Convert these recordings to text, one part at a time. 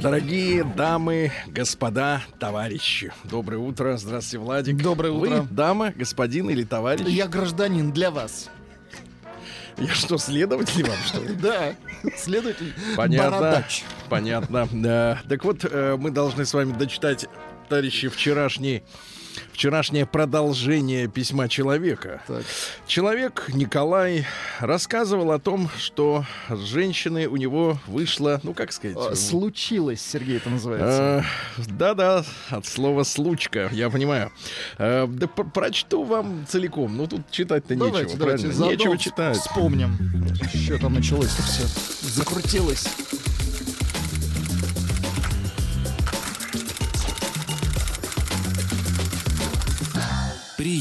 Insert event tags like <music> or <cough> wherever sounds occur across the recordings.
Дорогие дамы, господа, товарищи. Доброе утро. Здравствуйте, Владик. Доброе утро. Вы дама, господин или товарищ? Я гражданин для вас. Я что, следователь вам, что ли? <laughs> Да, следователь Понятно. Бородач. Понятно. Да. Так вот, э, мы должны с вами дочитать, товарищи, вчерашний Вчерашнее продолжение письма человека. Так. Человек Николай рассказывал о том, что с женщиной у него вышло, ну как сказать, А, Случилось, Сергей, это называется. Э, Да-да, от слова случка, я понимаю. Э, Да прочту вам целиком. Ну тут читать-то нечего, правильно? Нечего читать. Вспомним, что там началось-то все. Закрутилось.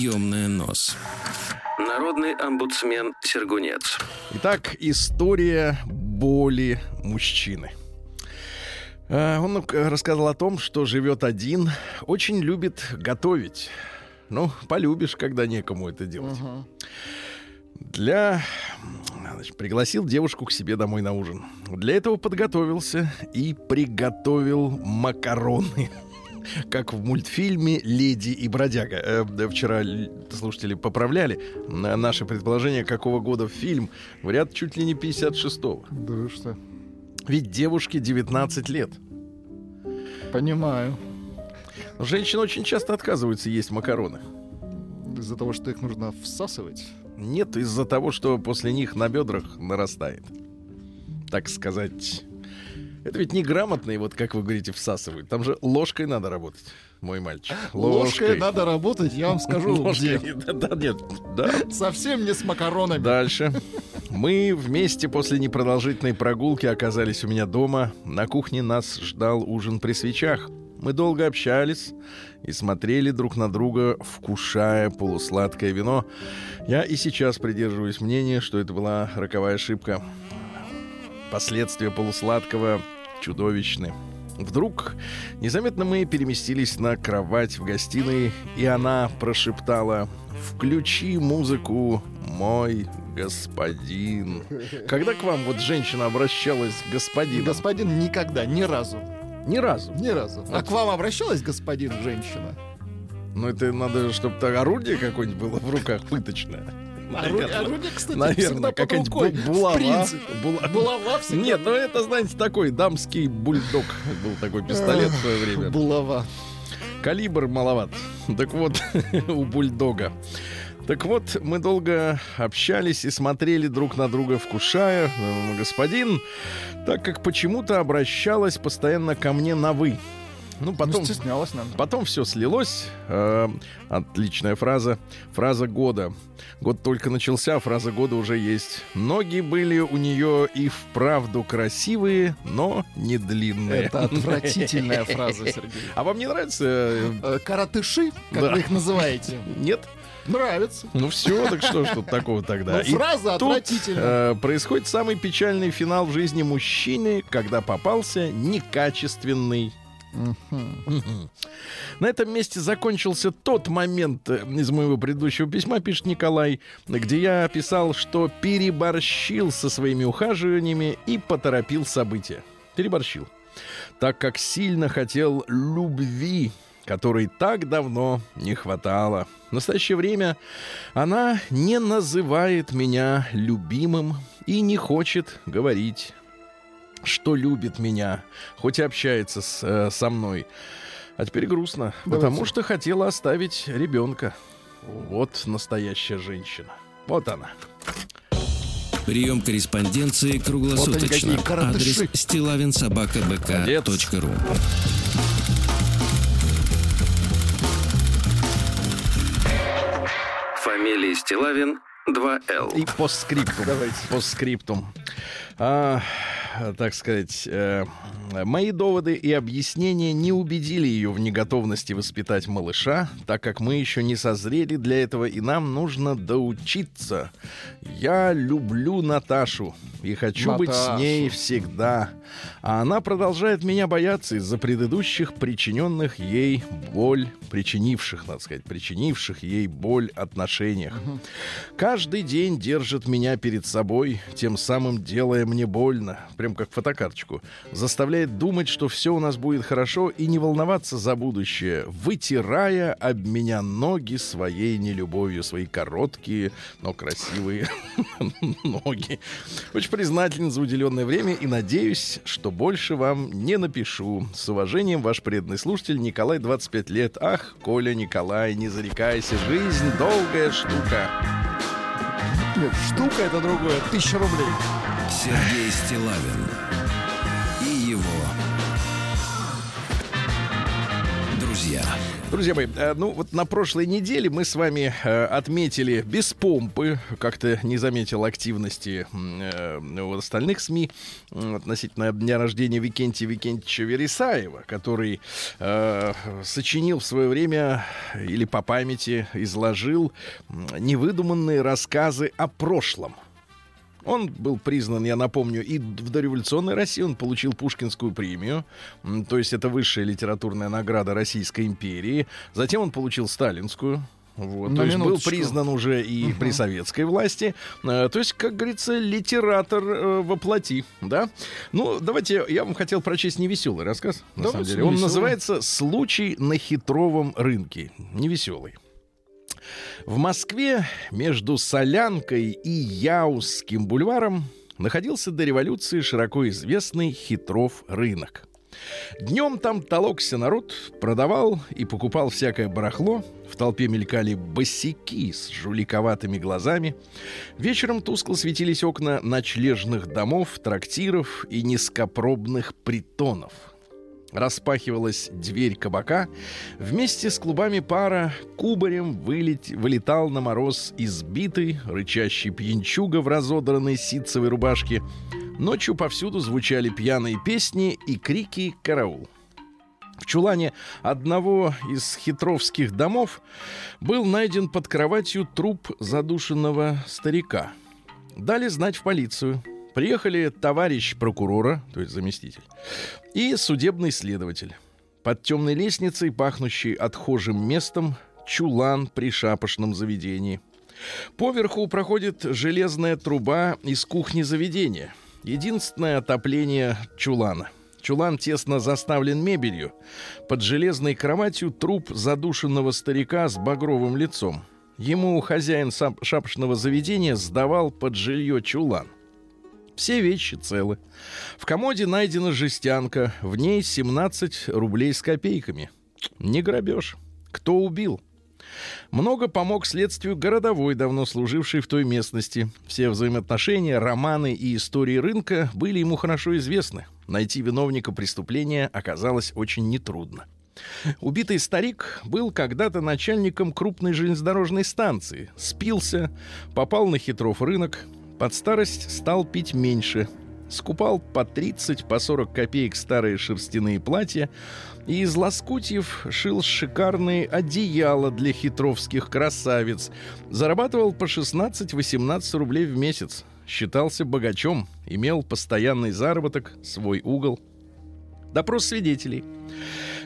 Приемная нос. Народный омбудсмен Сергунец. Итак, история боли мужчины. Э, Он ну, рассказал о том, что живет один, очень любит готовить. Ну, полюбишь, когда некому это делать. Для... значит, пригласил девушку к себе домой на ужин. Для этого подготовился и приготовил макароны. <laughs> Как в мультфильме «Леди и бродяга». Э, вчера слушатели поправляли на наше предположение, какого года фильм. Говорят, чуть ли не 56-го. Да что? Ведь девушке 19 лет. Понимаю. Женщины очень часто отказываются есть макароны. Из-за того, что их нужно всасывать. Нет, из-за того, что после них на бедрах нарастает. Так сказать. Это ведь неграмотные, вот как вы говорите, всасывают. Там же ложкой надо работать, мой мальчик. Ложкой надо работать, я вам скажу, Ложкой. где. Да, да, нет, да. Совсем не с макаронами. Дальше. Мы вместе после непродолжительной прогулки оказались у меня дома. На кухне нас ждал ужин при свечах. Мы долго общались и смотрели друг на друга, вкушая полусладкое вино. Я и сейчас придерживаюсь мнения, что это была роковая ошибка. Последствия полусладкого чудовищны. Вдруг незаметно мы переместились на кровать в гостиной, и она прошептала «Включи музыку, мой господин». Когда к вам вот женщина обращалась к господину? Господин никогда, ни разу. Ни разу. Ни разу. А к вам обращалась господин женщина? Ну это надо, чтобы орудие какое-нибудь было в руках пыточное. Орудие, Наверное. орудие, кстати, Наверное, какая-нибудь булава. Була- Булава всегда. Нет, ну это, знаете, такой дамский бульдог. Был такой пистолет в свое время. Булава. Калибр маловат. Так вот, <laughs> у бульдога. Так вот, мы долго общались и смотрели друг на друга, вкушая. Господин, так как почему-то обращалась постоянно ко мне на «вы». Ну, потом, Ну, стеснялась, наверное. потом все слилось. Э, отличная фраза. Фраза года. Год только начался, фраза года уже есть. Ноги были у нее и вправду красивые, но не длинные. Это отвратительная фраза, <laughs> Сергей. А вам не нравится? э, Э, Каратыши, как Да. вы их называете, <laughs> Нет? нравится. Ну все, так что ж тут <laughs> такого тогда? Ну, И фраза тут, отвратительная. э, происходит самый печальный финал в жизни мужчины, когда попался некачественный. На этом месте закончился тот момент э, из моего предыдущего письма, пишет Николай, где я писал, что переборщил со своими ухаживаниями и поторопил события. Переборщил. Так как сильно хотел любви, которой так давно не хватало. В настоящее время она не называет меня любимым и не хочет говорить что любит меня, хоть и общается с, э, со мной. А теперь грустно, Давайте. потому что хотела оставить ребенка. Вот настоящая женщина. Вот она. Прием корреспонденции Вот круглосуточно. коротыши. Адрес стилавинсобакабк.ру Фамилия Стилавин 2Л. И постскриптум. Давайте. Постскриптум. А, так сказать, э, мои доводы и объяснения не убедили ее в неготовности воспитать малыша, так как мы еще не созрели для этого, и нам нужно доучиться. Я люблю Наташу и хочу быть с Наташу. ней всегда. А она продолжает меня бояться из-за предыдущих причиненных ей боль, причинивших, надо сказать, причинивших ей боль отношениях. Каждый день держит меня перед собой, тем самым делая мне больно, прям как фотокарточку. Заставляет думать, что все у нас будет хорошо и не волноваться за будущее, вытирая об меня ноги своей нелюбовью, свои короткие, но красивые <laughs> ноги. Очень признателен за уделенное время и надеюсь, что больше вам не напишу. С уважением, ваш преданный слушатель Николай, 25 лет. Ах, Коля, Николай, не зарекайся, жизнь долгая штука. Нет, штука это другое. Тысяча рублей. Сергей Стилавин и его друзья. Друзья мои, э, ну вот на прошлой неделе мы с вами э, отметили без помпы, как-то не заметил активности м, э, остальных СМИ относительно дня рождения Викентия Викентьевича Вересаева, который э, сочинил в свое время или по памяти изложил невыдуманные рассказы о прошлом. Он был признан, я напомню, и в дореволюционной России он получил Пушкинскую премию, то есть это высшая литературная награда Российской империи. Затем он получил Сталинскую. Вот, На то есть был признан уже и при советской власти. Э, то есть, как говорится, литератор э, воплоти, да? Ну, давайте, я вам хотел прочесть невеселый рассказ, на Давайте самом деле. Он невесёлый. называется «Случай на хитровом рынке». Невеселый. В Москве между Солянкой и Яузским бульваром находился до революции широко известный Хитров рынок. Днем там толокся народ, продавал и покупал всякое барахло. В толпе мелькали босики с жуликоватыми глазами. Вечером тускло светились окна ночлежных домов, трактиров и низкопробных притонов. Распахивалась дверь кабака. Вместе с клубами пара кубарем вылет- вылетал на мороз избитый, рычащий пьянчуга в разодранной ситцевой рубашке. Ночью повсюду звучали пьяные песни и крики «Караул!». В чулане одного из хитровских домов был найден под кроватью труп задушенного старика. Дали знать в полицию. Приехали товарищ прокурора, то есть заместитель, и судебный следователь. Под темной лестницей, пахнущей отхожим местом, чулан при шапошном заведении. Поверху проходит железная труба из кухни заведения. Единственное отопление чулана. Чулан тесно заставлен мебелью. Под железной кроватью труп задушенного старика с багровым лицом. Ему хозяин шапошного заведения сдавал под жилье чулан. Все вещи целы. В комоде найдена жестянка, в ней 17 рублей с копейками. Не грабеж. Кто убил? Много помог следствию городовой, давно служивший в той местности. Все взаимоотношения, романы и истории рынка были ему хорошо известны. Найти виновника преступления оказалось очень нетрудно. Убитый старик был когда-то начальником крупной железнодорожной станции. Спился, попал на хитров рынок, под старость стал пить меньше. Скупал по 30, по 40 копеек старые шерстяные платья и из лоскутьев шил шикарные одеяла для хитровских красавиц. Зарабатывал по 16-18 рублей в месяц. Считался богачом, имел постоянный заработок, свой угол. Допрос свидетелей.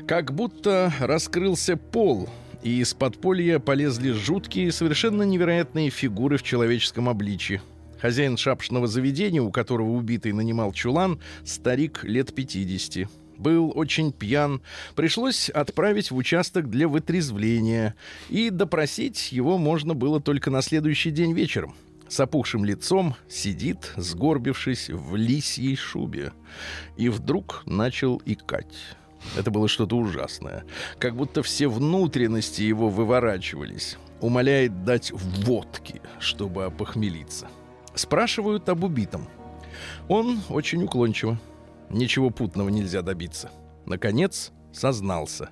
Как будто раскрылся пол, и из подполья полезли жуткие, совершенно невероятные фигуры в человеческом обличье. Хозяин шапшного заведения, у которого убитый нанимал чулан, старик лет 50. Был очень пьян. Пришлось отправить в участок для вытрезвления. И допросить его можно было только на следующий день вечером. С опухшим лицом сидит, сгорбившись в лисьей шубе. И вдруг начал икать. Это было что-то ужасное. Как будто все внутренности его выворачивались. Умоляет дать водки, чтобы опохмелиться. Спрашивают об убитом. Он очень уклончиво. Ничего путного нельзя добиться. Наконец сознался.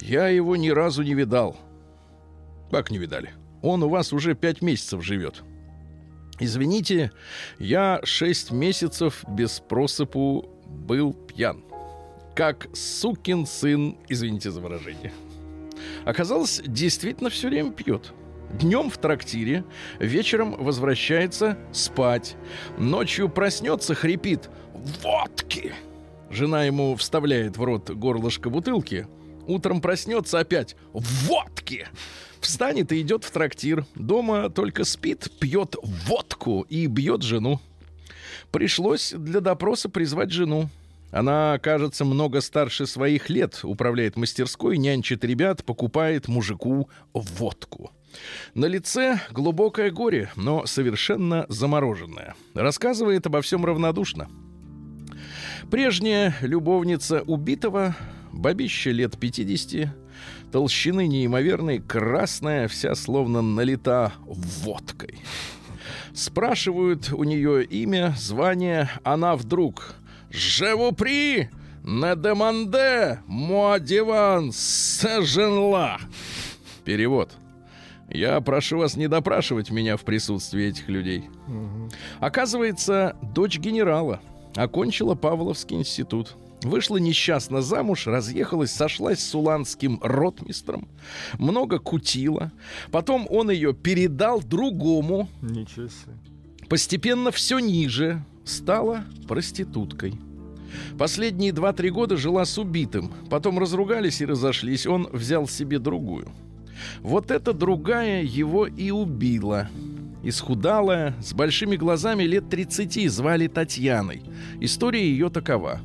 Я его ни разу не видал. Как не видали? Он у вас уже пять месяцев живет. Извините, я шесть месяцев без просыпу был пьян. Как сукин сын, извините за выражение. Оказалось, действительно все время пьет. Днем в трактире, вечером возвращается спать. Ночью проснется, хрипит «Водки!». Жена ему вставляет в рот горлышко бутылки. Утром проснется опять «Водки!». Встанет и идет в трактир. Дома только спит, пьет водку и бьет жену. Пришлось для допроса призвать жену. Она, кажется, много старше своих лет, управляет мастерской, нянчит ребят, покупает мужику водку. На лице глубокое горе, но совершенно замороженное. Рассказывает обо всем равнодушно. Прежняя любовница убитого, бабища лет 50, толщины неимоверной, красная, вся словно налита водкой. Спрашивают у нее имя, звание, она вдруг «Живу при на деманде мо диван соженла». Перевод. Я прошу вас не допрашивать меня в присутствии этих людей. Оказывается, дочь генерала окончила Павловский институт. Вышла несчастно замуж, разъехалась, сошлась с уланским ротмистром, много кутила. Потом он ее передал другому. Ничего себе. Постепенно все ниже стала проституткой. Последние 2-3 года жила с убитым. Потом разругались и разошлись. Он взял себе другую. Вот эта другая его и убила. Исхудалая, с большими глазами лет 30, звали Татьяной. История ее такова.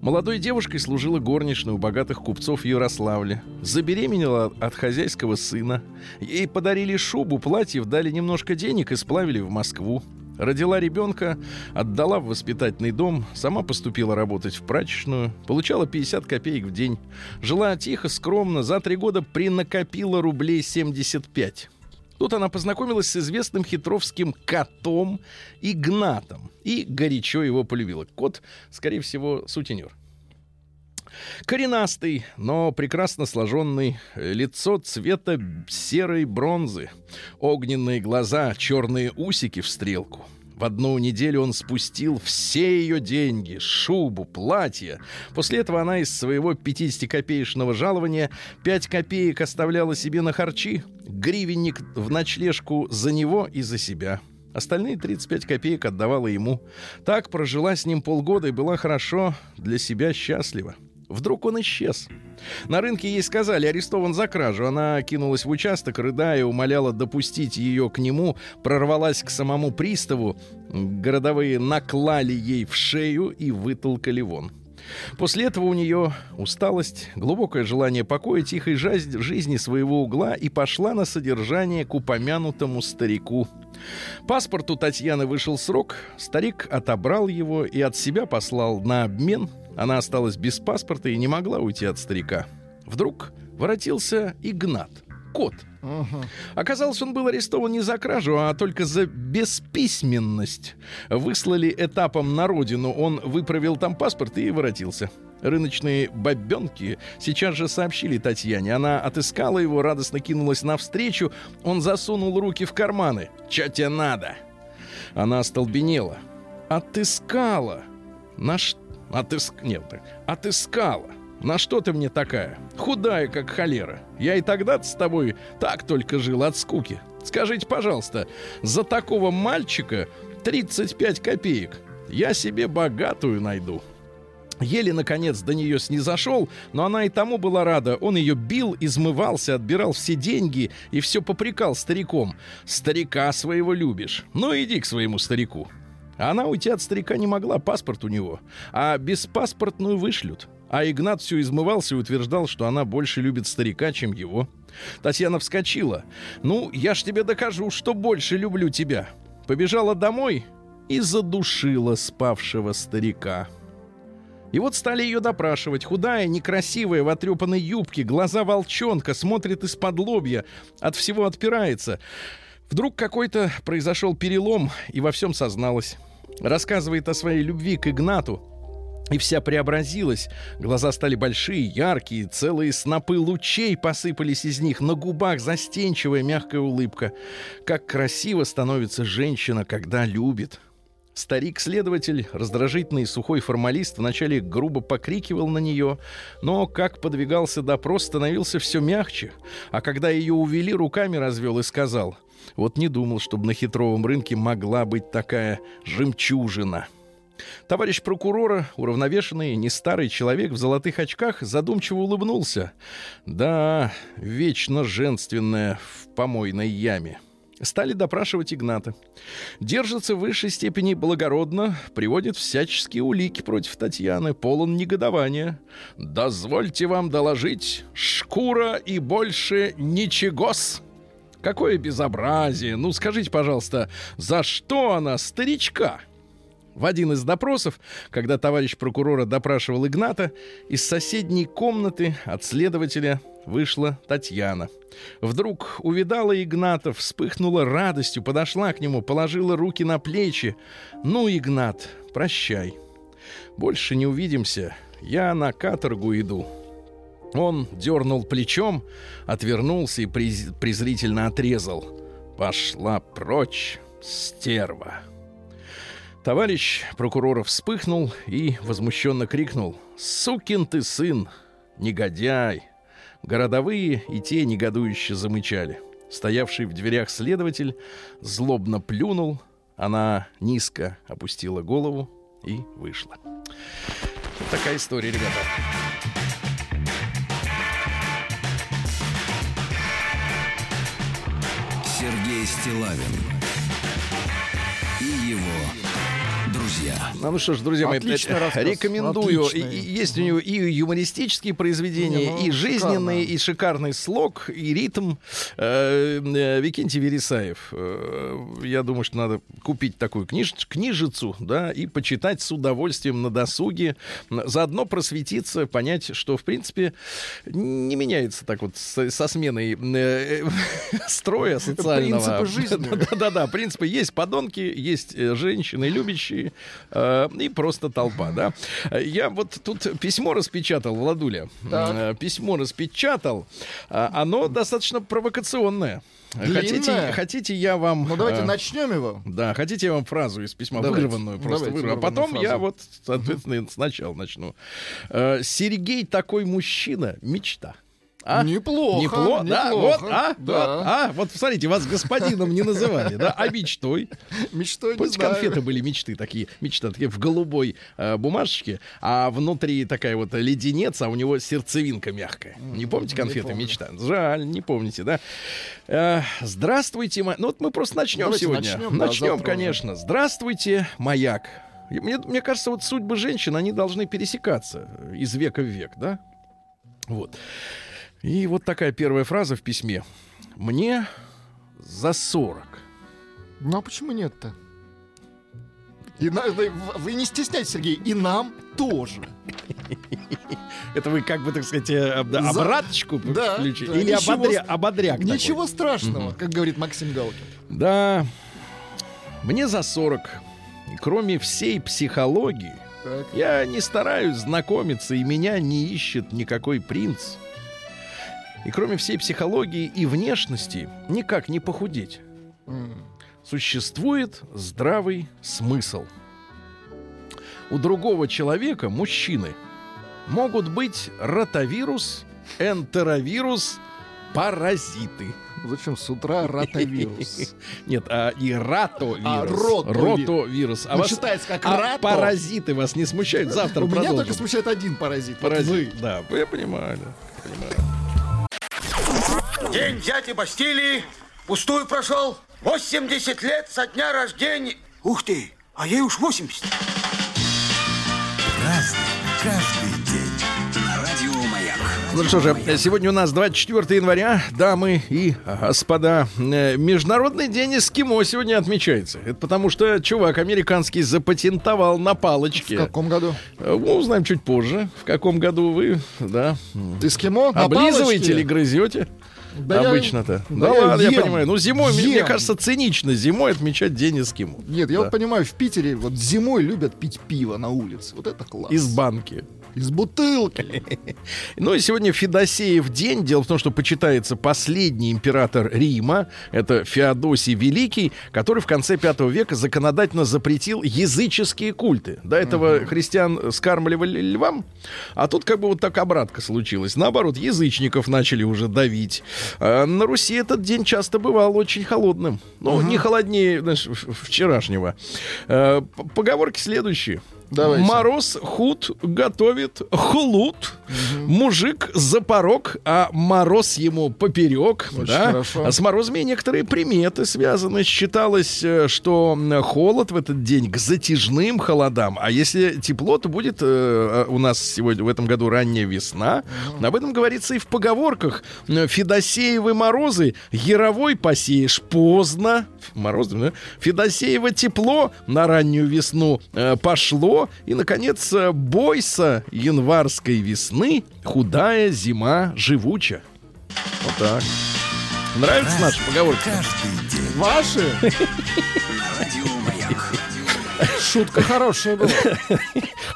Молодой девушкой служила горничной у богатых купцов в Ярославле. Забеременела от хозяйского сына. Ей подарили шубу, платье, дали немножко денег и сплавили в Москву. Родила ребенка, отдала в воспитательный дом, сама поступила работать в прачечную, получала 50 копеек в день. Жила тихо, скромно, за три года принакопила рублей 75. Тут она познакомилась с известным хитровским котом Игнатом и горячо его полюбила. Кот, скорее всего, сутенер. Коренастый, но прекрасно сложенный, лицо цвета серой бронзы, огненные глаза, черные усики в стрелку. В одну неделю он спустил все ее деньги, шубу, платье. После этого она из своего 50-копеечного жалования 5 копеек оставляла себе на харчи, гривенник в ночлежку за него и за себя. Остальные 35 копеек отдавала ему. Так прожила с ним полгода и была хорошо для себя счастлива. Вдруг он исчез. На рынке ей сказали, арестован за кражу. Она кинулась в участок, рыдая, умоляла допустить ее к нему, прорвалась к самому приставу. Городовые наклали ей в шею и вытолкали вон. После этого у нее усталость, глубокое желание покоя, тихой жизни своего угла и пошла на содержание к упомянутому старику. Паспорт у Татьяны вышел срок, старик отобрал его и от себя послал на обмен – она осталась без паспорта и не могла уйти от старика. Вдруг воротился Игнат, кот. Угу. Оказалось, он был арестован не за кражу, а только за бесписьменность. Выслали этапом на родину, он выправил там паспорт и воротился. Рыночные бабенки сейчас же сообщили Татьяне. Она отыскала его, радостно кинулась навстречу. Он засунул руки в карманы. «Чё тебе надо?» Она остолбенела. «Отыскала! На что?» Отыск... Нет, отыскала. На что ты мне такая? Худая, как холера. Я и тогда с тобой так только жил от скуки. Скажите, пожалуйста, за такого мальчика 35 копеек. Я себе богатую найду. Еле, наконец, до нее снизошел, но она и тому была рада. Он ее бил, измывался, отбирал все деньги и все попрекал стариком. «Старика своего любишь. Ну, иди к своему старику». Она уйти от старика не могла, паспорт у него. А беспаспортную вышлют. А Игнат все измывался и утверждал, что она больше любит старика, чем его. Татьяна вскочила. «Ну, я ж тебе докажу, что больше люблю тебя». Побежала домой и задушила спавшего старика. И вот стали ее допрашивать. Худая, некрасивая, в отрепанной юбке, глаза волчонка, смотрит из-под лобья, от всего отпирается. Вдруг какой-то произошел перелом и во всем созналась. Рассказывает о своей любви к Игнату. И вся преобразилась. Глаза стали большие, яркие, целые снопы лучей посыпались из них, на губах застенчивая мягкая улыбка. Как красиво становится женщина, когда любит. Старик-следователь, раздражительный сухой формалист, вначале грубо покрикивал на нее, но как подвигался допрос, становился все мягче. А когда ее увели, руками развел и сказал, вот не думал, чтобы на хитровом рынке могла быть такая жемчужина. Товарищ прокурора, уравновешенный, не старый человек в золотых очках, задумчиво улыбнулся. Да, вечно женственная в помойной яме. Стали допрашивать Игната. Держится в высшей степени благородно, приводит всяческие улики против Татьяны, полон негодования. «Дозвольте вам доложить, шкура и больше ничегос!» Какое безобразие! Ну, скажите, пожалуйста, за что она старичка? В один из допросов, когда товарищ прокурора допрашивал Игната, из соседней комнаты от следователя вышла Татьяна. Вдруг увидала Игната, вспыхнула радостью, подошла к нему, положила руки на плечи. «Ну, Игнат, прощай. Больше не увидимся. Я на каторгу иду». Он дернул плечом, отвернулся и презрительно отрезал. «Пошла прочь, стерва!» Товарищ прокурора вспыхнул и возмущенно крикнул «Сукин ты сын! Негодяй!» Городовые и те негодующе замычали. Стоявший в дверях следователь злобно плюнул, она низко опустила голову и вышла. Вот такая история, ребята. Сергей Стилавин друзья. Ну что ж, друзья мои, Отличный э, рассказ. рекомендую. Отличный. есть у него и юмористические произведения, ну, и жизненные, шикарно. и шикарный слог, и ритм. Э, э, Викентий Вересаев. Я думаю, что надо купить такую книж, книжицу, да, и почитать с удовольствием на досуге. Заодно просветиться, понять, что, в принципе, не меняется так вот со, сменой <laughs> строя социального. Принципы жизни. Да-да-да, принципы. Есть подонки, есть женщины любящие э, и просто толпа, да. Э, Я вот тут письмо распечатал, Владуля. Так. Э, Письмо распечатал. А, Оно достаточно провокационное. Хотите, хотите, я вам... Ну давайте э, начнем его. да, хотите, я вам фразу из письма Давайте. вырванную просто Давайте вырву. А потом я фразу. вот, соответственно, сначала начну. Э, Сергей такой мужчина, мечта. А? Неплохо, Неплохо, да, вот, неплохо, а, да. вот, а, вот, смотрите, вас господином не называли, да, а мечтой. <laughs> Мечтой не знаю. конфеты были мечты такие, мечта такие в голубой э, бумажечке, а внутри такая вот леденец, а у него сердцевинка мягкая. Не помните не конфеты помню. мечта? Жаль, не помните, да? Э, здравствуйте, ма- ну вот мы просто начнем Давайте сегодня. начнем, да, Начнем, завтра конечно. Здравствуйте, маяк. Мне, мне кажется, вот судьбы женщин, они должны пересекаться из века в век, да? Вот. И вот такая первая фраза в письме. Мне за 40. Ну а почему нет-то? И вы не стесняйтесь, Сергей, и нам тоже. Это вы как бы, так сказать, э, об- обраточку Да, включили? да, Или ничего ободря- ободряк такой? Ничего страшного, как говорит Максим Галкин. Да, мне за 40. И кроме всей психологии, Так. я не стараюсь знакомиться, и меня не ищет никакой принц. И кроме всей психологии и внешности, никак не похудеть. Существует здравый смысл. У другого человека, мужчины, могут быть ротавирус, энтеровирус, паразиты. Зачем с утра ротавирус? <laughs> Нет, а и ратовирус. А, ротови- Ротовирус. А Ну, вас- читается как а рато. паразиты вас не смущают? Завтра У меня продолжим. только смущает один паразит. Вот Паразит. вы. Да, я понимаю, да, понимаю. День дяди Бастилии пустую прошел. 80 лет со дня рождения. Ух ты, а ей уж 80. Разный, каждый день. На радио Маяк. Ну что же, сегодня у нас 24 января, дамы и господа. Э, Международный день эскимо сегодня отмечается. Это потому что чувак американский запатентовал на В палочке. каком году? Э, Мы узнаем чуть позже, в каком году вы, да, Эскимо? на облизываете палочке? или грызете. Да я- обычно-то. да Да, я ладно, я ем. понимаю. Ну, зимой, мне- мне Ем. кажется, цинично зимой отмечать день эскимо. Нет, я Да. вот понимаю, в Питере вот зимой любят пить пиво на улице. Вот это класс. Из банки. Из бутылки. Ну и сегодня Федосеев день. Дело в том, что почитается последний император Рима. Это Феодосий Великий, который в конце V века законодательно запретил языческие культы. До этого христиан скармливали львам, а тут как бы вот так обратка случилась. Наоборот, язычников начали уже давить. А на Руси этот день часто бывал очень холодным. Ну, не холоднее знаешь, вчерашнего. Э, Поговорки следующие. Давайте. Мороз худ готовит хлут. Мужик за порог, а мороз ему поперек. Очень да? хорошо. А с морозами некоторые приметы связаны. Считалось, э, что холод в этот день к затяжным холодам. А если тепло, то будет э, у нас сегодня в этом году ранняя весна. Об этом говорится и в поговорках. Федосеевы морозы, яровой посеешь поздно. Мороз, да? Федосеево тепло на раннюю весну э, пошло. И, наконец, э, бойся январской весны, худая зима живуча. Вот так. Нравится наша поговорка? Ваши? Шутка хорошая была.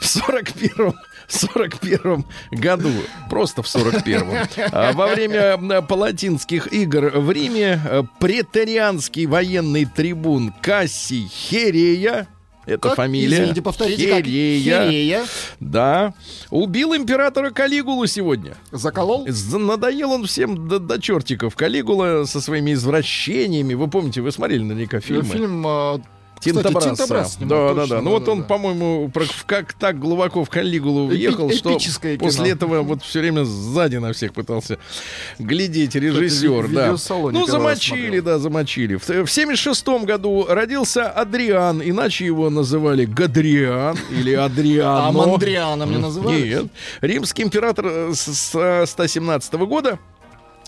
В 41-м 41 году, просто в 41-м, а, во время палатинских игр в Риме э, претарианский военный трибун Кассий Херея, это Как? фамилия. Извините, повторите, как? Херея. Херея. Да. Убил императора Калигулу сегодня. Заколол? Надоел он всем до, до чертиков. Калигула со своими извращениями. Вы помните, вы смотрели наверняка фильмы? Фильм а, Тинто Кстати, Брасса. Тинто Брасс снимал, Да, да, да. Ну вот он, по-моему, как так глубоко в Калигулу въехал, что после этого вот все время сзади на всех пытался глядеть режиссер. Да. Ну, замочили, да, замочили. В, в 76 году родился Адриан, иначе его называли Гадриан или Адриано. А Мандриана мне называли? Нет. Римский император э, с 117 года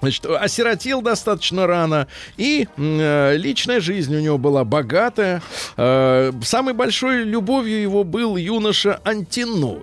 Значит, осиротел достаточно рано, и э, личная жизнь у него была богатая. Э, самой большой любовью его был юноша Антиной.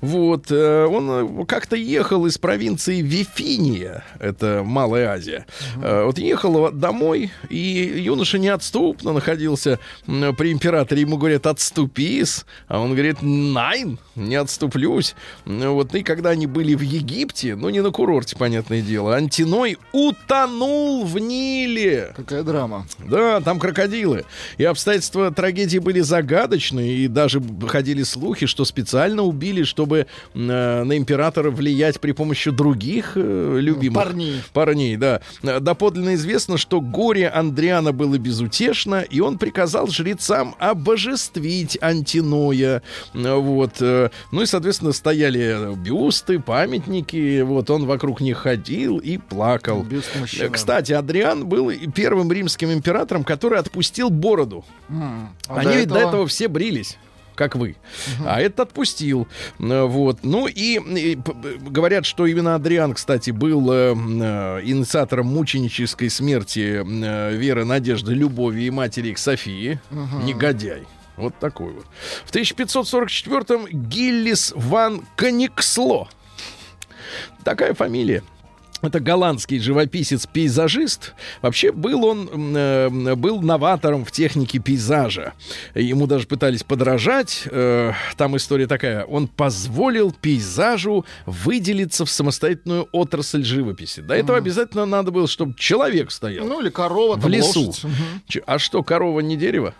Вот, э, он э, как-то ехал из провинции Вифиния, это Малая Азия. Э, Вот ехал домой, и юноша неотступно находился при императоре. Ему говорят, отступись. А он говорит, найн, не отступлюсь. Вот, и когда они были в Египте, ну не на курорте, понятное дело, Антиной утонул в Ниле. Какая драма. Да, там крокодилы. И обстоятельства трагедии были загадочные, и даже ходили слухи, что специально убили, чтобы э, на императора влиять при помощи других э, любимых Парней. парней, да. Доподлинно известно, что горе Андриана было безутешно, и он приказал жрецам обожествить Антиноя. Вот. э, Ну и, соответственно, стояли бюсты, памятники. Вот он вокруг них ходил и плакал. Кстати, Адриан был первым римским императором, который отпустил бороду. М, а Они ведь до этого все брились как вы. А этот отпустил. Э, Вот. Ну и, и говорят, что именно Адриан, кстати, был э, э, инициатором мученической смерти э, Веры, Надежды, Любови и матери их Софии. Негодяй. Вот такой вот. В 1544-м Гиллис ван Кониксло. Такая фамилия. Это голландский живописец-пейзажист. Вообще был он э, был новатором в технике пейзажа. Ему даже пытались подражать. Э, там история такая: он позволил пейзажу выделиться в самостоятельную отрасль живописи. До этого обязательно надо было, чтобы человек стоял Ну или корова, в лесу. лошадь. А что, корова не дерево?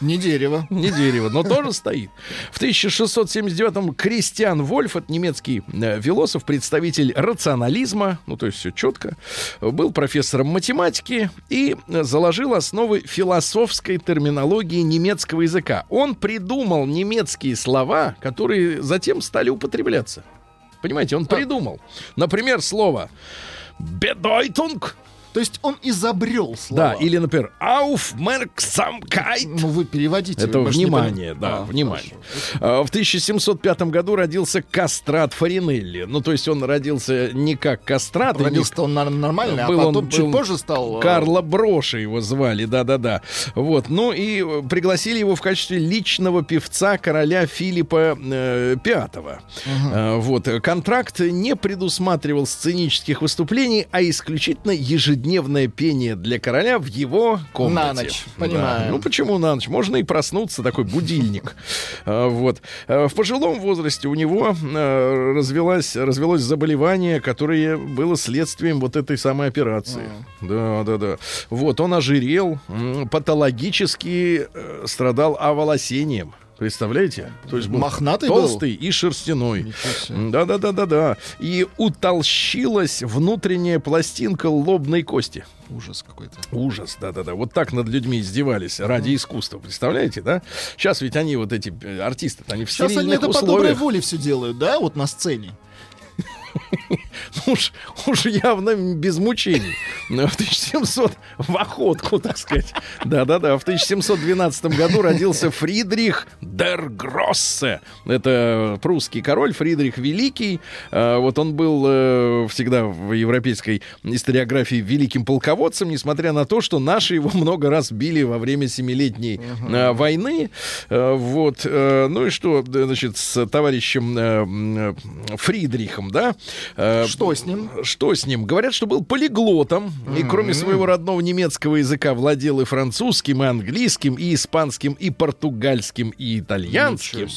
Не дерево. <laughs> Не дерево, но тоже стоит. В 1679-м Кристиан Вольф, это немецкий э, философ, представитель рационализма, ну то есть все четко, был профессором математики и э, заложил основы философской терминологии немецкого языка. Он придумал немецкие слова, которые затем стали употребляться. Понимаете, он придумал. Например, слово «bedeutung» То есть он изобрел слова. Да, или, например, Aufmerksamkeit. Ну, вы переводите. Это не внимание, да, А, внимание. хорошо. А, В 1705 году родился Кастрат Фаринелли. Ну, то есть он родился не как Кастрат, и не он нормально, Был а он- потом чуть был позже стал... э, Карла Броша его звали, да-да-да. Вот, ну и э, пригласили его в качестве личного певца короля Филиппа э, V. Э, вот, э, контракт не предусматривал сценических выступлений, а исключительно ежедневное пение для короля в его комнате. На ночь, Да. понимаю. Ну почему на ночь? Можно и проснуться, такой будильник. Э, <laughs> Вот. Э, В пожилом возрасте у него э, развелось, развелось заболевание, которое было следствием вот этой самой операции. Да, да, да. Вот, он ожирел, патологически э, страдал оволосением. Представляете? То есть был Мохнатый был? толстый и шерстяной. Ничего себе. Да, да, да, да, да. И утолщилась внутренняя пластинка лобной кости. Ужас какой-то. Ужас, да-да-да. Вот так над людьми издевались ради искусства. Представляете, да? Сейчас ведь они, вот эти э, артисты, они в Сейчас они это по доброй условиях. воле все делают, да, вот на сцене. Уж, уж явно без мучений. Ну, В 1700 в охотку, так сказать. Да-да-да. В 1712 году родился Фридрих дер Гроссе. Это прусский король Фридрих Великий. А, Вот он был э, всегда в европейской историографии великим полководцем, несмотря на то, что наши его много раз били во время Семилетней э, войны. Э, Вот. э, Ну и что, значит, с товарищем э, Фридрихом, да? Э, Что с ним? что с ним? Говорят, что был полиглотом. И кроме своего родного немецкого языка владел и французским, и английским, и испанским, и португальским, и итальянским.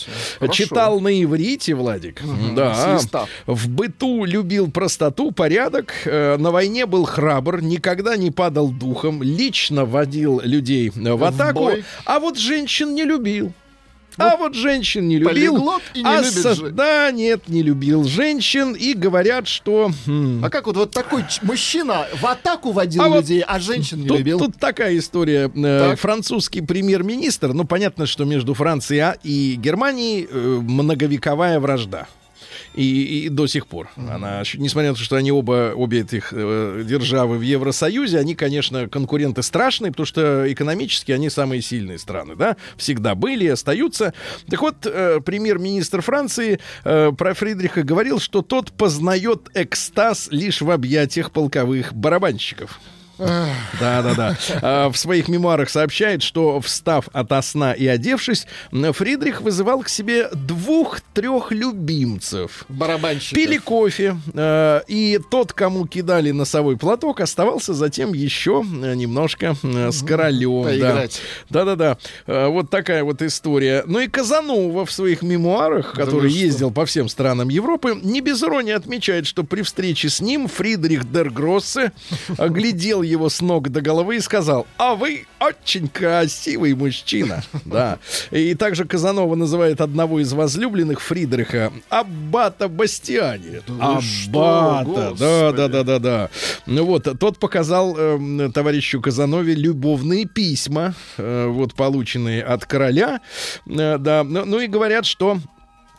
Читал на иврите, Владик. Да. В быту любил простоту, порядок. Э, На войне был храбр, никогда не падал духом. Лично водил людей э, в атаку. А вот женщин не любил. А вот женщин не любил. и не а любит со- же- Да, нет, не любил женщин. И говорят, что... м, А как вот, вот такой ч- мужчина в атаку водил А вот людей, а женщин не Тут, любил? тут такая история. Э, Так. Французский премьер-министр, ну, понятно, что между Францией и Германией э, многовековая вражда. И, и до сих пор. Она, несмотря на то, что они оба, обе этих э, державы в Евросоюзе, они, конечно, конкуренты страшные, потому что экономически они самые сильные страны, да, всегда были и остаются. Так вот, э, премьер-министр Франции э, про Фридриха говорил, что тот познает экстаз лишь в объятиях полковых барабанщиков. Да, да, да. А, В своих мемуарах сообщает, что встав ото сна и одевшись, Фридрих вызывал к себе двух-трех любимцев. Барабанщик. Пили кофе, э, и тот, кому кидали носовой платок, оставался затем еще э, немножко э, с королем. да. Поиграть. Да-да-да. Э, Вот такая вот история. Ну и Казанова в своих мемуарах, который ездил по всем странам Европы, не без иронии отмечает, что при встрече с ним Фридрих дер Гроссе оглядел его с ног до головы и сказал, а вы очень красивый мужчина. <laughs> Да. И также Казанова называет одного из возлюбленных Фридриха Аббата Бастиани. Аббата, да, да, да, да, да. Ну вот, тот показал эм, товарищу Казанове любовные письма, э, вот полученные от короля, Э, да. Ну, ну и говорят, что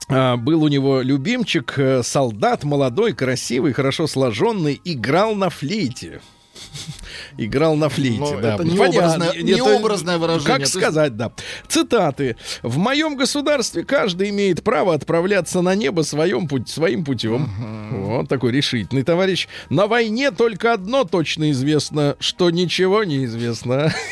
а, был у него любимчик, э, солдат, молодой, красивый, хорошо сложенный, играл на флейте. <laughs> Играл на флейте, Ну, да. это не Понятно. образное- не Это- образное выражение. Как сказать, да. Цитаты. В моем государстве каждый имеет право отправляться на небо своим, путь, своим путем. Вот такой решительный товарищ. На войне только одно точно известно, что ничего не известно. <laughs>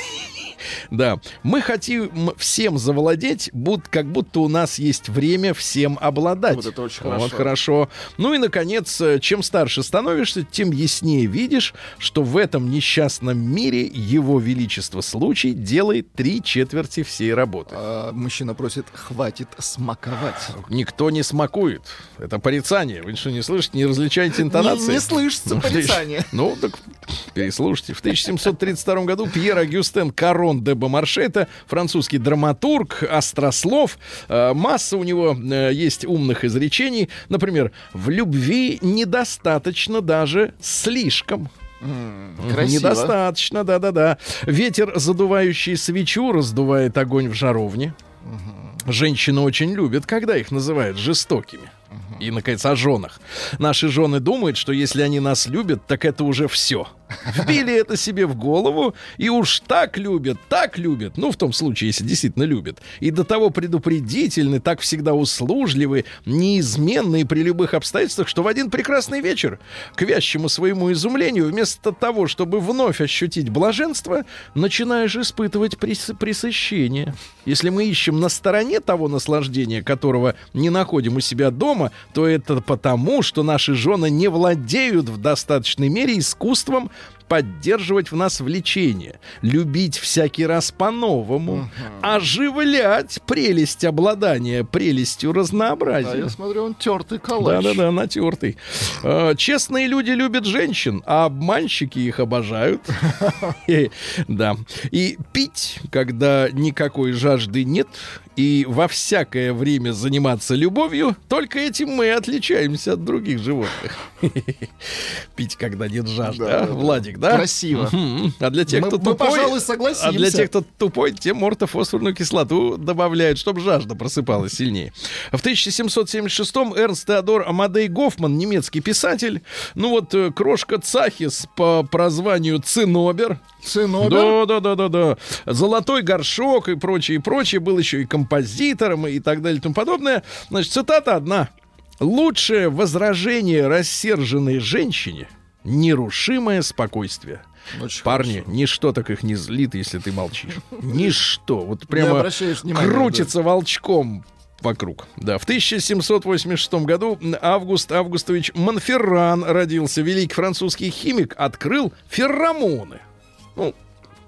Да, мы хотим всем завладеть, буд- как будто у нас есть время всем обладать. Вот это очень Вот хорошо. хорошо. Ну и, наконец, э, чем старше становишься, тем яснее видишь, что в этом несчастном мире его величество случай делает три четверти всей работы. А, мужчина просит, хватит смаковать. Никто не смакует. Это порицание. Вы что, не слышите, не различаете интонации? Не, не слышится Ну, порицание. <laughs> Ну, так переслушайте. В 1732 году Пьер Агюстен Карон де Бомарше, это французский драматург, острослов. Э, Масса у него э, есть умных изречений. Например, в любви недостаточно даже слишком. Красиво. Недостаточно, да-да-да. Ветер, задувающий свечу, раздувает огонь в жаровне. Женщины очень любят, когда их называют жестокими. И, наконец, о женах. Наши жены думают, что если они нас любят, так это уже все. Вбили это себе в голову и уж так любят, так любят, ну, в том случае, если действительно любят, и до того предупредительны, так всегда услужливы, неизменны при любых обстоятельствах, что в один прекрасный вечер, к вящему своему изумлению, вместо того, чтобы вновь ощутить блаженство, начинаешь испытывать прис- пресыщение. Если мы ищем на стороне того наслаждения, которого не находим у себя дома, то это потому, что наши жены не владеют в достаточной мере искусством поддерживать в нас влечение, любить всякий раз по-новому, оживлять прелесть обладания прелестью разнообразия. А я смотрю, он тертый калач. Да-да-да, натертый. Э, Честные люди любят женщин, а обманщики их обожают. И, <laughs> Да. И пить, когда никакой жажды нет, и во всякое время заниматься любовью, только этим мы отличаемся от других животных. <laughs> Пить, когда нет жажды, Да, а, да. Владик, да? Красиво. А для тех, Мы- кто мы, тупой... пожалуй, согласимся. А для тех, кто тупой, те мортофосфорную кислоту добавляют, чтобы жажда просыпалась сильнее. В 1776-м Эрнст Теодор Амадей Гофман, немецкий писатель, ну вот э, крошка Цахис по прозванию Цинобер, Цинобер. да, да, да, да, да. Золотой горшок и прочее, и прочее. Был еще и композитором и так далее и тому подобное. Значит, цитата одна. Лучшее возражение рассерженной женщине — нерушимое спокойствие. Очень Парни, ничто так их не злит, если ты молчишь. <laughs> Ничто. Вот прямо внимания, крутится волчком вокруг. Да, в 1786 году Август Августович Монферран родился. Великий французский химик открыл феромоны. Ну,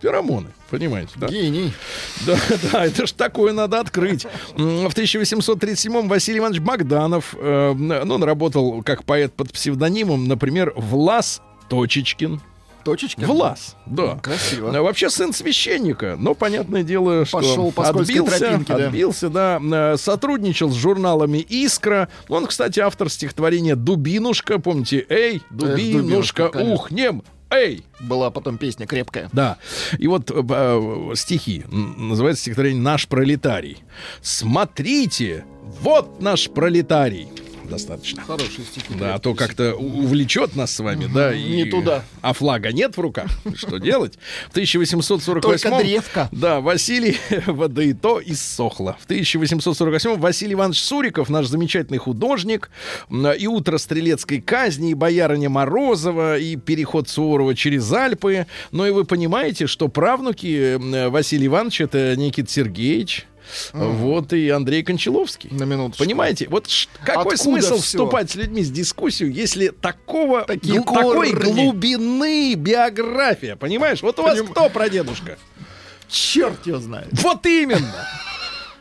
феромоны, понимаете, да? Гений. <laughs> Да, да, это ж такое надо открыть. В 1837-м Василий Иванович Богданов, э, ну, он работал как поэт под псевдонимом, например, Влас Точечкин. Точечки. Влас, да. Красиво. А Вообще сын священника, но понятное дело, что Пошел по отбился, тропинке, да. отбился, да, Э, сотрудничал с журналами «Искра». Он, кстати, автор стихотворения «Дубинушка». Помните? «Эй, Дубинушка», дубинушка, конечно. ухнем! Эй!» Была потом песня крепкая. Да. И вот э, э, стихи. Называется стихотворение «Наш пролетарий». Смотрите, вот наш пролетарий. Достаточно. Хорошие стихи. Да, а то как-то увлечет нас с вами, да. Не туда. А флага нет в руках. Что делать? В 1848 Только древко. Да, Василий, <laughs> да и то иссохло. В 1848 Василий Иванович Суриков, наш замечательный художник, и «Утро стрелецкой казни», и «Боярыня Морозова», и «Переход Суворова через Альпы». Но и вы понимаете, что правнуки м, Василия Ивановича — это Никита Сергеевич, вот и Андрей Кончаловский. На минуточку. Понимаете, вот какой Откуда смысл вступать с людьми в дискуссию, если такого Такие гл- такой глубины биография, понимаешь? Вот у вас Поним- кто прадедушка? Черт его знает. Вот именно.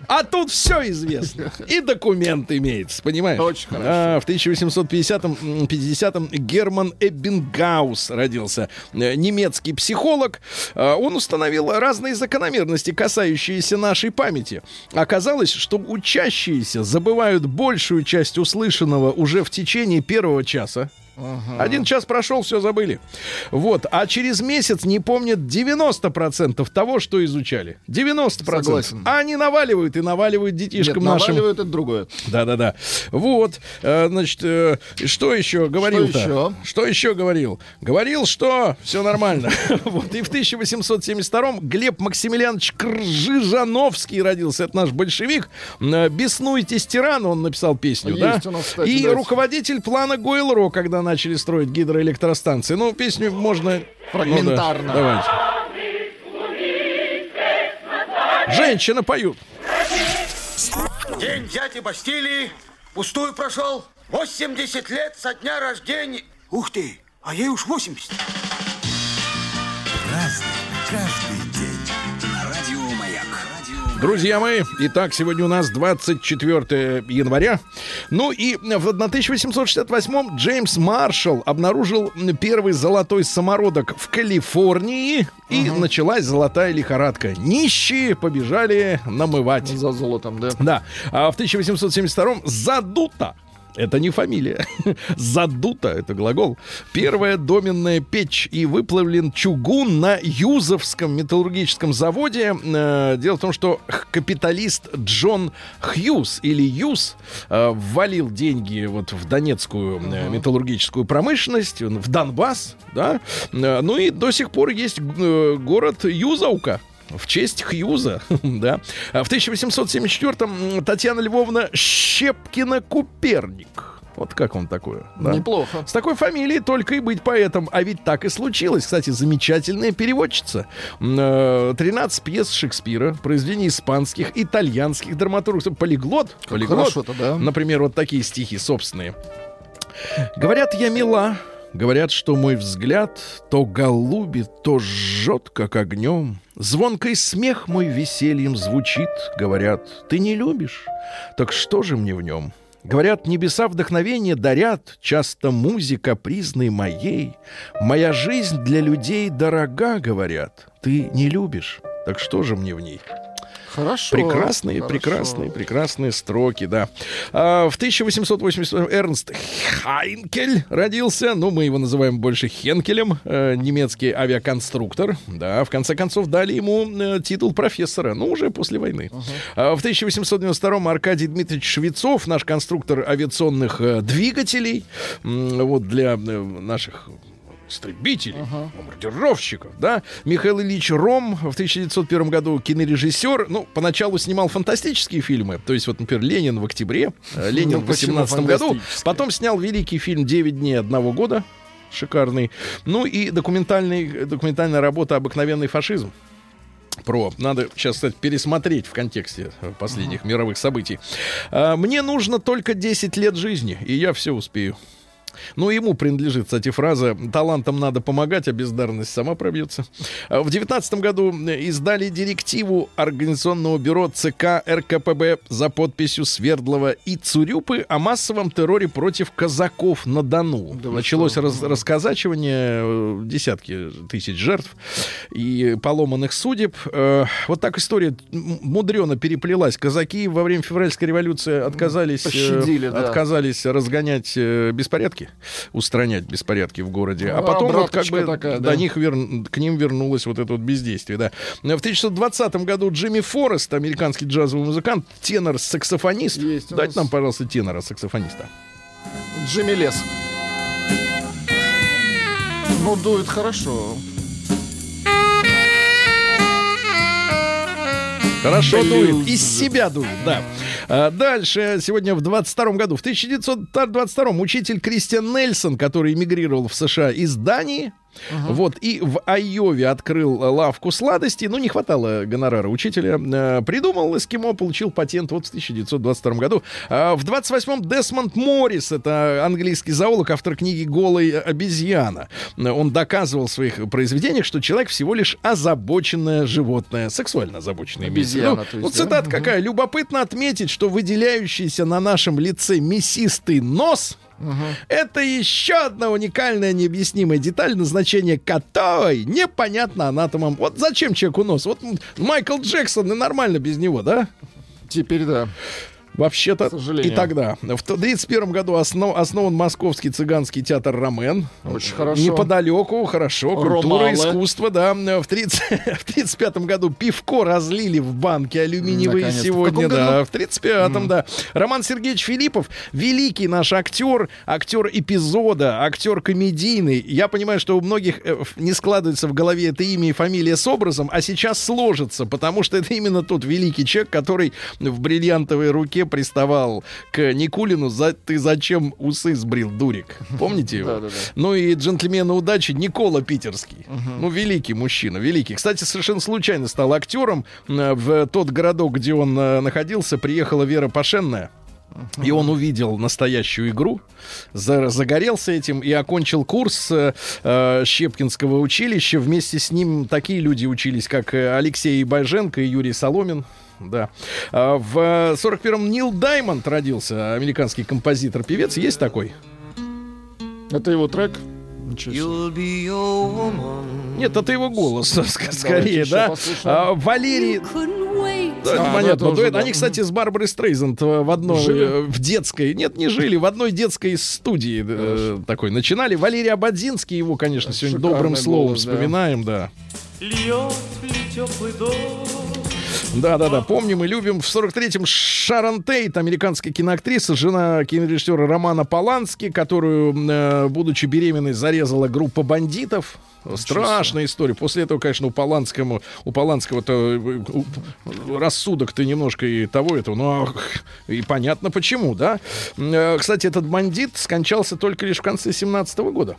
А тут все известно. И документ имеется, понимаешь? Очень хорошо. А, в 1850-м, 50-м Герман Эббингаус родился. Э, Немецкий психолог. А, Он установил разные закономерности, касающиеся нашей памяти. Оказалось, что учащиеся забывают большую часть услышанного уже в течение первого часа. Один час прошел, все забыли. Вот. А через месяц не помнят 90% того, что изучали. 90%. Согласен. А они наваливают и наваливают Нет, детишкам нашим. наваливают это другое. Да-да-да. Вот. Э, Значит, э, что еще говорил-то? еще? Что еще говорил? Говорил, что все нормально. <laughs> Вот. И в 1872-м Глеб Максимилианович Кржижановский родился. Это наш большевик. Э, «Беснуйтесь, тиран» он написал песню, Есть да? у нас, кстати, И да. руководитель плана Гойл-Ро, когда начали строить гидроэлектростанции. Ну, песню можно... Фрагментарно. Ну да, давайте. Женщины поют. День дяди Бастилии пустую прошел. 80 лет со дня рождения. Ух ты, а ей уж 80. Разный, Друзья мои, итак, сегодня у нас 24 января. Ну и в 1868-м Джеймс Маршалл обнаружил первый золотой самородок в Калифорнии. И началась золотая лихорадка. Нищие побежали намывать. За золотом, да. Да. А в 1872-м задута Это не фамилия. <laughs> Задута — это глагол. Первая доменная печь и выплавлен чугун на Юзовском металлургическом заводе. Э, Дело в том, что капиталист Джон Хьюз или Юз э, ввалил деньги вот в донецкую э, металлургическую промышленность, в Донбасс, да. Ну и до сих пор есть город Юзовка. В честь Хьюза, <laughs> да. А В 1874-м Татьяна Львовна Щепкина-Куперник. Вот как он такое? да? Неплохо. С такой фамилией только и быть поэтом. А ведь так и случилось. Кстати, замечательная переводчица. М, э, 13 пьес Шекспира, произведений испанских, итальянских драматургов. Полиглот. Полиглот. хорошо-то, да. Например, вот такие стихи собственные. Говорят, я мила, говорят, что мой взгляд то голубит, то жжет, как огнем. Звонкий смех мой весельем звучит, говорят, ты не любишь, так что же мне в нем? Говорят, небеса вдохновение дарят, часто музыка призной моей. Моя жизнь для людей дорога, говорят, ты не любишь, так что же мне в ней? Хорошо. Прекрасные, хорошо. прекрасные, прекрасные строки, да. А, в 1880 Эрнст Хайнкель родился, ну, мы его называем больше Хенкелем, э, немецкий авиаконструктор, да, в конце концов дали ему э, титул профессора, ну, уже после войны. А, в 1892 Аркадий Дмитриевич Швецов, наш конструктор авиационных э, двигателей, вот для э, наших истребителей, бомбардировщиков, да. Михаил Ильич Ром в 1901 году кинорежиссер, ну, поначалу снимал фантастические фильмы, то есть вот, например, «Ленин в октябре», э, «Ленин Ну, в почему 18 году», потом снял великий фильм «Девять дней одного года», шикарный, ну и документальный, документальная работа «Обыкновенный фашизм». Про. Надо сейчас, кстати, пересмотреть в контексте последних мировых событий. А, Мне нужно только 10 лет жизни, и я все успею. Ну, ему принадлежит, кстати, фраза «талантам надо помогать, а бездарность сама пробьется». А В девятнадцатом году издали директиву Организационного бюро ЦК РКПБ за подписью Свердлова и Цурюпы о массовом терроре против казаков на Дону. Да Началось что? раз- расказачивание, э, десятки тысяч жертв и поломанных судеб. Э, Вот так история мудрено переплелась. Казаки во время февральской революции отказались, э, Пощадили, да. отказались разгонять э, беспорядки, устранять беспорядки в городе. А Ну, потом вот как бы такая, до да. них вер- к ним вернулось вот это вот бездействие. Да. В 1920 году Джимми Форест, американский джазовый музыкант, тенор-саксофонист. Есть Дайте нас. нам, пожалуйста, тенора-саксофониста. Джимми Лес. Ну, дует хорошо. Хорошо дует. Из себя дует, да. А, дальше, сегодня в 22 году, в 1922 учитель Кристиан Нельсон, который эмигрировал в США из Дании, вот, и в Айове открыл э, лавку сладостей, ну, не хватало гонорара учителя, э, придумал эскимо, получил патент вот в 1922 году. А в 28-м Десмонд Моррис, это английский зоолог, автор книги «Голая обезьяна». Он доказывал в своих произведениях, что человек всего лишь озабоченное животное, сексуально озабоченное. Обезьяна, то есть, Ну, да? цитата какая. Любопытно отметить, что выделяющийся на нашем лице мясистый нос это еще одна уникальная необъяснимая деталь, назначение которой непонятно анатомам. Вот зачем человеку нос? Вот Майкл Джексон и нормально без него, да? Теперь да. Вообще-то и тогда. В 1931 году основ- основан Московский цыганский театр «Ромен». Очень хорошо. Неподалеку, хорошо, культура, Ромалы. искусство, да. В 30 <laughs> в 35 году пивко разлили в банке алюминиевые. В сегодня, каком да. В 35-м, да. Роман Сергеевич Филиппов, великий наш актер, актер эпизода, актер комедийный. Я понимаю, что у многих э, не складывается в голове это имя и фамилия с образом, а сейчас сложится, потому что это именно тот великий человек, который в бриллиантовой руке приставал к Никулину за «ты зачем усы сбрил, дурик?» Помните его? Ну и джентльмена удачи Никола Питерский. Ну, великий мужчина, великий. Кстати, совершенно случайно стал актером. В тот городок, где он э, находился, приехала Вера Пашенная. И он увидел настоящую игру, за- загорелся этим и окончил курс э, э, Щепкинского училища. Вместе с ним такие люди учились, как э, Алексей Байженко и Юрий Соломин. Да. А В 41-м Нил Даймонд родился, американский композитор-певец. Есть такой? Это его трек. Ничего себе. You'll be your woman. Нет, это его голос, <laughs> ск- скорее, еще да. А, Валерий, Да, А, ну понятно. это уже, дуэт. да. Они, кстати, с Барбарой Стрейзенд э, в одной, Жили? э, в детской, нет, не жили, в одной детской студии э, такой начинали. Валерий Абадзинский, его, конечно, сегодня Шикарный добрым словом голос, да. вспоминаем, да. Льет ли теплый дождь Да, да, да, помним и любим. В 43-м Шарон Тейт, американская киноактриса, жена кинорежиссера Романа Полански, которую, э, будучи беременной, зарезала группа бандитов. Страшная история. После этого, конечно, у Поланскому, у Поланского-то э, рассудок-то немножко и того этого, но и понятно почему, да. Э, Кстати, этот бандит скончался только лишь в конце 17 года.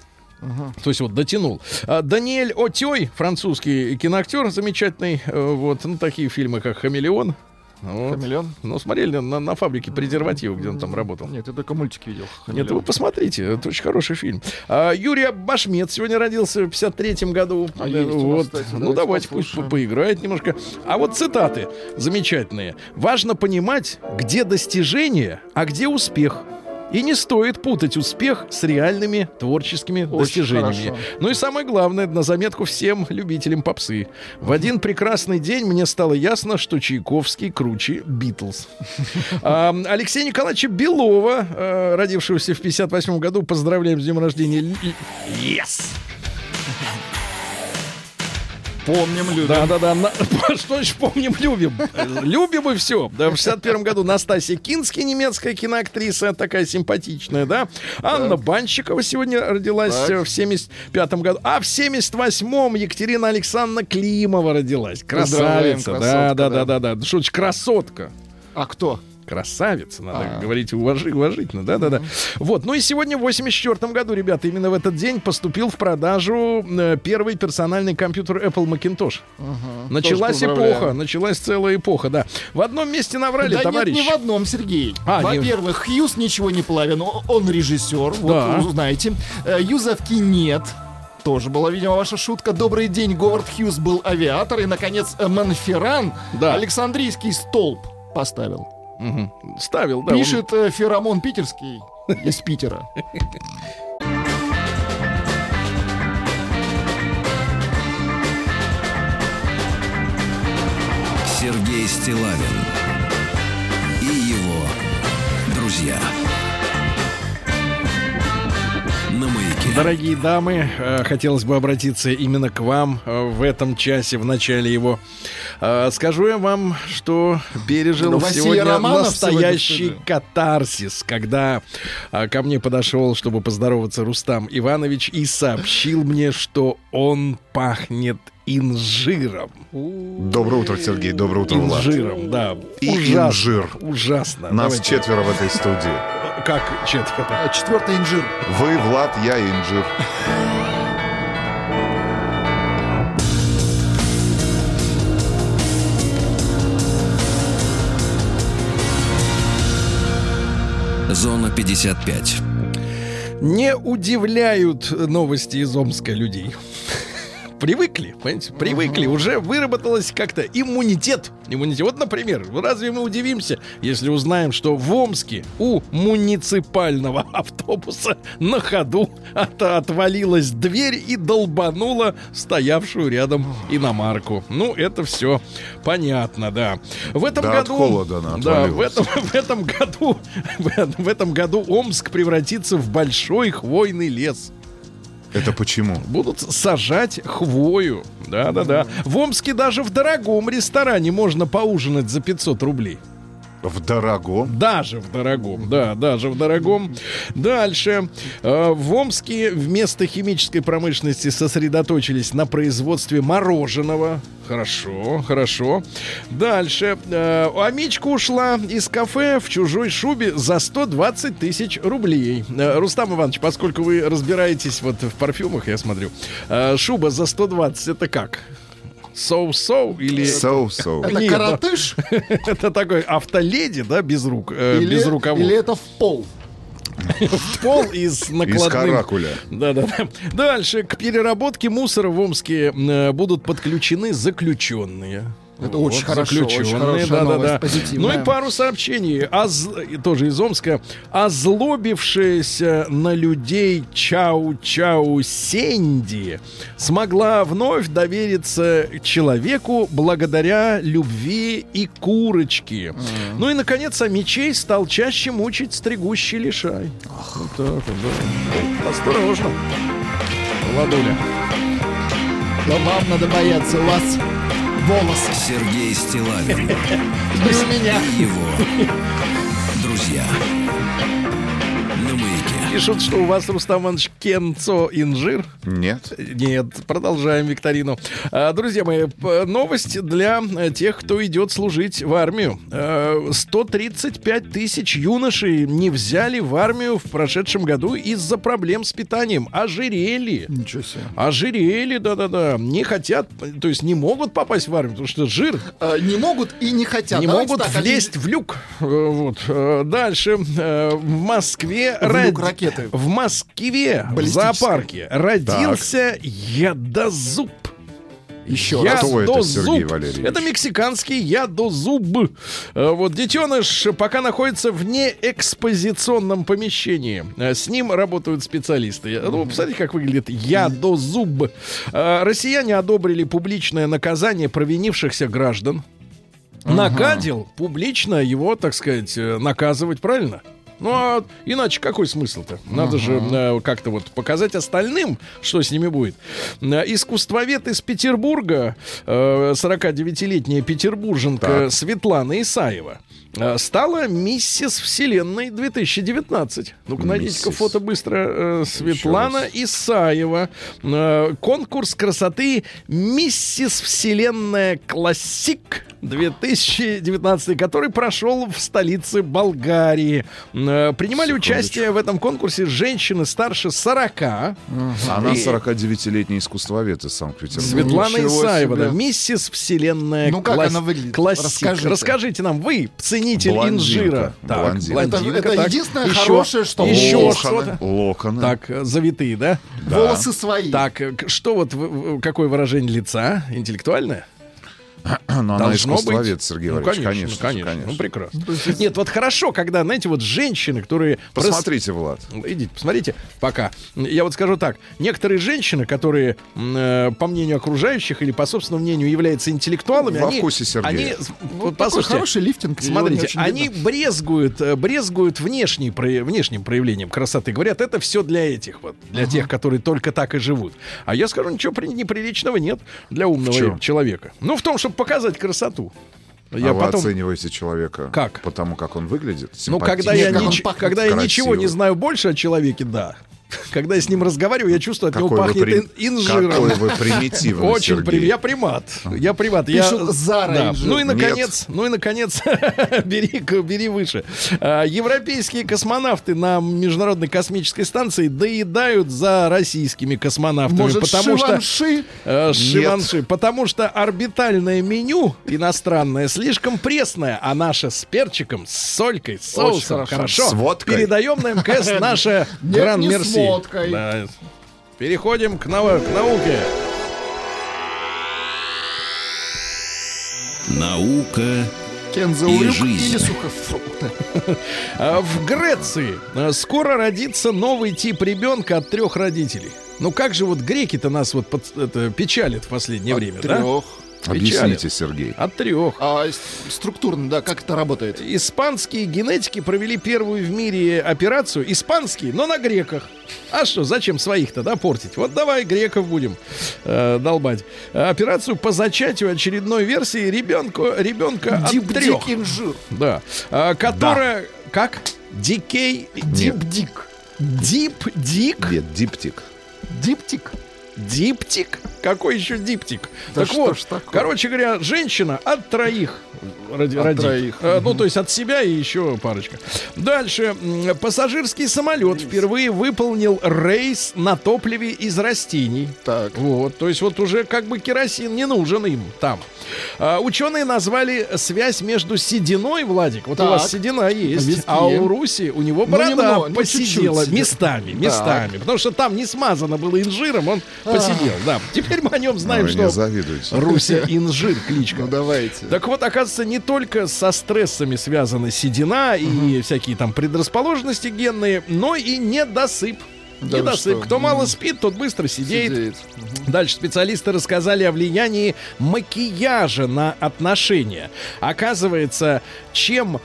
То есть вот дотянул. А, Даниэль Отей, французский киноактер замечательный. э, Вот, ну, такие фильмы, как «Хамелеон». Вот. Хамелеон? Ну, смотрели на, на фабрике презервативов, где он там работал. Нет, я только мультики видел. Нет, «Хамелеон». вы посмотрите, это очень хороший фильм. А, Юрий Башмет сегодня родился в 53-м году. А Э, есть вот. кстати, ну, давайте пусть послушаем. по- поиграет немножко. А вот цитаты замечательные. Важно понимать, где достижение, а где успех. И не стоит путать успех с реальными творческими Очень достижениями. хорошо. Ну и самое главное, на заметку всем любителям попсы. В один прекрасный день мне стало ясно, что Чайковский круче Битлз. <laughs> Алексея Николаевича Белова, э, родившегося в 58 году, поздравляем с днем рождения. Yes! <laughs> Помним, любим. Да, да, да. на- <laughs> Что значит помним, любим? Любим и все. Да, в 61 году Настасья Кински, немецкая киноактриса, такая симпатичная, да. Анна Банщикова сегодня родилась Так. э, в 75 году. А в 78-м Екатерина Александровна Климова родилась. Красавица. Да, красотка, да, да. да, да, да. Что значит красотка? А кто? Красавица, надо А. говорить уважи- уважительно, да-да-да. Вот, ну и сегодня в 84 году, ребята, именно в этот день поступил в продажу э, первый персональный компьютер Apple Macintosh. Началась Тоже поздравляем. эпоха, началась целая эпоха, да. В одном месте наврали, да товарищ. нет, не в одном, Сергей. А, не- Во-первых, Хьюз ничего не плавен, он режиссер, вот Да. вы знаете. Э, Юзовки нет. Тоже была, видимо, ваша шутка. Добрый день, Говард Хьюз был авиатор. И, наконец, Монферран Да. Александрийский столб поставил. Мгм. Ставил, да. он- Пишет э, Феромон Питерский <laughs> из Питера. Сергей Стилавин и его друзья. Дорогие дамы, э, хотелось бы обратиться именно к вам э, в этом часе, в начале его. Э, Скажу я вам, что пережил Ну, сегодня Романов настоящий сегодня катарсис, когда ко мне подошел, чтобы поздороваться Рустам Иванович и сообщил мне, что он пахнет инжиром. Доброе утро, Сергей. Доброе утро, Влад. Инжиром, да. И Ужасно. инжир. Ужасно. Нас Давайте. четверо в этой студии. Как четверо? А Четвертый инжир. Вы, Влад, я инжир. Зона 55. Не удивляют новости из Омска людей. Привыкли, понимаете, привыкли, уже выработалось как-то иммунитет. Иммунитет. Вот, например, разве мы удивимся, если узнаем, что в Омске у муниципального <laughs> автобуса на ходу от- отвалилась дверь и долбанула стоявшую рядом иномарку. Ну, это все понятно, да. В этом Да, от году... холода она да, в этом, в этом году <laughs> в этом году Омск превратится в большой хвойный лес. Это почему? Будут сажать хвою. Да-да-да. В Омске даже в дорогом ресторане можно поужинать за 500 рублей. В дорогом. Даже в дорогом, да, даже в дорогом. Дальше. Э, В Омске вместо химической промышленности сосредоточились на производстве мороженого. Хорошо, хорошо. Дальше. Э, Амичка ушла из кафе в чужой шубе за 120 тысяч рублей. Э, Рустам Иванович, поскольку вы разбираетесь вот в парфюмах, я смотрю, шуба за 120 это как? Соу-соу или... So-so. Это Нет, коротыш? <laughs> Это такой автоледи, да, без рук, э, Или, без рукавов. или это в пол? в пол и с Из каракуля. Да-да-да. Дальше. К переработке мусора в Омске э, будут подключены заключенные. Это очень хорошо, очень хорошая да, да, новость, да. позитивная. Ну и пару сообщений. Оз- Тоже из Омска. Озлобившаяся на людей Чау-Чау Сенди смогла вновь довериться человеку благодаря любви и курочке. Ну и, наконец, мечей стал чаще мучить стригущий лишай. Вот так вот, да. Осторожно. Ладуля. Да вам надо бояться, у вас волосы. Сергей Стилавин И у меня. его друзья. На маяке. Пишут, что у вас, Рустам Иванович, кенцо инжир. Нет. Нет, продолжаем викторину. А, Друзья мои, новость для э, тех, кто идет служить в армию. Э, 135 тысяч юношей не взяли в армию в прошедшем году из-за проблем с питанием. Ожирели. Ничего себе. Ожирели, да-да-да. Не хотят, то есть не могут попасть в армию, потому что жир Э, Не могут и не хотят. не Давайте могут так, влезть в люк. Э, Вот. Э, Дальше. Э, В Москве... В род- ракеты. В Москве, в зоопарке, родился ядозуб. Еще раз. Кто это. Сергей Валерьевич? Это мексиканский ядозуб. Э, Вот детеныш пока находится в неэкспозиционном помещении. Э, С ним работают специалисты. Ну, посмотрите, как выглядит ядозуб. Э, Россияне одобрили публичное наказание провинившихся граждан. Нагадил публично его, так сказать, э, наказывать, правильно? Ну, а иначе какой смысл-то? Надо же э, как-то вот показать остальным, что с ними будет. Э, Искусствовед из Петербурга, э, 49-летняя петербурженка Так. Светлана Исаева, э, стала миссис Вселенной 2019. Ну-ка, найдите-ка фото быстро. э, Светлана Исаева. Конкурс красоты Миссис Вселенная Классик 2019, который прошел в столице Болгарии. Э, Принимали участие в этом конкурсе женщины старше 40. Она И- 49-летний искусствовед из Санкт-Петербурга. Светлана Ничего Исаева, да, миссис Вселенная Ну, как класс- она выглядит? Классик. Расскажите. Расскажите нам, вы, ценитель Блондинка. инжира. Блондинка. Это- это так. единственное Еще- хорошее, что еще. Локоны. Локоны. Так, завитые, да? Волосы свои. Так, что вот, какое выражение лица? Интеллектуальное? Но она Должно искусствовед, быть. Сергей ну, Валерьевич, конечно, конечно. конечно, Ну, конечно. прекрасно. Нет, вот хорошо, когда, знаете, вот женщины, которые... Посмотрите, Влад. Идите, посмотрите, пока. Я вот скажу так. Некоторые женщины, которые, э, по мнению окружающих или по собственному мнению, являются интеллектуалами, Во они... вкусе Сергея. Они, такой послушайте, хороший лифтинг. Смотрите, они видно. брезгуют, э, брезгуют внешней, внешним проявлением красоты. Говорят, это все для этих вот, для тех, которые только так и живут. А я скажу, ничего при- неприличного нет для умного человека. Ну, в том, чтобы показать красоту. Я а вы потом... оцениваете человека Как? по тому, как он выглядит? Ну, когда я, нич- когда я ничего не знаю больше о человеке, да. Когда я с ним разговариваю, я чувствую, от него Какой вы, пахнет при- ин- инжиром. какой вы примитивный, Очень Сергей. при... Я примат. Я примат. Я... Пишут, Зара Да. инжир. Ну и Нет. наконец, ну и наконец, <laughs> бери, бери выше. А, Европейские космонавты на Международной космической станции доедают за российскими космонавтами, Может, потому что шиванши? Э, Шиванши, потому что орбитальное меню иностранное слишком пресное, а наше с перчиком, с солькой, с соусом. хорошо. С водкой. Передаем на МКС <laughs> наше Нет, гран мерси. Водкой. Да. Переходим к, нау- к науке. Наука Кензаурюк И жизнь. или сухофрукты. А В Греции а, скоро родится новый тип ребенка от трех родителей. Ну как же вот греки-то нас вот под- это, печалят в последнее время, да? Объясните, Сергей. От трех. А структурно, да, как это работает? Испанские генетики провели первую в мире операцию. Испанские, но на греках. А что, зачем своих-то, да, портить? Вот давай греков будем э, долбать. Операцию по зачатию очередной версии ребенка, ребенка от трех. Дип-дик инжир. Да. А, которая... Как? Дикей... Дип-дик. Дип-дик? Нет, диптик. Диптик? Диптик? Какой еще диптик? Да так что вот, ж такое? короче говоря, женщина от троих ради, От родит. троих. Э, Ну, то есть от себя и еще парочка. Дальше. Пассажирский самолет впервые выполнил рейс на топливе из растений. Так. Вот, то есть вот уже как бы керосин не нужен им там. А, ученые назвали связь между сединой, Владик, вот у Так. вас седина есть, Виски. а у Руси у него Ну, борода немного, ну, посидела чуть-чуть. местами, местами, потому что там не смазано было инжиром, он посидел, да. Теперь мы о нем знаем, что не завидуете. Руся <laughs> инжир кличка. Ну давайте. Так вот, оказывается, не только со стрессами связаны седина и всякие там предрасположенности генные, но и недосып. Да недосып. Кто мало спит, тот быстро сидеет. Сидеет. Дальше специалисты рассказали о влиянии макияжа на отношения. Оказывается, чем,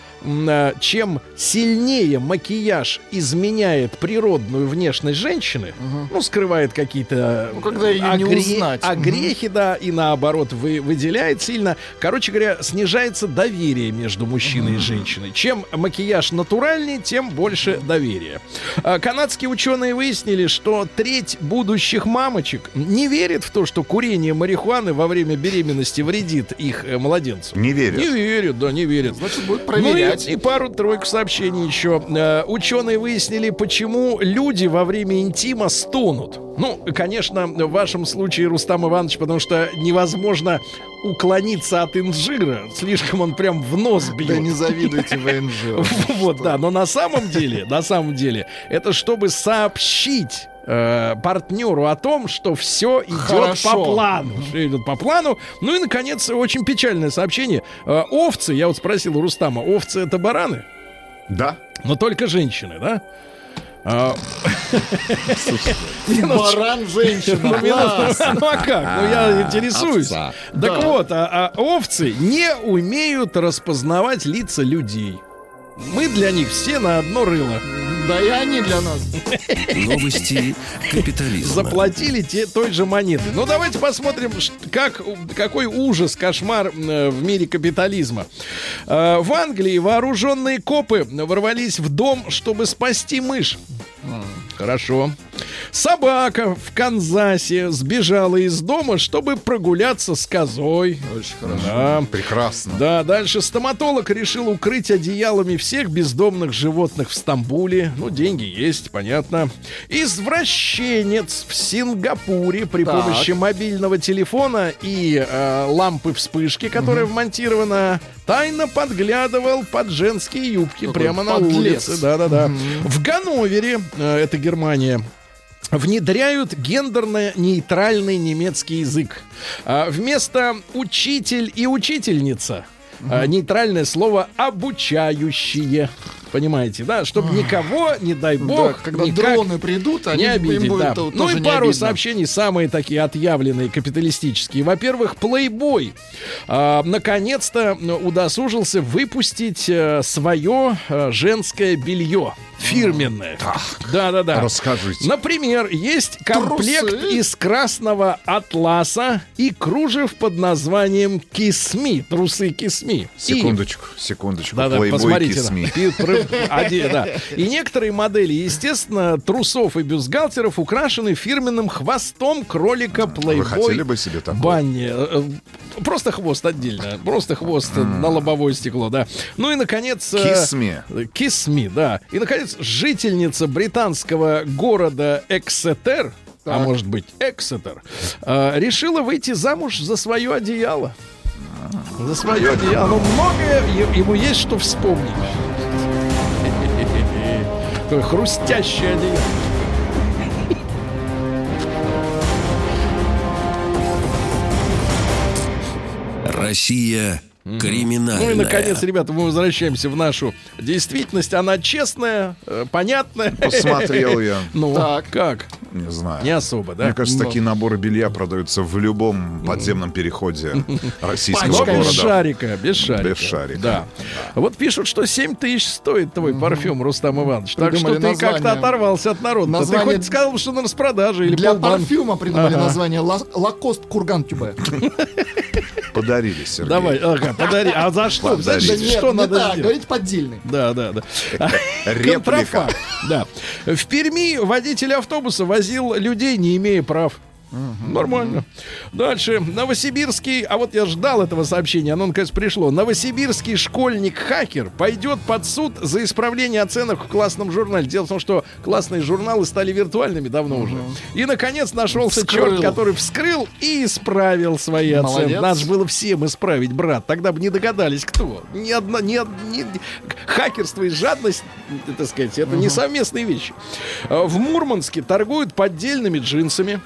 чем сильнее макияж изменяет природную внешность женщины, ну, скрывает какие-то Ну, когда её не узнать. огрехи, да, и наоборот вы, выделяет сильно. Короче говоря, снижается доверие между мужчиной и женщиной. Чем макияж натуральнее, тем больше доверия. А, Канадские ученые выяснили, что треть будущих мамочек не верит в то, что курение марихуаны во время беременности вредит их э, младенцу. Не верят. Не верят, да, не верят. Значит, будет Ну и, пару-тройку сообщений еще. Э, ученые выяснили, почему люди во время интима стонут. Ну, конечно, в вашем случае, Рустам Иванович, потому что невозможно уклониться от инжира. Слишком он прям в нос бьет. Да не завидуйте ВНЖ. <laughs> Вот, да, но на самом деле, на самом деле, это чтобы сообщить э, партнеру о том, что все идет Хорошо. по плану. Все идет по плану. Ну и, наконец, очень печальное сообщение. Э, овцы, я вот спросил у Рустама, овцы это бараны? Да? Но только женщины, да? А, Баран женщина. ну, <laughs> ну, а как? Ну я интересуюсь. овца. Так вот, а, а овцы не умеют распознавать лица людей. Мы для них все на одно рыло. Да и они для нас. Новости капитализма. Заплатили те, той же монеты. Ну, давайте посмотрим, как, какой ужас, кошмар в мире капитализма. Э, В Англии вооруженные копы ворвались в дом, чтобы спасти мышь. Хорошо. Собака в Канзасе сбежала из дома, чтобы прогуляться с козой. Очень хорошо. Да. Прекрасно. Да, дальше стоматолог решил укрыть одеялами всех бездомных животных в Стамбуле. Ну, деньги есть, понятно. Извращенец в Сингапуре при Так. помощи мобильного телефона и э, лампы вспышки, которая вмонтирована, тайно подглядывал под женские юбки Какой прямо на подлец. улице. Да-да-да. В Ганновере, э, это Германия, внедряют гендерно-нейтральный немецкий язык. А, вместо учитель и учительница а, нейтральное слово обучающие. Понимаете, да? Чтобы никого, не дай Да, бог, когда никак дроны придут, они не обидеть, им будет да. то- Ну и пару обидно. сообщений, самые такие отъявленные, капиталистические. Во-первых, Playboy а, наконец-то ну, удосужился выпустить свое женское белье. Фирменное. Да-да-да. Расскажите. Например, есть комплект Трусы. из красного атласа и кружев под названием кисми. Трусы кисми. И- Секундочку, секундочку. Playboy посмотрите. Kiss да. Me. Пи- про- оде- да. И некоторые модели, естественно, трусов и бюстгальтеров украшены фирменным хвостом кролика Playboy. Вы хотели бы себе такой? Банни. Э, э, Просто хвост отдельно. Просто хвост на лобовое стекло, да. Ну и, наконец... э. Kiss me, да. И, наконец, жительница британского города Эксетер, а Так. может быть Эксетер, э, решила выйти замуж за свое одеяло. За свое одеяло. Ну, многое ему есть что вспомнить. <laughs> Такое хрустящее одеяло. Россия криминальная. Ну и, наконец, ребята, мы возвращаемся в нашу действительность. Она честная, э, понятная. Посмотрел я. <laughs> Ну, Так. как? Не знаю. Не особо, да? Мне кажется, Ну. такие наборы белья продаются в любом подземном переходе <laughs> российского Но Пачками. без города. шарика, без шарика. Без шарика. Да. Вот пишут, что 7 тысяч стоит твой парфюм, Рустам Иванович. Так что ты как-то оторвался от народа. Ты Название- хоть сказал, что на распродаже или Для полбан- парфюма придумали Ага. название «Ла- Лакост Курган Тюбе. <laughs> Подарили, Сергей. Давай, ага, подари. А за что? Подари. Подожди, Да нет, что не надо так, сделать? говорите поддельный. Да, да, да. Реплика. Да. В Перми водитель автобуса возил людей, не имея прав. Нормально. Дальше. Новосибирский, а вот я ждал этого сообщения, оно наконец пришло. Новосибирский школьник-хакер пойдет под суд за исправление оценок в классном журнале. Дело в том, что классные журналы стали виртуальными давно уже. И, наконец, нашелся Вскрыл. черт, который вскрыл и исправил свои оценки. Молодец. Надо же было всем исправить, брат. Тогда бы не догадались, кто. Ни одна, ни, ни- хакерство и жадность, так сказать, это не совместные вещи. Э, В Мурманске торгуют поддельными джинсами.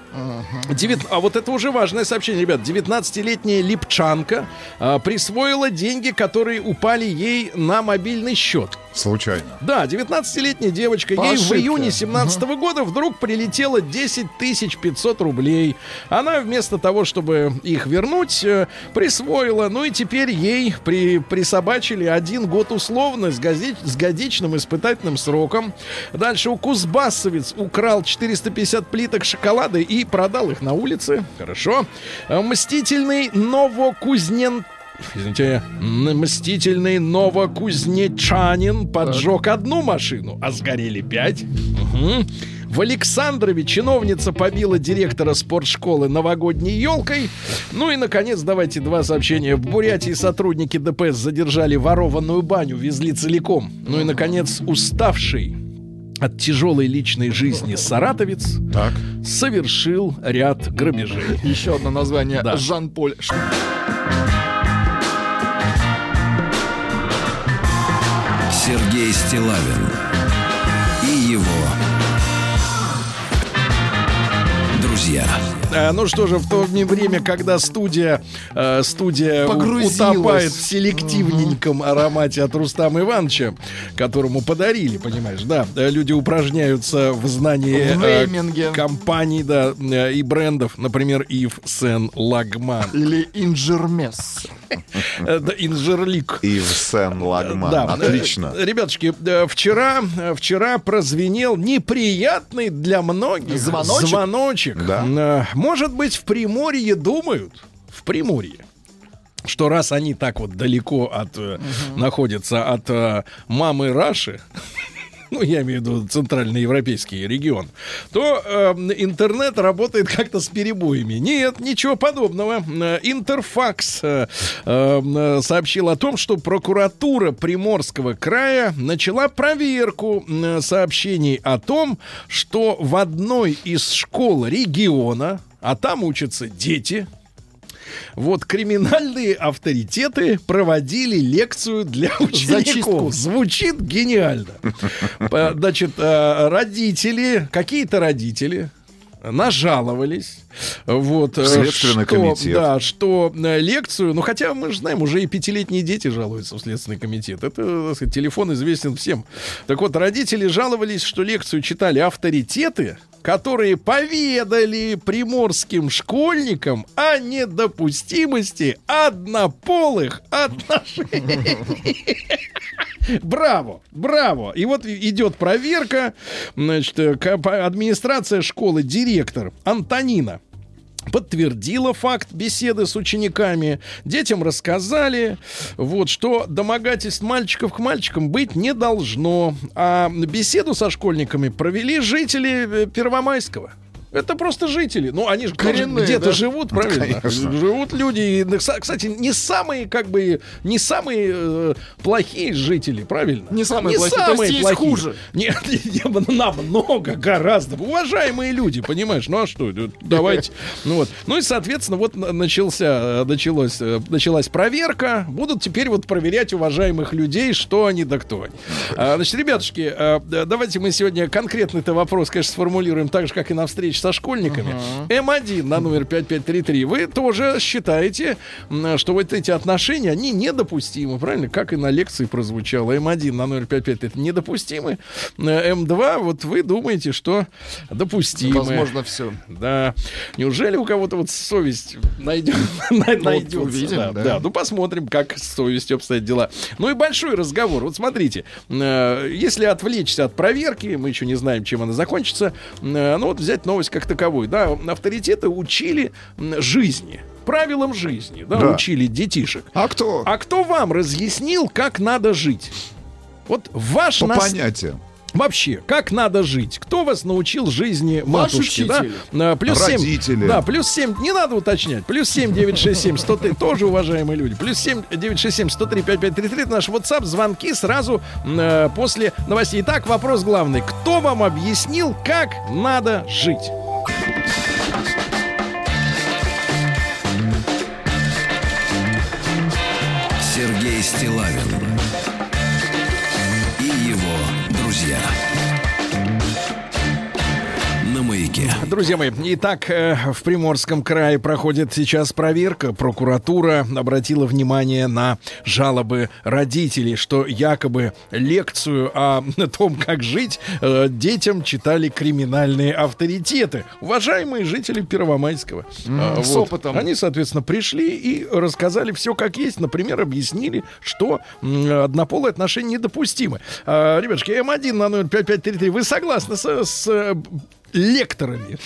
Девят- А вот это уже важное сообщение, ребят. 19-летняя Липчанка а, присвоила деньги, которые упали ей на мобильный счет. Случайно. Да, 19-летняя девочка, По ей в ошибке. июне 17 года вдруг прилетело 10 500 рублей. Она вместо того, чтобы их вернуть, э, присвоила. Ну и теперь ей при, присобачили один год условно с, гази- с годичным испытательным сроком. Дальше у Кузбассовец украл 450 плиток шоколада и продал их на улице. Хорошо. Э, Мстительный Новокузнен Извините, мстительный новокузнечанин поджег одну машину, а сгорели пять. Мгм. В Александрове чиновница побила директора спортшколы новогодней елкой. Ну и, наконец, давайте два сообщения. В Бурятии сотрудники ДПС задержали ворованную баню, везли целиком. Ну и, наконец, уставший от тяжелой личной жизни <laughs> саратовец Так. совершил ряд грабежей. Еще одно название. Да. Жан-Поль. Сергей Стилавин и его друзья. А, ну что же, в то время, когда студия, э, студия утопает в селективненьком аромате от Рустама Ивановича, которому подарили, понимаешь, да, э, люди упражняются в знании э, компаний, да, э, и брендов, например, Ив Сен Лагман, Или Инжермес. Э, да, Инжерлик. Ив Сен Лагман. Да, Отлично. э, Ребятушки, э, вчера, э, вчера прозвенел неприятный для многих Звоночек? звоночек. Да. Может быть, в Приморье думают, в Приморье, что раз они так вот далеко от, э, находятся от э, мамы Раши, <laughs> ну, я имею в виду центральноевропейский регион, то э, интернет работает как-то с перебоями. Нет, ничего подобного. Э, Интерфакс э, э, сообщил о том, что прокуратура Приморского края начала проверку э, сообщений о том, что в одной из школ региона, а там учатся дети, вот криминальные авторитеты проводили лекцию для <laughs> учеников. Зачистку. Звучит гениально. Значит, э, родители, какие-то родители нажаловались. Вот, э, Следственный что, комитет. Да, что э, лекцию, ну хотя мы же знаем, уже и пятилетние дети жалуются в Следственный комитет. Это, так сказать, телефон известен всем. Так вот, родители жаловались, что лекцию читали авторитеты, которые поведали приморским школьникам о недопустимости однополых отношений. <laughs> Браво, браво. И вот идет проверка. Значит, э, администрация школы, директор Антонина подтвердила факт беседы с учениками. Детям рассказали, вот, что домогательств мальчиков к мальчикам быть не должно. А беседу со школьниками провели жители э, Первомайского. Это просто жители. Ну, они же где-то да? живут, правильно? Конечно. Живут люди. И, ну, кстати, не самые, как бы, не самые э, плохие жители, правильно? Не самые плохие, то есть есть хуже. Нет, <laughs> нет, намного, гораздо. Уважаемые люди, понимаешь? Ну а что, давайте. <laughs> Ну вот. Ну и, соответственно, вот на- начался, э, началось, э, началась проверка. Будут теперь вот проверять уважаемых людей, что они да кто они. А, Значит, ребятушки, д- давайте мы сегодня конкретный-то вопрос, конечно, сформулируем так же, как и на встрече со школьниками. М1 на номер 5533. Вы тоже считаете, что вот эти отношения, они недопустимы, правильно? Как и на лекции прозвучало. М1 на номер 55 это недопустимы. Э, М2, вот вы думаете, что допустимы. Возможно, все. Да. Неужели у кого-то вот совесть найдет, <laughs> найдется? увидим, да, да. да. Ну, посмотрим, как с совестью обстоят дела. Ну и большой разговор. Вот смотрите, э, если отвлечься от проверки, мы еще не знаем, чем она закончится, э, ну вот взять новость как таковую. Да, авторитеты учили жизни, правилам жизни, да, Да. учили детишек. А кто? А кто вам разъяснил, как надо жить? Вот ваш По нас- понятиям. Вообще, как надо жить? Кто вас научил жизни Ваш матушки? Да? А, Плюс семь. Родители. Да, плюс 7, не надо уточнять. Плюс 7, 9, 6, 7, 103, тоже уважаемые люди. Плюс 7, 9, 6, 7, 103, 5, 5, 3, 3, это наш WhatsApp, звонки сразу э, после новостей. Итак, вопрос главный. Кто вам объяснил, как надо жить? Сергей Стилавин Маяке. Друзья мои, итак, э, в Приморском крае проходит сейчас проверка. Прокуратура обратила внимание на жалобы родителей, что якобы лекцию о <laughs> том, как жить, э, детям читали криминальные авторитеты. Уважаемые жители Первомайского. А, с опытом. Они, соответственно, пришли и рассказали все как есть. Например, объяснили, что однополые отношения недопустимы. Ребятушки, М1 на номер 5533, вы согласны с, с, лекторами.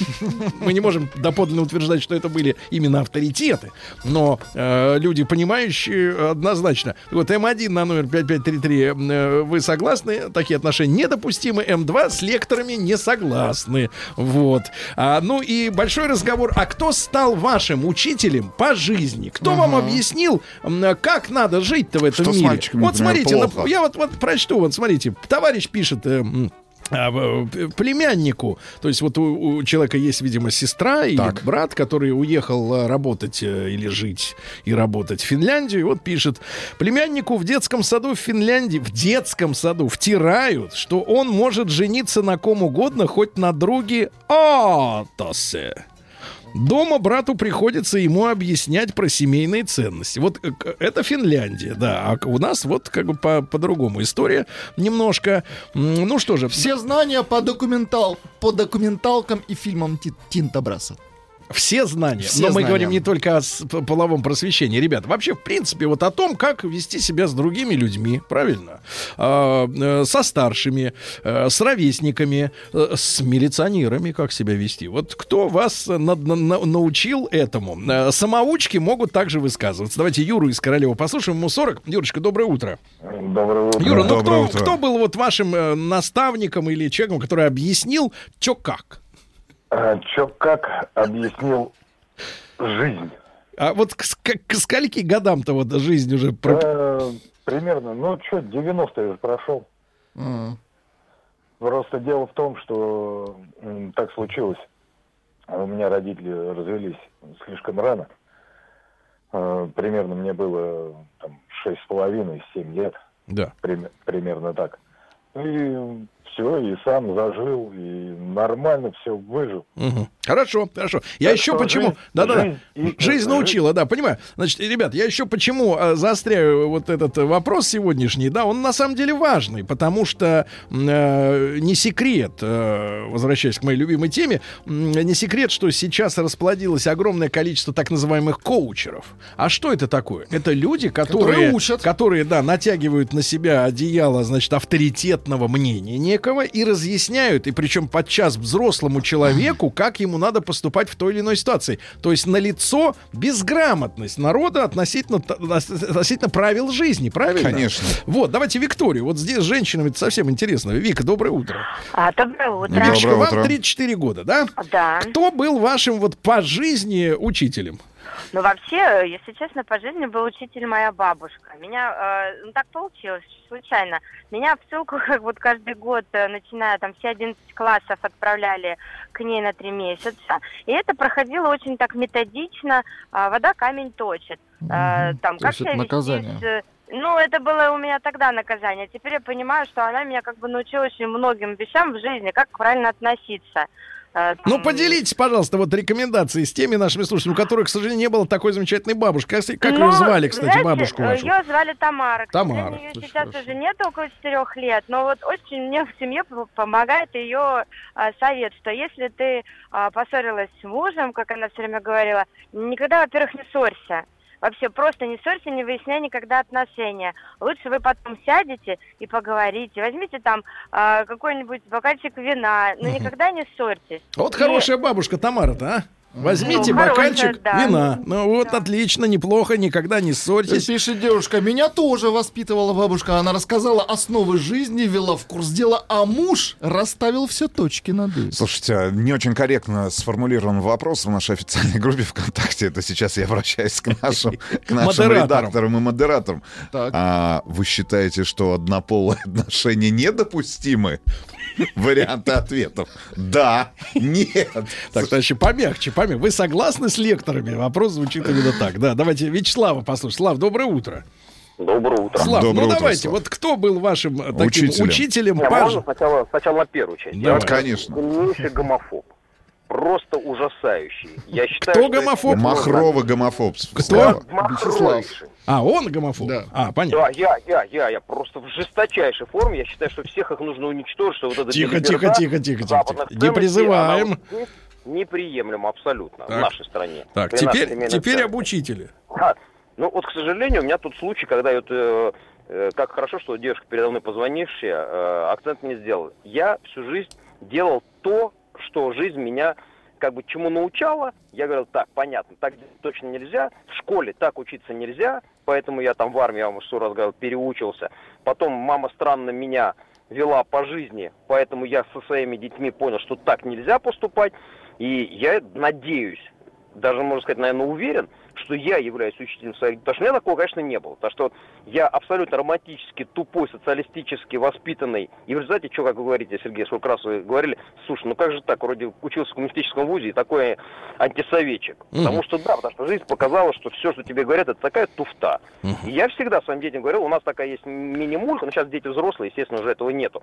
Мы не можем доподлинно утверждать, что это были именно авторитеты, но э, люди, понимающие, однозначно. Вот М1 на номер 5533, э, вы согласны? Такие отношения недопустимы. М2 с лекторами не согласны. Вот. А, ну и большой разговор. А кто стал вашим учителем по жизни? Кто вам объяснил, как надо жить-то в этом Что мире? вот смотрите, плохо? я вот, вот прочту, вот смотрите, товарищ пишет, э, племяннику, то есть вот у, у человека есть, видимо, сестра или Так. брат, который уехал а, работать э, или жить и работать в Финляндию, и вот пишет, племяннику в детском саду в Финляндии, в детском саду втирают, что он может жениться на ком угодно, хоть на друге Атосе. Дома брату приходится ему объяснять про семейные ценности. Вот э, это Финляндия, да. А у нас вот как бы по- по-другому история немножко. Ну что же, Все знания по, документал, по документалкам и фильмам Ти- Тинта Брасса. Все знания. Все Но мы знания. говорим не только о половом просвещении. Ребят, вообще, в принципе, вот о том, как вести себя с другими людьми, правильно? А, э, со старшими, э, с ровесниками, э, с милиционерами, как себя вести. Вот кто вас на- на- на- научил этому? Э, Самоучки могут также высказываться. Давайте Юру из Королева послушаем. Ему 40. Юрочка, доброе утро. Доброе утро. Юра, ну Доброе кто, утро. кто был вот вашим наставником или человеком, который объяснил, что как? А, Чё как объяснил жизнь? А вот к, к скольки годам-то вот жизнь уже... про- Э, примерно, ну что, 90-е же прошел. Просто дело в том, что м, так случилось. У меня родители развелись слишком рано. Э, Примерно мне было там шесть с половиной, семь лет. Да. Прим- примерно так. И все, и сам зажил, и нормально все выжил. Мгм. Хорошо, хорошо. Я Так еще почему... жизнь- Да-да-да. жизнь и- Жизнь научила, да, понимаю. Значит, ребят, я еще почему э, заостряю вот этот э, вопрос сегодняшний, да, он на самом деле важный, потому что э, не секрет, э, возвращаясь к моей любимой теме, м, не секрет, что сейчас расплодилось огромное количество так называемых коучеров. А что это такое? Это люди, которые, Которые учат. которые, да, натягивают на себя одеяло, значит, авторитетного мнения некого и разъясняют, и причем подчас взрослому человеку, как ему надо поступать в той или иной ситуации. То есть налицо безграмотность народа относительно, относительно правил жизни, правильно? Конечно. Вот, давайте Викторию. Вот здесь с женщинами это совсем интересно. Вика, доброе утро. А, доброе утро. Доброе Викочка, вам утро. 34 года, да? Да. Кто был вашим вот по жизни учителем? Ну, вообще, если честно, по жизни был учитель моя бабушка. Меня, э, ну, так получилось, случайно. Меня в ссылку, <laughs> как вот каждый год, э, начиная там все 11 классов, отправляли к ней на три месяца. И это проходило очень так методично. А, вода камень точит. Э, там, То как есть это вести наказание. э, Ну, это было у меня тогда наказание. Теперь я понимаю, что она меня как бы научила очень многим вещам в жизни, как правильно относиться. Э, Ну, поделитесь, пожалуйста, вот рекомендации с теми нашими слушателями, у которых, к сожалению, не было такой замечательной бабушки. Как, как ее Ну, звали, кстати, знаете, бабушку э, вашу? Ее звали Тамара. Тамара, Ее сейчас хорошо. уже нет около четырех лет, но вот очень мне в семье помогает ее а, совет, что если ты а, поссорилась с мужем, как она все время говорила, никогда, во-первых, не ссорься. Вообще просто не ссорься, не выясняй никогда отношения. Лучше вы потом сядете и поговорите. Возьмите там а, какой-нибудь бокальчик вина, но никогда не ссорьтесь. Вот И- хорошая бабушка Тамара-то, а? Возьмите Ну, хорошая, бокальчик да. вина. Ну вот, Да. отлично, неплохо, никогда не ссорьтесь. Пишет девушка, меня тоже воспитывала бабушка. Она рассказала основы жизни, вела в курс дела, а муж расставил все точки над «и». Слушайте, а не очень корректно сформулирован вопрос в нашей официальной группе ВКонтакте. Это сейчас я обращаюсь к нашим, к нашим редакторам и модераторам. Так. А вы считаете, что однополые отношения недопустимы? Варианты ответов. Да, нет. Так, товарищи, помягче, помягче. Вы согласны с лекторами? Вопрос звучит именно так. Да, давайте Вячеслава послушаем. Слав, доброе утро. Доброе утро. Слав, Доброе ну утро, давайте, Слав. вот кто был вашим таким Учителем. учителем? Не, можно сначала, сначала на первую часть. Давай. Я Конечно. Сильнейший гомофоб. Просто ужасающий. Я считаю, Кто гомофоб? Махровый гомофоб. Кто? Слава. А, он гомофоб? Да. А, понятно. Да, я, я, я, я просто в жесточайшей форме. Я считаю, что всех их нужно уничтожить. Что вот это Тихо, тихо, тихо, тихо, тихо. Не ценностей, призываем. она Неприемлемо абсолютно Так. в нашей стране. Так, При теперь, теперь об учителе. Да. Ну вот, к сожалению, у меня тут случай, когда вот, э, э, как хорошо, что девушка передо мной позвонившая, э, акцент не сделала. Я всю жизнь делал то, что жизнь меня как бы чему научала. Я говорил, так, понятно, так точно нельзя. В школе так учиться нельзя, поэтому я там в армии, я вам сто раз говорил, переучился. Потом мама странно меня вела по жизни, поэтому я со своими детьми понял, что так нельзя поступать. И я надеюсь, даже, можно сказать, наверное, уверен, что я являюсь учителем своих... Потому что у меня такого, конечно, не было. Потому что я абсолютно романтически, тупой, социалистически воспитанный. И в результате, что, как вы говорите, Сергей, сколько раз вы говорили, слушай, ну как же так, вроде учился в коммунистическом вузе и такой антисоветчик. Мгм. Потому что, да, потому что жизнь показала, что все, что тебе говорят, это такая туфта. И я всегда своим детям говорил, у нас такая есть мини-мулька, но сейчас дети взрослые, естественно, уже этого нету.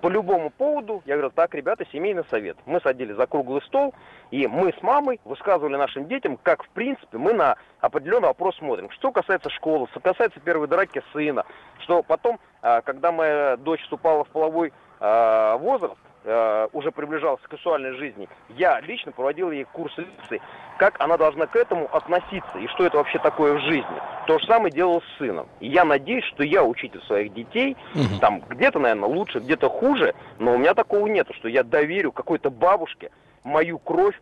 По любому поводу, я говорю, так, ребята, семейный совет. Мы садились за круглый стол, и мы с мамой высказывали нашим детям, как, в принципе, мы на определенный вопрос смотрим. Что касается школы, что касается первой драки сына, что потом, а, когда моя дочь вступала в половой а, возраст, а, уже приближалась к сексуальной жизни, я лично проводил ей курс лекций, как она должна к этому относиться и что это вообще такое в жизни. То же самое делал с сыном. И я надеюсь, что я учитель своих детей, там где-то, наверное, лучше, где-то хуже, но у меня такого нету, что я доверю какой-то бабушке мою кровь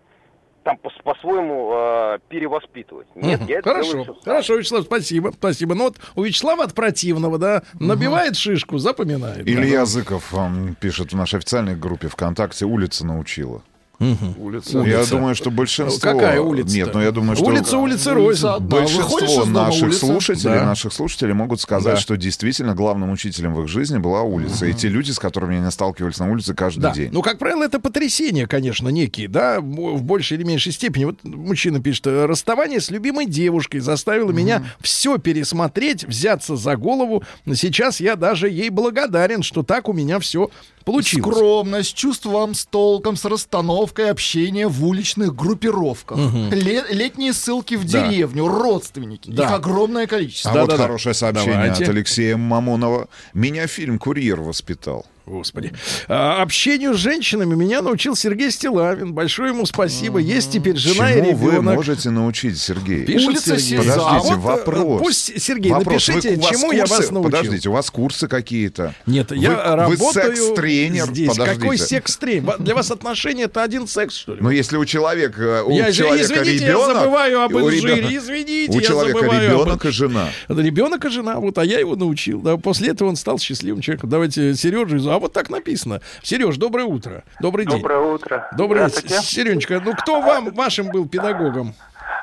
там по- по-своему э, перевоспитывать. Нет, я это Хорошо, делаю хорошо, Вячеслав, спасибо, спасибо. Ну вот у Вячеслава от противного, да, набивает шишку, запоминает. да. Илья Зыков вам пишет в нашей официальной группе ВКонтакте «Улица научила». Улица. Я думаю, что большинство... Какая улица? Нет, ну я думаю, что... Улица, улица, Улица. Выходишь Большинство дома, наших улица. слушателей, Да. наших слушателей могут сказать, Да. что действительно главным учителем в их жизни была улица. И те люди, с которыми они сталкивались на улице каждый Да. день. Ну, как правило, это потрясения, конечно, некие, да, в большей или меньшей степени. Вот мужчина пишет, «Э, расставание с любимой девушкой заставило меня все пересмотреть, взяться за голову. Сейчас я даже ей благодарен, что так у меня все получилось. Скромность, чувством с толком, с расстановкой общения в уличных группировках. Ле- летние ссылки в Да. деревню, родственники. Да. Их огромное количество. А Да, вот да, да. хорошее сообщение Давайте. от Алексея Мамонова. Меня фильм «Курьер» воспитал. Господи. А, общению с женщинами меня научил Сергей Стилавин. Большое ему спасибо. Есть теперь жена Чему и вы ребенок. можете научить, Сергей? Пишет Улица Сергей. Подождите, А вот, э, вопрос. Пусть, Сергей, Вопрос. напишите, Вы- чему я курсы- вас научил. Подождите, у вас курсы какие-то? Нет, Вы- я вы работаю секс-тренер? здесь. Подождите. Какой секс-тренер? Для вас отношения это один секс, что ли? Ну, если у человека, у я, человека извините, ребенок... я забываю об у инжире, извините, У я человека забываю ребенок об... и жена. Это ребенок и жена, вот, а я его научил. Да, после этого он стал счастливым человеком. Давайте Сережу, а вот так написано. Сереж, доброе утро, добрый день. Доброе утро. Доброе Здравствуйте. Сережечка, ну кто вам, вашим был педагогом?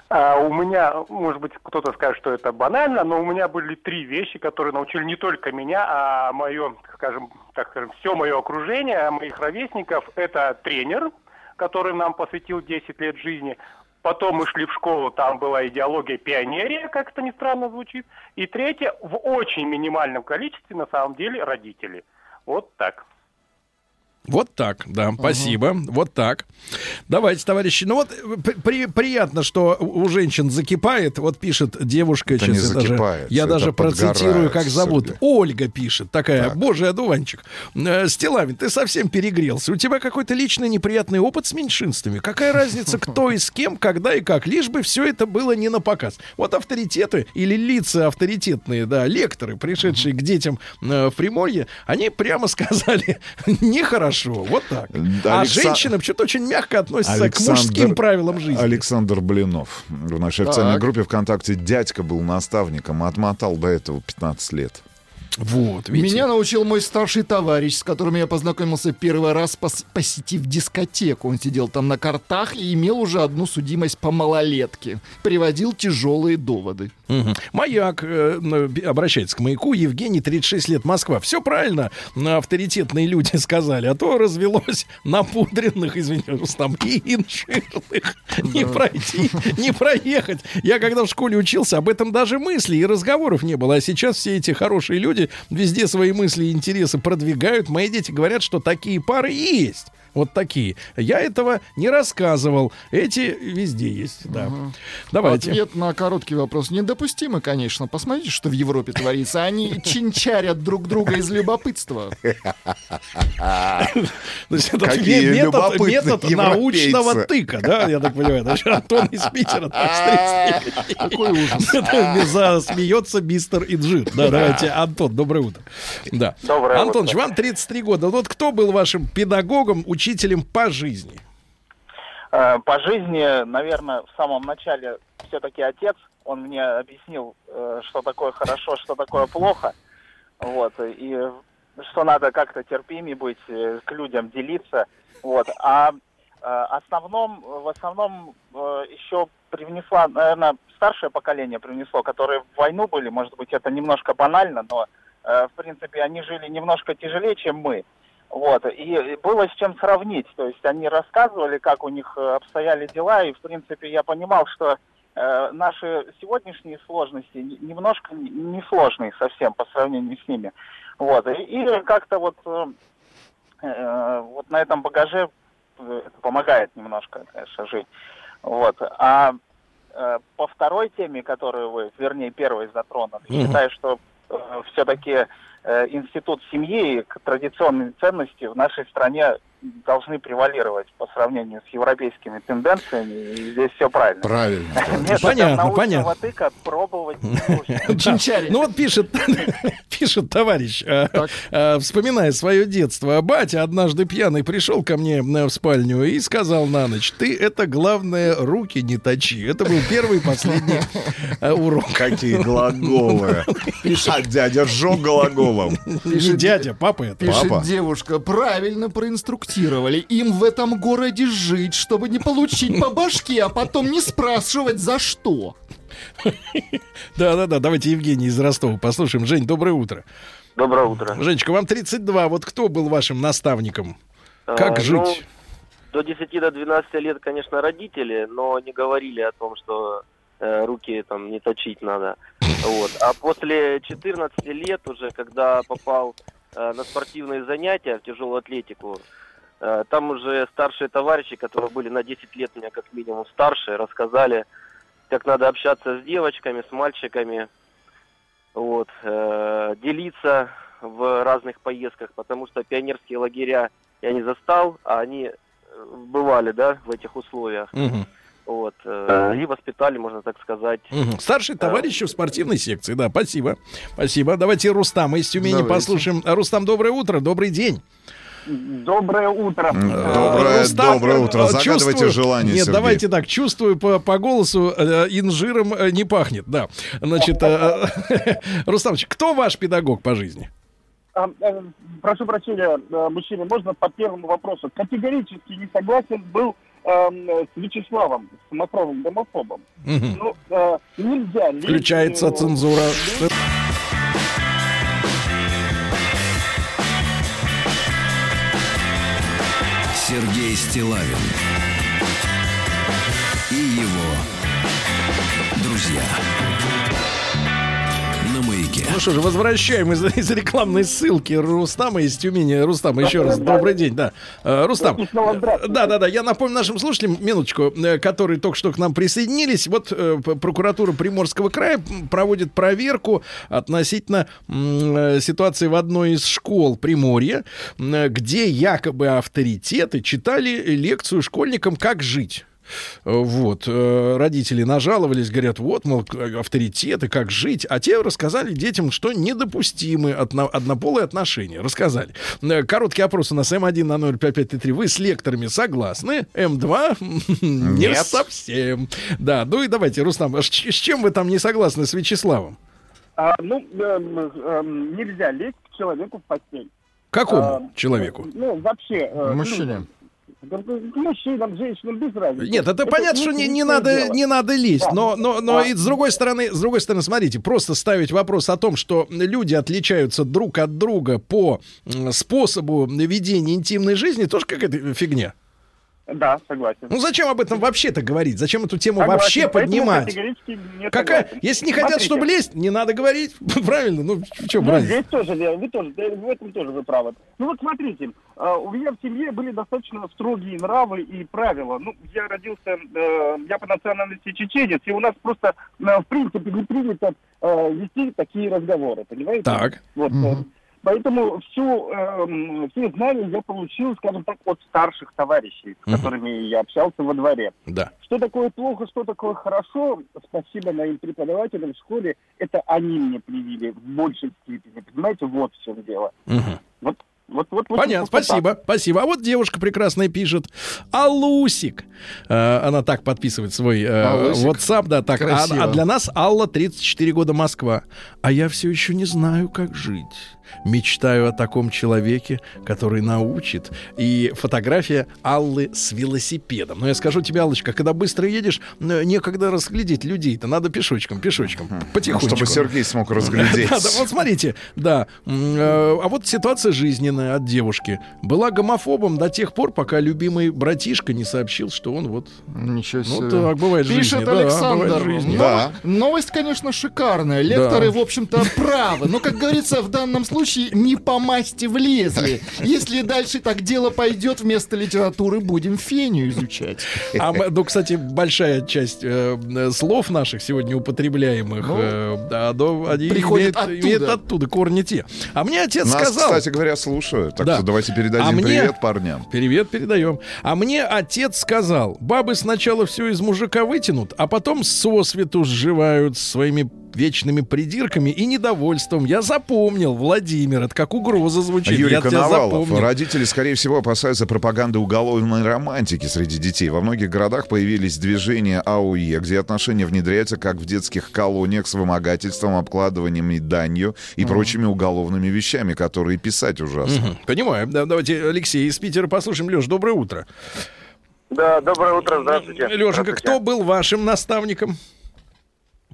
А, у меня, может быть, кто-то скажет, что это банально, но у меня были три вещи, которые научили не только меня, а мое, скажем, так скажем, все мое окружение, моих ровесников. Это тренер, который нам посвятил 10 лет жизни. Потом мы шли в школу, там была идеология пионерия, как это ни странно звучит. И третье, в очень минимальном количестве, на самом деле, родители. Вот так. Вот так, да, спасибо. Вот так. Давайте, товарищи. Ну вот э, при- при- приятно, что у женщин закипает. Вот пишет девушка. Это сейчас не я даже, закипает, я это даже процитирую, как зовут. Сергей. Ольга пишет. Такая, Так. божий одуванчик. Э, Стилавин, ты совсем перегрелся. У тебя какой-то личный неприятный опыт с меньшинствами. Какая разница, <laughs> кто и с кем, когда и как. Лишь бы все это было не на показ. Вот авторитеты или лица авторитетные, да, лекторы, пришедшие к детям э, в Приморье, они прямо сказали, <laughs> нехорошо хорошо, вот так. Да, а Алекса- женщина почему-то очень мягко относится к Александр- мужским правилам жизни. Александр Блинов. В нашей официальной Так. группе ВКонтакте дядька был наставником, отмотал до этого 15 лет. Вот, видите. Меня научил мой старший товарищ, с которым я познакомился первый раз, пос- посетив дискотеку. Он сидел там на картах и имел уже одну судимость по малолетке. Приводил тяжелые доводы. Мгм. Маяк э, б- обращается к маяку. Евгений, 36 лет, Москва. Все правильно авторитетные люди <laughs> сказали, а то развелось <laughs> напудренных, извиняюсь, там и инжирных. <laughs> Не пройти, не проехать. Я когда в школе учился, об этом даже мыслей и разговоров не было. А сейчас все эти хорошие люди везде свои мысли и интересы продвигают. Мои дети говорят, что такие пары есть. Вот такие. Я этого не рассказывал. Эти везде есть, да. Давайте. Ответ на короткий вопрос недопустимо, конечно. Посмотрите, что в Европе творится. Они <laughs> чинчарят друг друга из любопытства. <laughs> Есть этот метод, любопытные метод научного тыка, да, я так понимаю. Антон из Питера так с 30. <laughs> Какой ужас. Это Засмеется мистер Инжир. Да, давайте, Антон, доброе утро. Да. Доброе утро. вам 33 года. Вот кто был вашим педагогом, учителем по жизни? Э, По жизни, наверное, в самом начале все-таки отец. Он мне объяснил, э, что такое хорошо, что такое плохо. Вот. И что надо как-то терпимее быть, э, к людям делиться. Вот. А основном, в основном еще привнесла, наверное, старшее поколение привнесло, которые в войну были, может быть, это немножко банально, но, в принципе, они жили немножко тяжелее, чем мы. Вот, и было с чем сравнить. То есть они рассказывали, как у них э, обстояли дела, и, в принципе, я понимал, что э, наши сегодняшние сложности не- немножко не не сложные совсем по сравнению с ними. Вот, и, и как-то вот, э, э, вот на этом багаже э, это помогает немножко, конечно, жить. Вот, а э, по второй теме, которую вы, вернее, первой затронули, Мгм. считаю, что все-таки институт семьи и к- традиционные ценности в нашей стране должны превалировать по сравнению с европейскими тенденциями, и здесь все правильно. Правильно. <laughs> Методом Понятно, научного понятно. тыка пробовать. <laughs> Ну вот пишет, <laughs> пишет товарищ, э, э, вспоминая свое детство, батя однажды пьяный пришел ко мне э, в спальню и сказал на ночь, ты это главное руки не точи. Это был первый и последний э, урок. Какие глаголы. А дядя Жо глаголом. Не <laughs> дядя, папа это. Пишет Папа. девушка, правильно проинструктировали. Им в этом городе жить, чтобы не получить по башке, а потом не спрашивать за что. <laughs> Да-да-да, давайте Евгений из Ростова послушаем. Жень, доброе утро. Доброе утро. Женечка, вам 32. Вот кто был вашим наставником? Как А, жить? ну, до 10 до 12 лет, конечно, родители, но не говорили о том, что э, руки там не точить надо. Вот. А после 14 лет уже, когда попал э, на спортивные занятия в тяжелую атлетику, э, там уже старшие товарищи, которые были на 10 лет меня как минимум старше, рассказали, как надо общаться с девочками, с мальчиками, вот, э, делиться в разных поездках, потому что пионерские лагеря я не застал, а они э, бывали, да, в этих условиях. Мгм. Вот, э, и воспитали, можно так сказать. Мгм. Старший товарищ в спортивной секции, да, спасибо. Спасибо. Давайте Рустама из Тюмени Давайте. послушаем. Рустам, доброе утро, добрый день. Доброе утро. Доброе, Рустам, доброе утро. э, Загадывайте чувствую- желание, Нет, Сергей. давайте так, чувствую по, по голосу, э, инжиром э, не пахнет, да. Значит, э, <laughs> Рустамович, кто ваш педагог по жизни? А, э, Прошу прощения, э, мужчина, можно по первому вопросу? Категорически не согласен был с Вячеславом, с Макровым гомофобом. Мгм. Ну, э, нельзя... Включается э, цензура. Сергей Стилавин и его друзья. Ну что же, возвращаем из, из рекламной ссылки Рустама из Тюмени. Рустам, еще раз добрый день, да. Э, Рустам, здравствуйте. да, да, да, я напомню нашим слушателям, минуточку, э, которые только что к нам присоединились. Вот э, прокуратура Приморского края проводит проверку относительно ситуации в одной из школ Приморья, где якобы авторитеты читали лекцию школьникам, как жить. Э, Вот. э, Родители нажаловались, говорят, вот, мол, авторитеты, как жить. А те рассказали детям, что недопустимы одно- однополые отношения. Рассказали. Э, Короткий опрос у нас М1 на 05533. Вы с лекторами согласны? М2 <laughs> не совсем. Да, ну и давайте, Рустам, а с чем вы там не согласны с Вячеславом? А, ну, эм, эм, нельзя лезть к человеку в постель. Какому А, человеку? Ну, вообще. э, Мужчине. Да, да, мужчинам, женщинам, без разницы. Нет, это, понятно, что не, не надо, дело. не надо лезть, Да. но, но, но А. и с другой стороны, с другой стороны, смотрите, просто ставить вопрос о том, что люди отличаются друг от друга по способу ведения интимной жизни, тоже какая-то фигня. Да, согласен. Ну зачем об этом вообще-то говорить? Зачем эту тему Согласен, вообще поднимать? Какая? согласен. Если не хотят, Смотрите, чтобы лезть, не надо говорить. <laughs> Правильно? Ну, чем Ну, разница? здесь тоже, вы тоже, в этом тоже вы правы. Ну вот смотрите, э, у меня в семье были достаточно строгие нравы и правила. Ну, я родился, э, я по национальности чеченец, и у нас просто, э, в принципе, не принято э, вести такие разговоры, понимаете? Так. Вот, э, Поэтому всю, эм, все знания я получил, скажем так, от старших товарищей, с Мгм. которыми я общался во дворе. Да. Что такое плохо, что такое хорошо, спасибо моим преподавателям в школе, это они мне привили в большей степени. Понимаете, вот в чем дело. Мгм. Вот, вот, вот, вот Понятно, вот так. спасибо, спасибо. А вот девушка прекрасная пишет. Алусик. Э, она так подписывает свой э, Алусик. WhatsApp, да, так. А, Красиво. а для нас Алла 34 года Москва. А я все еще не знаю, как жить. Мечтаю о таком человеке, который научит. И фотография Аллы с велосипедом. Но я скажу тебе, Аллочка, когда быстро едешь, э, некогда разглядеть людей-то. Надо пешочком, пешочком, потихонечку. Чтобы Сергей смог разглядеть. <laughs> Да, да, вот смотрите, да. Э, А вот ситуация жизненная от девушки. Была гомофобом до тех пор, пока любимый братишка не сообщил, что он вот... Ничего себе. Ну так, бывает Пишет жизни, да, Александр. бывает жизни. «Но- Да. Новость, конечно, шикарная. Лекторы, Да. в общем-то, правы. Но, как говорится, в данном случае не по масти влезли. <laughs> Если дальше так дело пойдет, вместо литературы будем феню изучать. А, ну, кстати, большая часть э, слов наших сегодня употребляемых, Ну, э, да, они приходят имеют, оттуда. имеют оттуда, корни те. А мне отец Нас, сказал... кстати говоря, слушают. Так Да. что давайте передадим А мне- привет парням. Привет передаем. А мне отец сказал, бабы сначала все из мужика вытянут, а потом сосвету сживают своими вечными придирками и недовольством. Я запомнил, Владимир, это как угроза звучит. Юрий Я Коновалов. Родители, скорее всего, опасаются пропаганды уголовной романтики среди детей. Во многих городах появились движения АУЕ, где отношения внедряются как в детских колониях с вымогательством, обкладыванием и данью и прочими уголовными вещами, которые писать ужасно. Мгм, Понимаю. Да, давайте Алексей из Питера послушаем. Леш, доброе утро. Да, доброе утро, здравствуйте. Лешенька, кто был вашим наставником?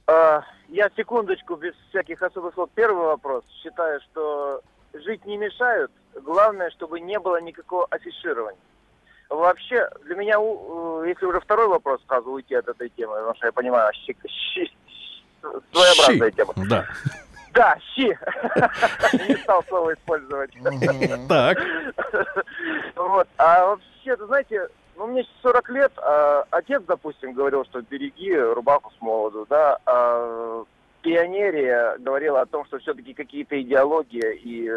А, я секундочку, без всяких особых слов. Первый вопрос. Считаю, что жить не мешают. Главное, чтобы не было никакого афиширования. Вообще, для меня, если уже второй вопрос сразу уйти от этой темы, потому что я понимаю, щи- щи- своеобразная Щи. тема. Да. Да, щи. <laughs> Не стал слово использовать. Так. <laughs> Вот. А вообще, знаете, ну, мне 40 лет, а отец, допустим, говорил, что береги рубаху с молоду, да, а пионерия говорила о том, что все-таки какие-то идеологии и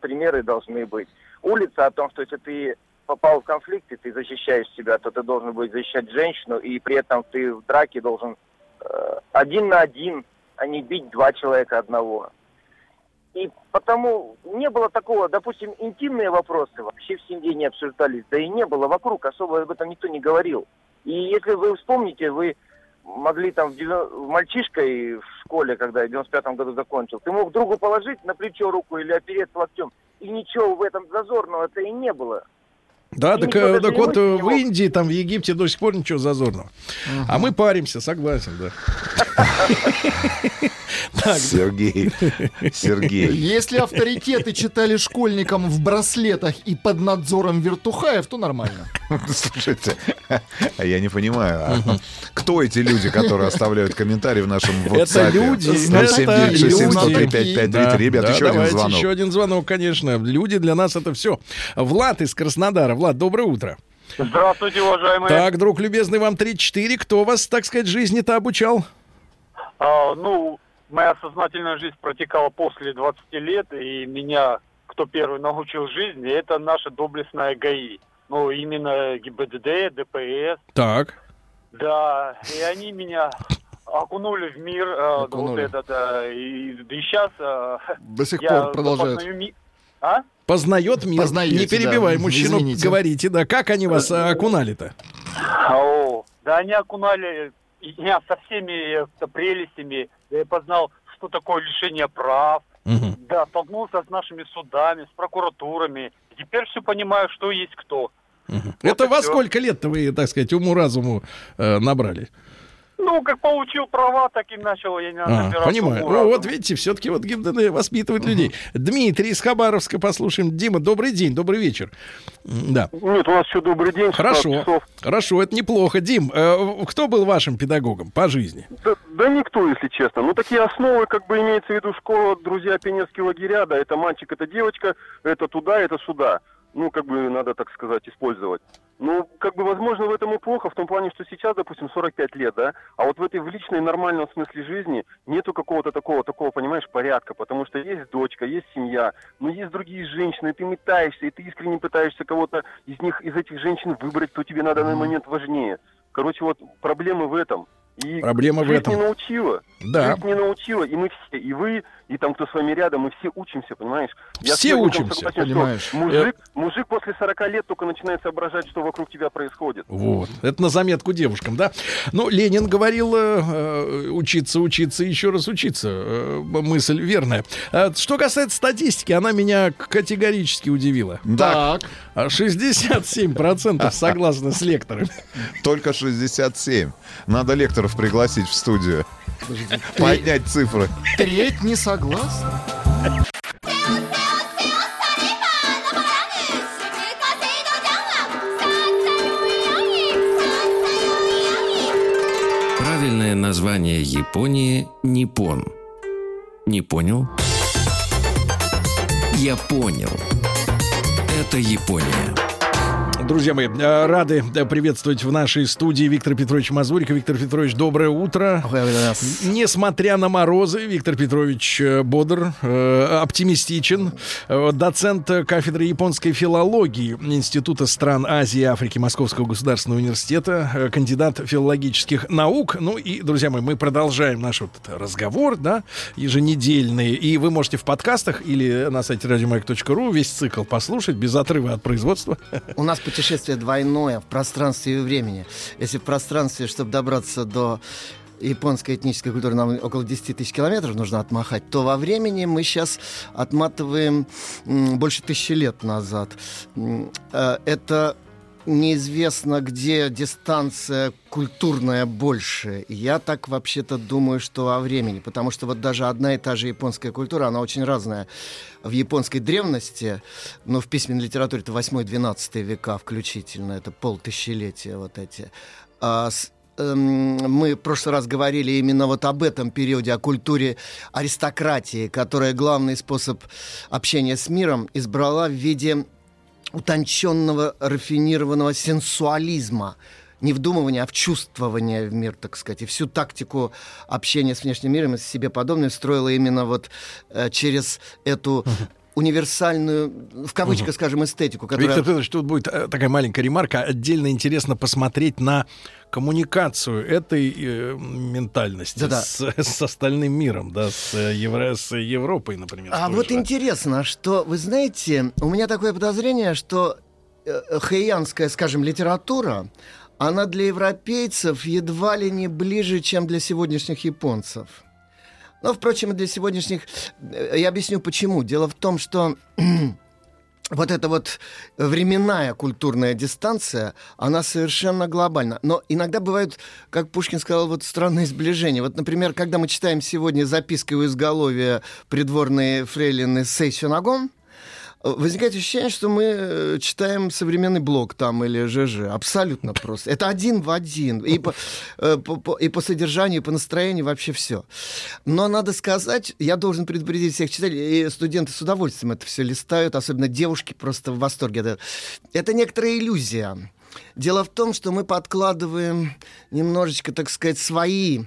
примеры должны быть. Улица о том, что если ты попал в конфликт, и ты защищаешь себя, то ты должен быть защищать женщину, и при этом ты в драке должен э, один на один, а не бить два человека одного. И потому не было такого, допустим, интимные вопросы вообще в семье не обсуждались, да и не было вокруг, особо об этом никто не говорил. И если вы вспомните, вы могли там в мальчишкой в школе, когда я в 95 году закончил, ты мог другу положить на плечо руку или опереться локтем, и ничего в этом зазорного-то и не было. Да, так, э, так вот мысли э, в. Индии, там в Египте до сих пор ничего зазорного. А мы паримся, согласен, да. <laughs> Сергей. Сергей. Если авторитеты читали школьникам в браслетах и под надзором вертухаев, то нормально. Слушайте, а я не понимаю, а кто эти люди, которые оставляют комментарии в нашем WhatsApp? Это люди, это 796 Да, Ребят, еще один звонок. Еще один звонок, конечно. Люди для нас это все. Влад из Краснодара. Влад, доброе утро. Здравствуйте, уважаемые. Так, друг любезный, вам 34. Кто вас, так сказать, жизни-то обучал? А, ну, моя сознательная жизнь протекала после 20 лет, и меня, кто первый научил жизни, это наша доблестная ГАИ. Ну, именно ГИБДД, ДПС. Так. Да, и они меня окунули в мир э, Окунули. вот этот, и, и сейчас... э, До сих я пор продолжают. познаю А? Познает мир. Познаете, Не перебивай да. мужчину, Извините. говорите, да. Как они вас а, окунали-то? О, да они окунали меня со всеми э, прелестями. Да я познал, что такое лишение прав. Да, столкнулся с нашими судами, с прокуратурами. Теперь все понимаю, что есть кто. Это и во всё. сколько лет-то вы, так сказать, уму-разуму э, набрали? Ну, как получил права, так и начал я не А, понимаю. Ну, вот видите, все-таки вот ГИБДД воспитывает людей. Дмитрий из Хабаровска, послушаем. Дима, добрый день, добрый вечер. Да. Нет, у нас еще добрый день. 16 Хорошо, хорошо, это неплохо. Дим, э, кто был вашим педагогом по жизни? Да, да никто, если честно. Ну, такие основы, как бы имеется в виду школа, друзья, пионерские лагеря, да, это мальчик, это девочка, это туда, это сюда. Ну, как бы надо, так сказать, использовать. Ну, как бы, возможно, в этом и плохо, в том плане, что сейчас, допустим, 45 лет, да, а вот в этой в личной нормальном смысле жизни нету какого-то такого, такого, понимаешь, порядка, потому что есть дочка, есть семья, но есть другие женщины, и ты метаешься, и ты искренне пытаешься кого-то из них, из этих женщин выбрать, кто тебе на данный момент важнее. Короче, вот проблемы в этом. И Проблема в этом. не научила. Да. Жизнь не научила, и мы все, и вы, и там, кто с вами рядом, мы все учимся, понимаешь? Все с Владиком учимся, понимаешь. Э, Мужик, мужик после 40 лет только начинает соображать, что вокруг тебя происходит. Вот. Это на заметку девушкам, да? Ну, Ленин говорил э, э, учиться, учиться, еще раз учиться. Э, мысль верная. А что касается статистики, она меня категорически удивила. Так. А 67% <laughs> согласны с лекторами. Только 67. Надо лекторов пригласить в студию. <laughs> Поднять цифры. Треть не согласна. Правильное название Японии – Ниппон. Не понял? Я понял. Это Япония. Друзья мои, э, рады приветствовать в нашей студии Виктора Петровича Мазурика. Виктор Петрович, доброе утро. Несмотря на морозы, Виктор Петрович э, бодр, э, оптимистичен. Доцент кафедры японской филологии Института стран Азии и Африки Московского государственного университета, кандидат филологических наук. Ну и, друзья мои, мы продолжаем наш вот разговор, да, еженедельный. И вы можете в подкастах или на сайте radiomag.ru весь цикл послушать без отрыва от производства. У нас путешествие двойное в пространстве и времени. Если в пространстве, чтобы добраться до японской этнической культуры нам около 10 тысяч километров нужно отмахать, то во времени мы сейчас отматываем больше тысячи лет назад. Э, Это неизвестно, где дистанция культурная больше. Я так вообще-то думаю, что во времени, потому что вот даже одна и та же японская культура, она очень разная. В японской древности, но в письменной литературе это 8-12 века включительно, это полтысячелетия вот эти. А с- эм, мы в прошлый раз говорили именно вот об этом периоде, о культуре аристократии, которая главный способ общения с миром избрала в виде утонченного, рафинированного сенсуализма, не вдумывания, а вчувствования в мир, так сказать. И всю тактику общения с внешним миром и с себе подобным строила именно вот э, через эту универсальную, в кавычках, Мгм. скажем, эстетику, которая... Виктор Петрович, тут будет э, такая маленькая ремарка. Отдельно интересно посмотреть на коммуникацию этой э, ментальности Да-да. с, с остальным миром, да, с, э, Евро- с Европой, например. А вот же. интересно, что, вы знаете, у меня такое подозрение, что э, хэйянская, скажем, литература, она для европейцев едва ли не ближе, чем для сегодняшних японцев. Но, впрочем, для сегодняшних... э, Я объясню, почему. Дело в том, что <clears throat> вот эта вот временная культурная дистанция, она совершенно глобальна. Но иногда бывают, как Пушкин сказал, вот странные сближения. Вот, например, когда мы читаем сегодня запиской у изголовья придворные фрейлины Сэй Сюнагон, Возникает ощущение, что мы э, читаем современный блог там или ЖЖ. Абсолютно просто. Это один в один. И по, э, по- по- и по содержанию, и по настроению вообще все. Но надо сказать, я должен предупредить всех читателей, и студенты с удовольствием это все листают, особенно девушки просто в восторге. Это некоторая иллюзия. Дело в том, что мы подкладываем немножечко, так сказать, свои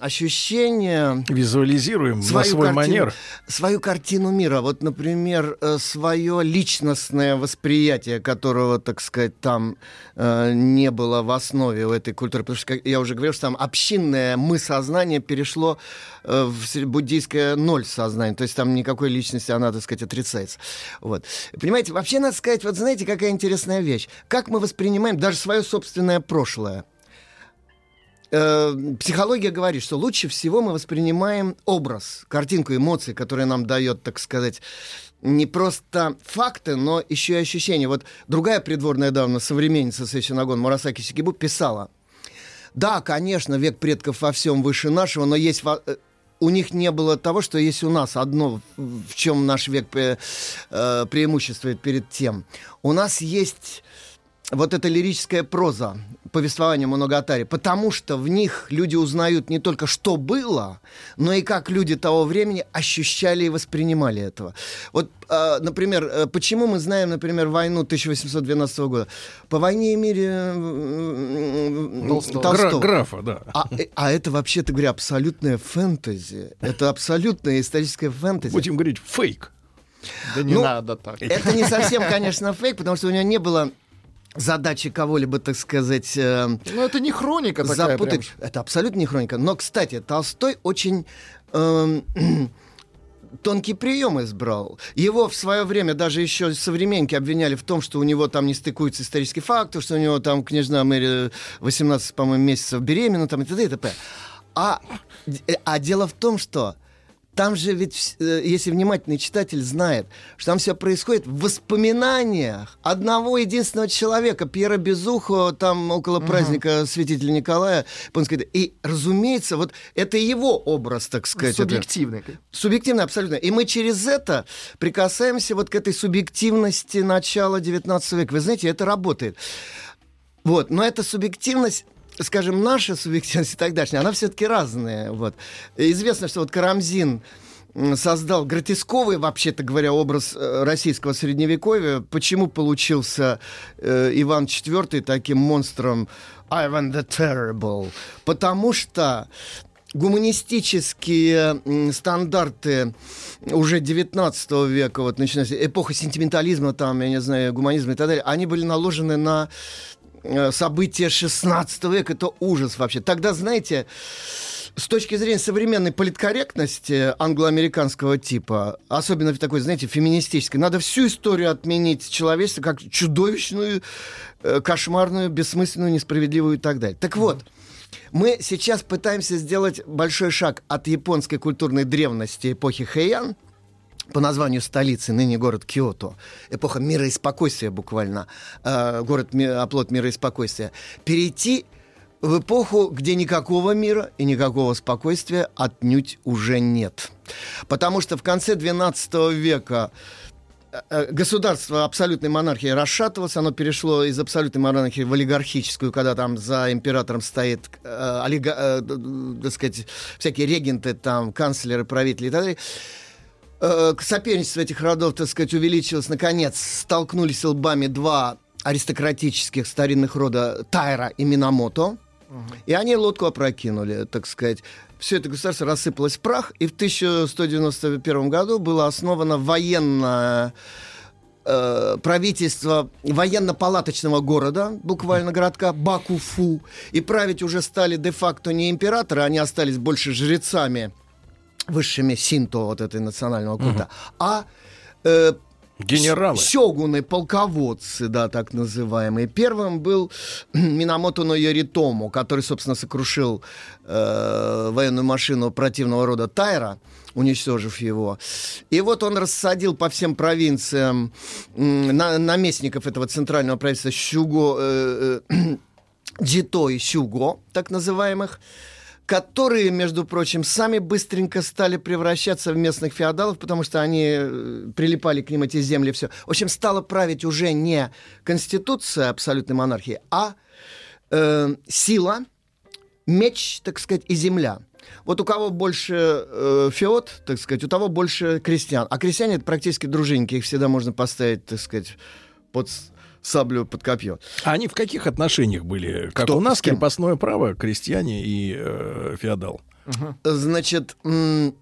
ощущение... Визуализируем на свой картину, манер. Свою картину мира. Вот, например, э, свое личностное восприятие, которого, так сказать, там э, не было в основе у этой культуры. Потому что, как я уже говорил, что там общинное мы-сознание перешло э, в буддийское ноль сознание. То есть там никакой личности, она, так сказать, отрицается. Вот. Понимаете, вообще надо сказать, вот знаете, какая интересная вещь. Как мы воспринимаем даже свое собственное прошлое. Э, психология говорит, что лучше всего мы воспринимаем образ, картинку, эмоции, которые нам дает, так сказать, не просто факты, но еще и ощущения. Вот другая придворная давно современница Сэйсинагон Мурасаки Сикибу писала, да, конечно, век предков во всем выше нашего, но есть э, у них не было того, что есть у нас одно, в чем наш век пре- э, преимуществует перед тем. У нас есть вот эта лирическая проза, повествование Моногатари, потому что в них люди узнают не только, что было, но и как люди того времени ощущали и воспринимали этого. Вот, э, например, э, почему мы знаем, например, войну 1812 года? По «Войне и мире» э, Толстого. Толстого. Гра- графа, да. А, э, а это, вообще-то говоря, абсолютная фэнтези. Это абсолютная историческая фэнтези. Будем говорить, фейк. Да не Ну, надо так. Это не совсем, конечно, фейк, потому что у него не было задачи кого-либо, так сказать, э, Ну, это не хроника такая запутать. Это абсолютно не хроника. Но, кстати, Толстой очень эм, <clears throat> тонкий прием избрал. Его в свое время даже еще современники обвиняли в том, что у него там не стыкуются исторические факты, что у него там княжна Мэри 18, по-моему, месяцев беременна, там и т.д. и т.п. А, э, а дело в том, что там же ведь, э, если внимательный читатель знает, что там все происходит в воспоминаниях одного единственного человека, Пьера Безухо, там около праздника святителя Николая. И, разумеется, вот это его образ, так сказать. это- Субъективный. Абсолютно. И мы через это прикасаемся вот к этой субъективности начала 19 века. Вы знаете, это работает. Вот, но эта субъективность скажем, наша субъективность и тогдашняя, она все-таки разная. Вот. Известно, что вот Карамзин создал гротесковый, вообще-то говоря, образ э, российского средневековья. Почему получился э, Иван IV таким монстром Ivan the Terrible? Потому что гуманистические стандарты уже 19 века, вот начиная с эпоха сентиментализма, там, я не знаю, гуманизма и так далее, они были наложены на события 16 века. Это ужас вообще. Тогда, знаете, с точки зрения современной политкорректности англо-американского типа, особенно в такой, знаете, феминистической, надо всю историю отменить человечества как чудовищную, э, кошмарную, бессмысленную, несправедливую и так далее. Так вот, мы сейчас пытаемся сделать большой шаг от японской культурной древности эпохи Хэйян, по названию столицы, ныне город Киото, эпоха мира и спокойствия буквально, э, город оплот мира и спокойствия, перейти в эпоху, где никакого мира и никакого спокойствия отнюдь уже нет. Потому что в конце XII века э, э, государство абсолютной монархии расшатывалось, оно перешло из абсолютной монархии в олигархическую, когда там за императором стоит, э, олига- э, так сказать, всякие регенты, там, канцлеры, правители и так далее. Э, соперничество этих родов, так сказать, увеличилось. Наконец, столкнулись лбами два аристократических старинных рода Тайра и Минамото. И они лодку опрокинули, так сказать. Все это государство рассыпалось в прах, и в 1191 году было основано военное э, правительство военно-палаточного города, буквально городка Бакуфу. И править уже стали де-факто не императоры, они остались больше жрецами, высшими синто вот этой национального культа, а э, Генералы. Сёгуны, полководцы, да, так называемые. Первым был <clears throat> Минамото но Йоритому, который, собственно, сокрушил э, военную машину противного рода Тайра, уничтожив его. И вот он рассадил по всем провинциям м, на- наместников этого центрального правительства Сюго, э, э, <clears throat> Джито и Сюго, так называемых, которые, между прочим, сами быстренько стали превращаться в местных феодалов, потому что они э, прилипали к ним эти земли, все. В общем, стала править уже не конституция абсолютной монархии, а э, сила, меч, так сказать, и земля. Вот у кого больше э, феод, так сказать, у того больше крестьян. А крестьяне это практически дружинники, их всегда можно поставить, так сказать, под саблю под копье. А они в каких отношениях были? Как Кто? у нас крепостное право, крестьяне и э, феодал. Значит, м,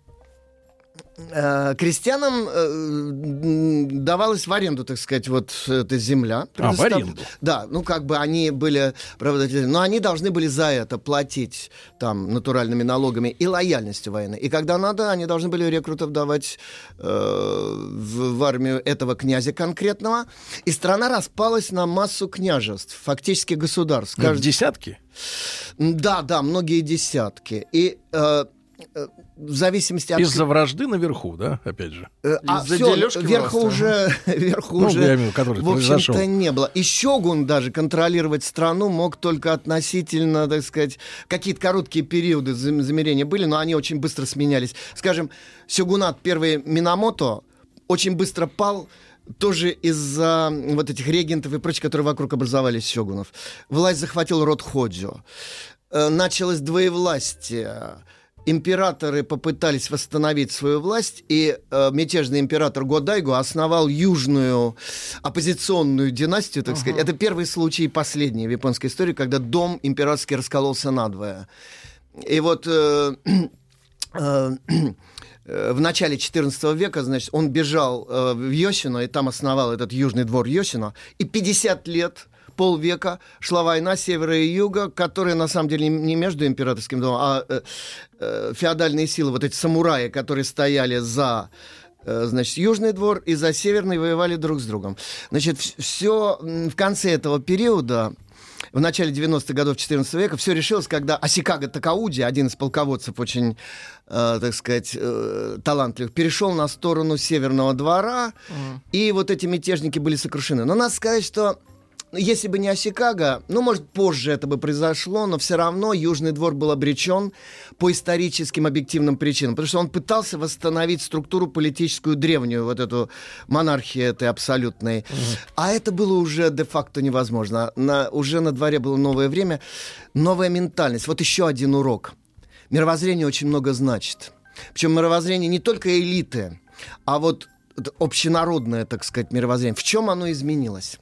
э, крестьянам э, давалась в аренду, так сказать, вот эта земля. А, в аренду. Да, ну как бы они были правообладатели, но они должны были за это платить там натуральными налогами и лояльностью военной. И когда надо, они должны были рекрутов давать э, в, в армию этого князя конкретного. И страна распалась на массу княжеств, фактически государств. Ну, десятки? Да, да, многие десятки. И э, э, в зависимости от... Из-за вражды наверху, да, опять же. Э, А Из-за всё, дележки верху власти, уже, <laughs> верху Ну, уже, я имею в виду, который в общем-то, не было. И Щегун даже контролировать страну мог только относительно, так сказать, какие-то короткие периоды зам- замерения были, но они очень быстро сменялись. Скажем, Сёгунат первый Минамото очень быстро пал тоже из-за вот этих регентов и прочих, которые вокруг образовались сёгунов. Власть захватил род Ходжо. Э, Началось двоевластие. Императоры попытались восстановить свою власть, и э, мятежный император Годайгу основал южную оппозиционную династию, так сказать. Это первый случай и последний в японской истории, когда дом императорский раскололся надвое. И вот э, <clears throat> э, э, в начале XIV века, значит, он бежал э, в Йосино, и там основал этот южный двор Йосино, и 50 лет полвека шла война севера и юга, которая на самом деле не между императорским домом, а э, э, феодальные силы, вот эти самураи, которые стояли за э, значит, Южный двор и за Северный воевали друг с другом. Значит, все в конце этого периода в начале 90-х годов 14 века все решилось, когда Асикага Такауди, один из полководцев очень, э, так сказать, э, талантливых, перешел на сторону Северного двора, и вот эти мятежники были сокрушены. Но надо сказать, что если бы не Осикага, ну, может, позже это бы произошло, но все равно Южный двор был обречен по историческим объективным причинам, потому что он пытался восстановить структуру политическую древнюю, вот эту монархию этой абсолютной. А это было уже де-факто невозможно. На, уже на дворе было новое время, новая ментальность. Вот еще один урок. Мировоззрение очень много значит. Причем мировоззрение не только элиты, а вот общенародное, так сказать, мировоззрение. В чем оно изменилось?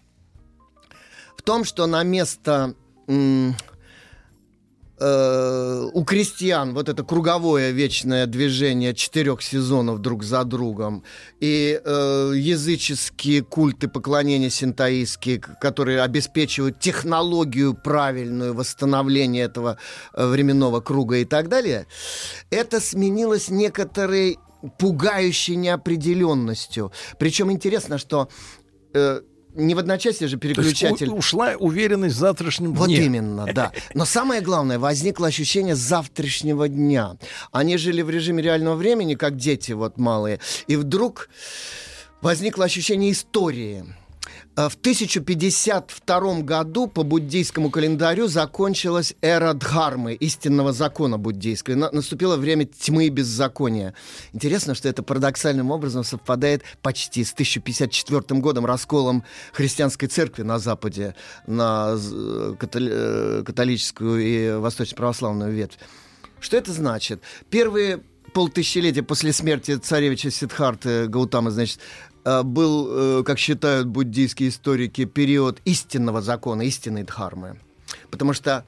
В том, что на место э, у крестьян вот это круговое вечное движение четырех сезонов друг за другом и э, языческие культы поклонения синтаистские, которые обеспечивают технологию правильную восстановления этого э, временного круга и так далее, это сменилось некоторой пугающей неопределенностью. Причем интересно, что э, не в одночасье же То есть переключатель... ушла уверенность в завтрашнем Вот дне. именно, да. Но самое главное, возникло ощущение завтрашнего дня. Они жили в режиме реального времени, как дети вот малые, и вдруг возникло ощущение истории. Э, В 1052 году по буддийскому календарю закончилась эра Дхармы, истинного закона буддийского. Наступило время тьмы и беззакония. Интересно, что это парадоксальным образом совпадает почти с 1054 годом, расколом христианской церкви на Западе на католи- э, католическую и восточно-православную ветвь. Что это значит? Первые полтысячелетия после смерти царевича Сиддхарты Гаутамы, значит, э, был, э, как считают буддийские историки, период истинного закона, истинной дхармы. Потому что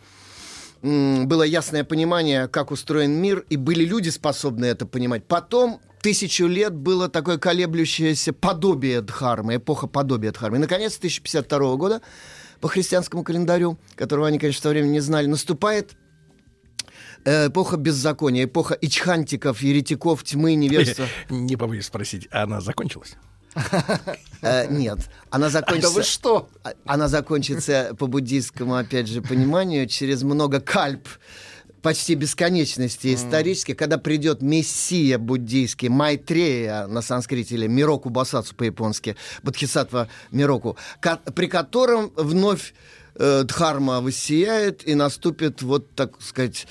было ясное понимание, как устроен мир, и были люди, способные это понимать. Потом тысячу лет было такое колеблющееся подобие Дхармы, эпоха подобия Дхармы. И, наконец, 1052 года по христианскому календарю, которого они, конечно, в то время не знали, наступает э, эпоха беззакония, эпоха ичхантиков, еретиков, тьмы, невежества. <laughs> Не побоюсь спросить, а она закончилась? Э, нет, она закончится... Да вы что? А- Она закончится по буддийскому, опять же, пониманию через много кальп почти бесконечности исторически, когда придет мессия буддийский, Майтрея на санскрите или Мироку Басацу по-японски, Бодхисаттва Мироку, ко- при котором вновь э, Дхарма воссияет и наступит, вот, так сказать,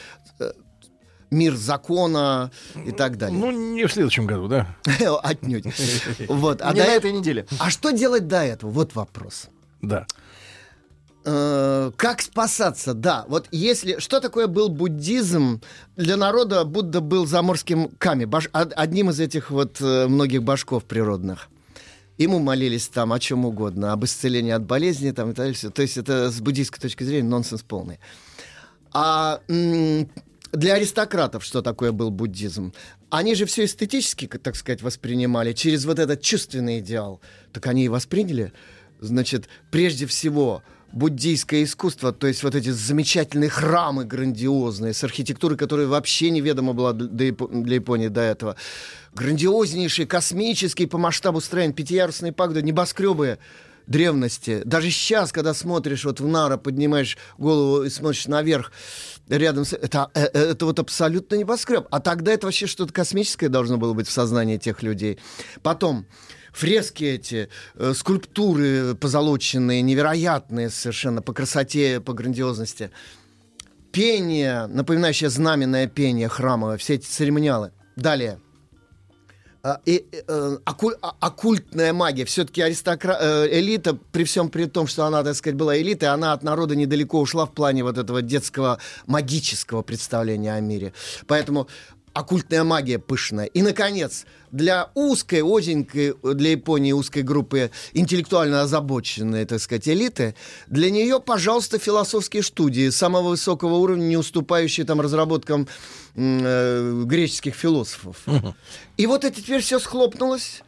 мир закона и так далее. Ну, не в следующем году, да? <laughs> Отнюдь. <laughs> Вот. А Не до на этой неделе. А что делать до этого? Вот вопрос. Да. Э, Как спасаться? Да, вот если... Что такое был буддизм? Для народа Будда был заморским ками, баш- од- одним из этих вот э, многих башков природных. Ему молились там о чем угодно, об исцелении от болезни там, и так далее. То есть это с буддийской точки зрения нонсенс полный. А м, для аристократов что такое был буддизм? Они же все эстетически, так сказать, воспринимали через вот этот чувственный идеал. Так они и восприняли. Значит, прежде всего, буддийское искусство, то есть вот эти замечательные храмы грандиозные, с архитектурой, которая вообще неведома была для, Япо- для Японии до этого. Грандиознейшие, космические по масштабу строения, пятиярусные пагоды, небоскребы древности. Даже сейчас, когда смотришь вот в Нара, поднимаешь голову и смотришь наверх, рядом с... Это, э, э, это вот абсолютно небоскреб. А тогда это вообще что-то космическое должно было быть в сознании тех людей. Потом, фрески эти, э, скульптуры позолоченные, невероятные совершенно по красоте, по грандиозности. Пение, напоминающее знаменное пение храмовое, все эти церемониалы. Далее. А, и, э, оккуль- а- оккультная магия. Все-таки аристокра... э, элита, при всем при том, что она, так сказать, была элитой, она от народа недалеко ушла в плане вот этого детского магического представления о мире. Поэтому оккультная магия пышная. И, наконец, для узкой, узенькой, для Японии узкой группы интеллектуально озабоченной, так сказать, элиты, для нее, пожалуйста, философские студии самого высокого уровня, не уступающие там разработкам э, греческих философов. И вот это теперь все схлопнулось.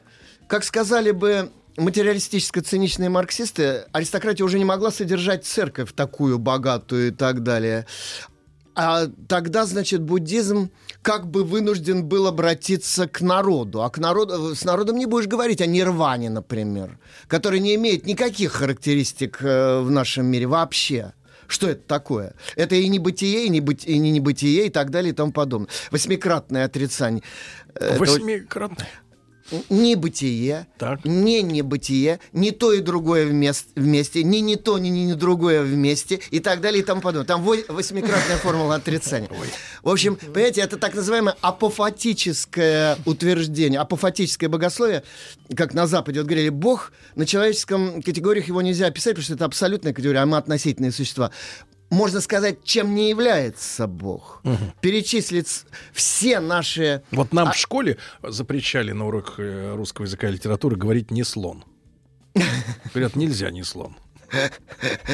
Как сказали бы материалистическо-циничные марксисты, аристократия уже не могла содержать церковь такую богатую и так далее. А тогда, значит, буддизм как бы вынужден был обратиться к народу. А к народу, с народом не будешь говорить о нирване, например, который не имеет никаких характеристик э, в нашем мире вообще. Что это такое? Это и не бытие, и не, быть, и не небытие, и так далее, и тому подобное. Восьмикратное отрицание. Это не бытие, не небытие, не то и другое вмес- вместе, не не то, не, не, не другое вместе и так далее и тому подобное. Там во- восьмикратная формула отрицания. В общем, понимаете, это так называемое апофатическое утверждение, апофатическое богословие, как на Западе вот говорили, Бог на человеческом категориях его нельзя описать, потому что это абсолютная категория, а мы относительные существа. Можно сказать, чем не является Бог. Перечислить с- все наши... Вот нам А- в школе запрещали на урок э, русского языка и литературы говорить не слон. Говорят, нельзя не слон.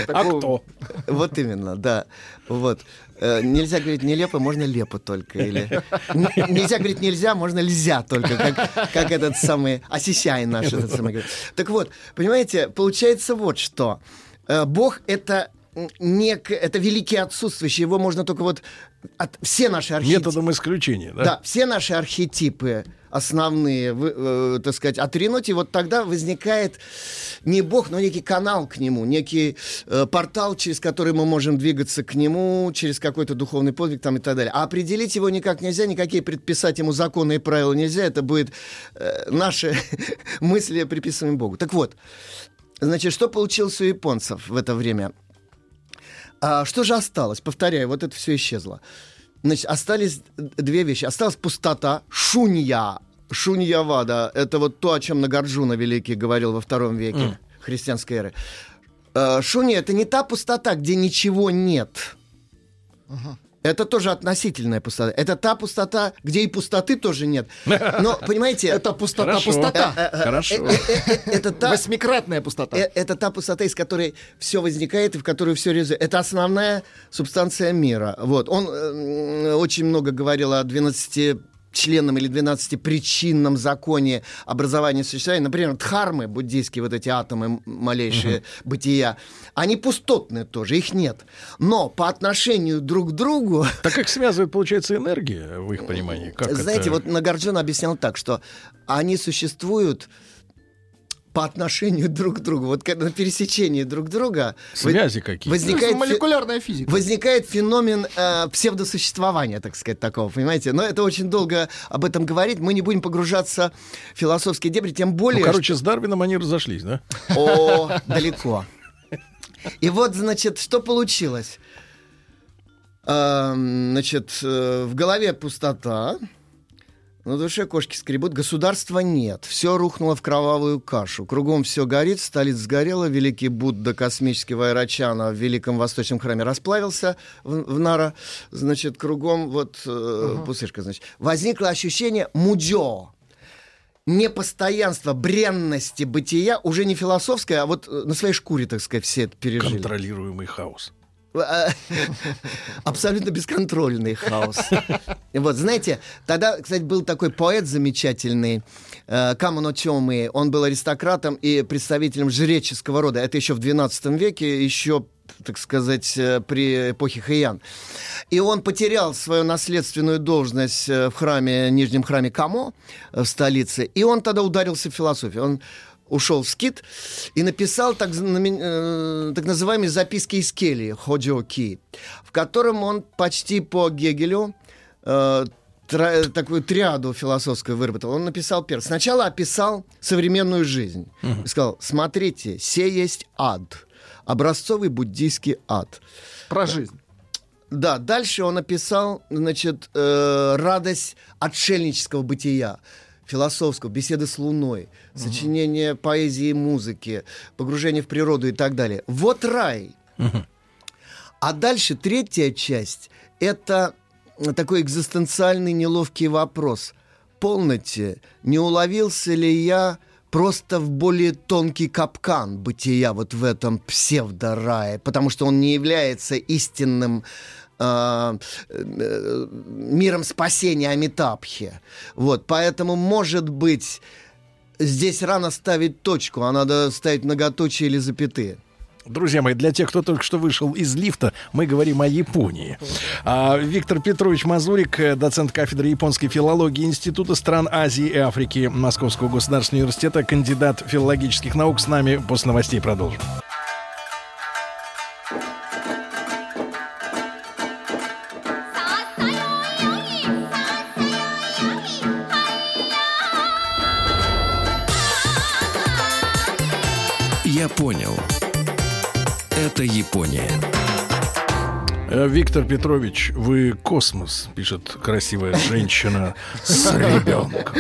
А кто? Вот именно, да. Вот. Э, Нельзя говорить нелепо, можно лепо только. Или... Нельзя говорить нельзя, можно льзя только, как, как этот самый Осисяй наш. Этот самый. Так вот, понимаете, получается вот что. Э, Бог — это нек... это великий отсутствующий, его можно только вот от... все наши архетипы. Методом исключения, да? Да, все наши архетипы основные, вы- э, так сказать, отринуть, и вот тогда возникает не Бог, но некий канал к нему, некий э, портал, через который мы можем двигаться к нему, через какой-то духовный подвиг там и так далее. А определить его никак нельзя, никакие предписать ему законы и правила нельзя, это будет э, наши <laughs> мысли приписываем Богу. Так вот, значит, что получилось у японцев в это время? А что же осталось? Повторяю, вот это все исчезло. Значит, остались две вещи. Осталась пустота, шунья. Шуньявада. Это вот то, о чем Нагарджуна Великий говорил во втором веке христианской эры. Э, Шунья — это не та пустота, где ничего нет. Это тоже относительная пустота. Это та пустота, где и пустоты тоже нет. Но, <laughs> понимаете... Это пустота, Хорошо. пустота. Э, э, Хорошо. э, э, Это та... Восьмикратная пустота. Это та пустота, из которой все возникает и в которую все реализуется. Это основная субстанция мира. Вот. Он очень много говорил о 12 членном или 12 причинном законе образования существования. Например, дхармы, буддийские вот эти атомы малейшие бытия, они пустотные тоже, их нет. Но по отношению друг к другу... <laughs> Так как связывает, получается, энергия в их понимании? Как Знаете, это? вот Нагарджун объяснял так, что они существуют по отношению друг к другу. Вот когда на пересечении друг друга Связи во- какие-то. возникает Ну, молекулярная физика. Возникает феномен э, псевдосуществования, так сказать, такого, понимаете? Но это очень долго об этом говорить. Мы не будем погружаться в философские дебри, тем более... Ну, короче, с Дарвином они разошлись, да? О, далеко. И вот, значит, что получилось? Эм, Значит, э, в голове пустота, на душе кошки скребут, государства нет. Все рухнуло в кровавую кашу. Кругом все горит, столица сгорела, великий Будда космический Вайрачана в Великом Восточном храме расплавился в, в Нара. Значит, кругом вот э, пустышка, значит. Возникло ощущение мудё. непостоянство, бренности бытия уже не философское, а вот э, на своей шкуре, так сказать, все это пережили. Контролируемый хаос. <laughs> Абсолютно бесконтрольный хаос. Вот, знаете, тогда, кстати, был такой поэт замечательный, э, Камано Чомы. Он был аристократом и представителем жреческого рода. Это еще в XII веке, еще так сказать, э, при эпохе Хэйян. И он потерял свою наследственную должность э, в храме, нижнем храме Камо в столице, и он тогда ударился в философию. Он ушел в скит и написал так, э, так называемые записки из кельи, Ходжо-ки, в котором он почти по Гегелю э, тра- такую триаду философскую выработал. Он написал первый. Сначала описал современную жизнь. И сказал, смотрите, се есть ад. Образцовый буддийский ад. Про жизнь. Да, дальше он описал, значит, э, радость отшельнического бытия философского, беседы с Луной, сочинение поэзии и музыки, погружение в природу и так далее. Вот рай. А дальше третья часть – это такой экзистенциальный неловкий вопрос. Полноте, не уловился ли я просто в более тонкий капкан бытия вот в этом псевдорае, потому что он не является истинным э, э, миром спасения Амитабхи. Вот, поэтому, может быть, здесь рано ставить точку, а надо ставить многоточие или запятые. Друзья мои, для тех, кто только что вышел из лифта, мы говорим о Японии. А, Виктор Петрович Мазурик, э, доцент кафедры японской филологии Института стран Азии и Африки Московского государственного университета, кандидат филологических наук, с нами после новостей продолжим. Я понял. Это Япония. Э, Виктор Петрович, вы космос, пишет красивая женщина с <laughs> ребенком.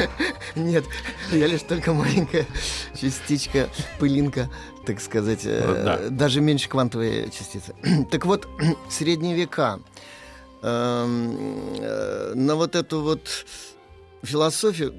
Нет, я лишь только маленькая частичка, пылинка, так сказать, э, Да. даже меньше квантовой частицы. <clears throat> так вот, <clears throat> средние века эм, э, на вот эту вот философию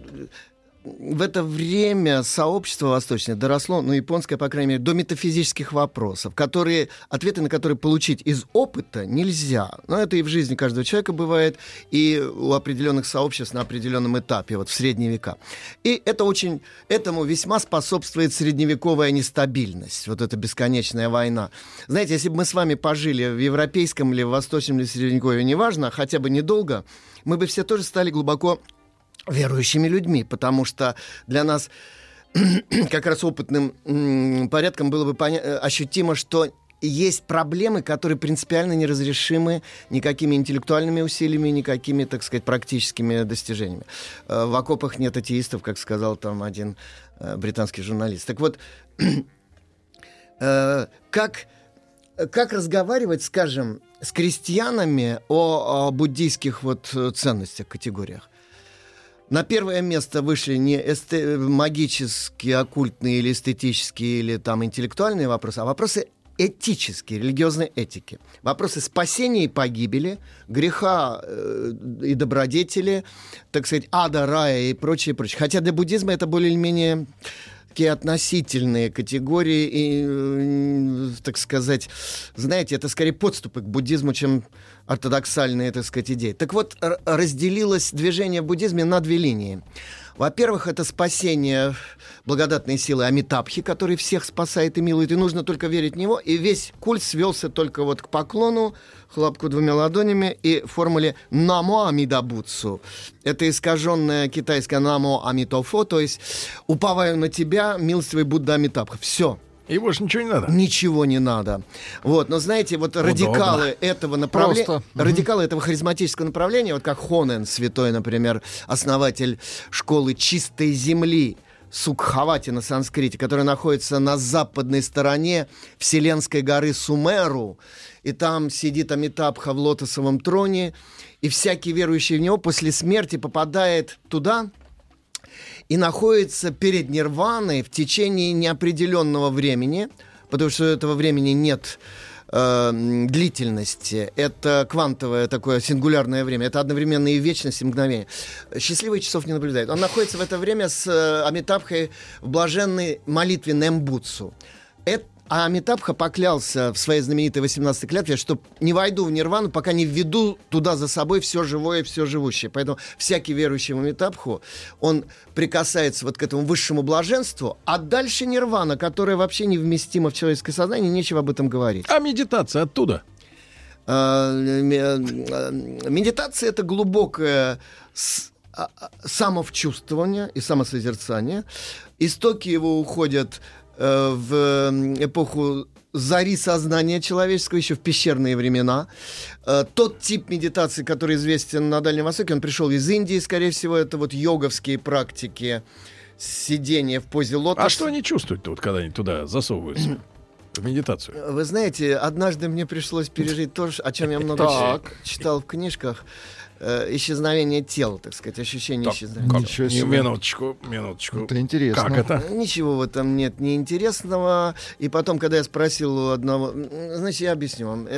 в это время сообщество восточное доросло, ну, японское, по крайней мере, до метафизических вопросов, которые, ответы на которые получить из опыта нельзя. Но это и в жизни каждого человека бывает, и у определенных сообществ на определенном этапе, вот в средние века. И это очень, этому весьма способствует средневековая нестабильность, вот эта бесконечная война. Знаете, если бы мы с вами пожили в европейском или в восточном или средневековье, неважно, хотя бы недолго, мы бы все тоже стали глубоко верующими людьми, потому что для нас <clears throat> как раз опытным порядком было бы э, ощутимо, что есть проблемы, которые принципиально неразрешимы никакими интеллектуальными усилиями, никакими, так сказать, практическими достижениями. Э, В окопах нет атеистов, как сказал там один э, британский журналист. Так вот, <clears throat> как, как разговаривать, скажем, с крестьянами о, о буддийских вот ценностях, категориях? На первое место вышли не эсте- магические, оккультные или эстетические, или там интеллектуальные вопросы, а вопросы этические, религиозной этики. Вопросы спасения и погибели, греха э, и добродетели, так сказать, ада, рая и прочее, прочее. Хотя для буддизма это более или менее такие относительные категории и, э, так сказать, знаете, это скорее подступы к буддизму, чем ортодоксальные, так сказать, идеи. Так вот, разделилось движение в буддизме на две линии. Во-первых, это спасение благодатной силы Амитабхи, который всех спасает и милует, и нужно только верить в него. И весь культ свелся только вот к поклону, хлопку двумя ладонями и формуле «Намо Амидабуцу». Это искаженное китайское «Намо Амитофо», то есть «Уповаю на тебя, милостивый Будда Амитабха». Все. И больше ничего не надо. Ничего не надо. Вот, но знаете, вот радикалы этого направления, Просто. радикалы этого харизматического направления, вот как Хонен, святой, например, основатель школы чистой земли, Сукхавати на санскрите, которая находится на западной стороне Вселенской горы Сумеру, и там сидит Амитабха в лотосовом троне, и всякий верующий в него после смерти попадает туда, и находится перед нирваной в течение неопределенного времени, потому что этого времени нет э, длительности, это квантовое такое сингулярное время, это одновременно и вечность, и мгновение. Счастливый часов не наблюдает. Он находится в это время с э, Амитабхой в блаженной молитве Нембутсу. Это а Амитабха поклялся в своей знаменитой 18 клятве, что не войду в нирвану, пока не введу туда за собой все живое и все живущее. Поэтому всякий верующий в Амитабху, он прикасается вот к этому высшему блаженству, а дальше нирвана, которая вообще невместима в человеческое сознание, нечего об этом говорить. А медитация оттуда? А, э, Медитация это глубокое а- а- самовчувствование и самосозерцание. Истоки его уходят в м, эпоху зари сознания человеческого, еще в пещерные времена. Э, Тот тип медитации, который известен на Дальнем Востоке, он пришел из Индии, скорее всего, это вот йоговские практики сидения в позе лотоса. А что они чувствуют-то, вот, когда они туда засовываются? В медитацию. Вы знаете, однажды мне пришлось пережить то, о чем я много читал в книжках. Э, исчезновение тела, так сказать, ощущение Так, исчезновения как? тела. Не, минуточку, минуточку. Это интересно. Как это? Ничего в этом нет неинтересного. И потом, когда я спросил у одного... Значит, я объясню вам.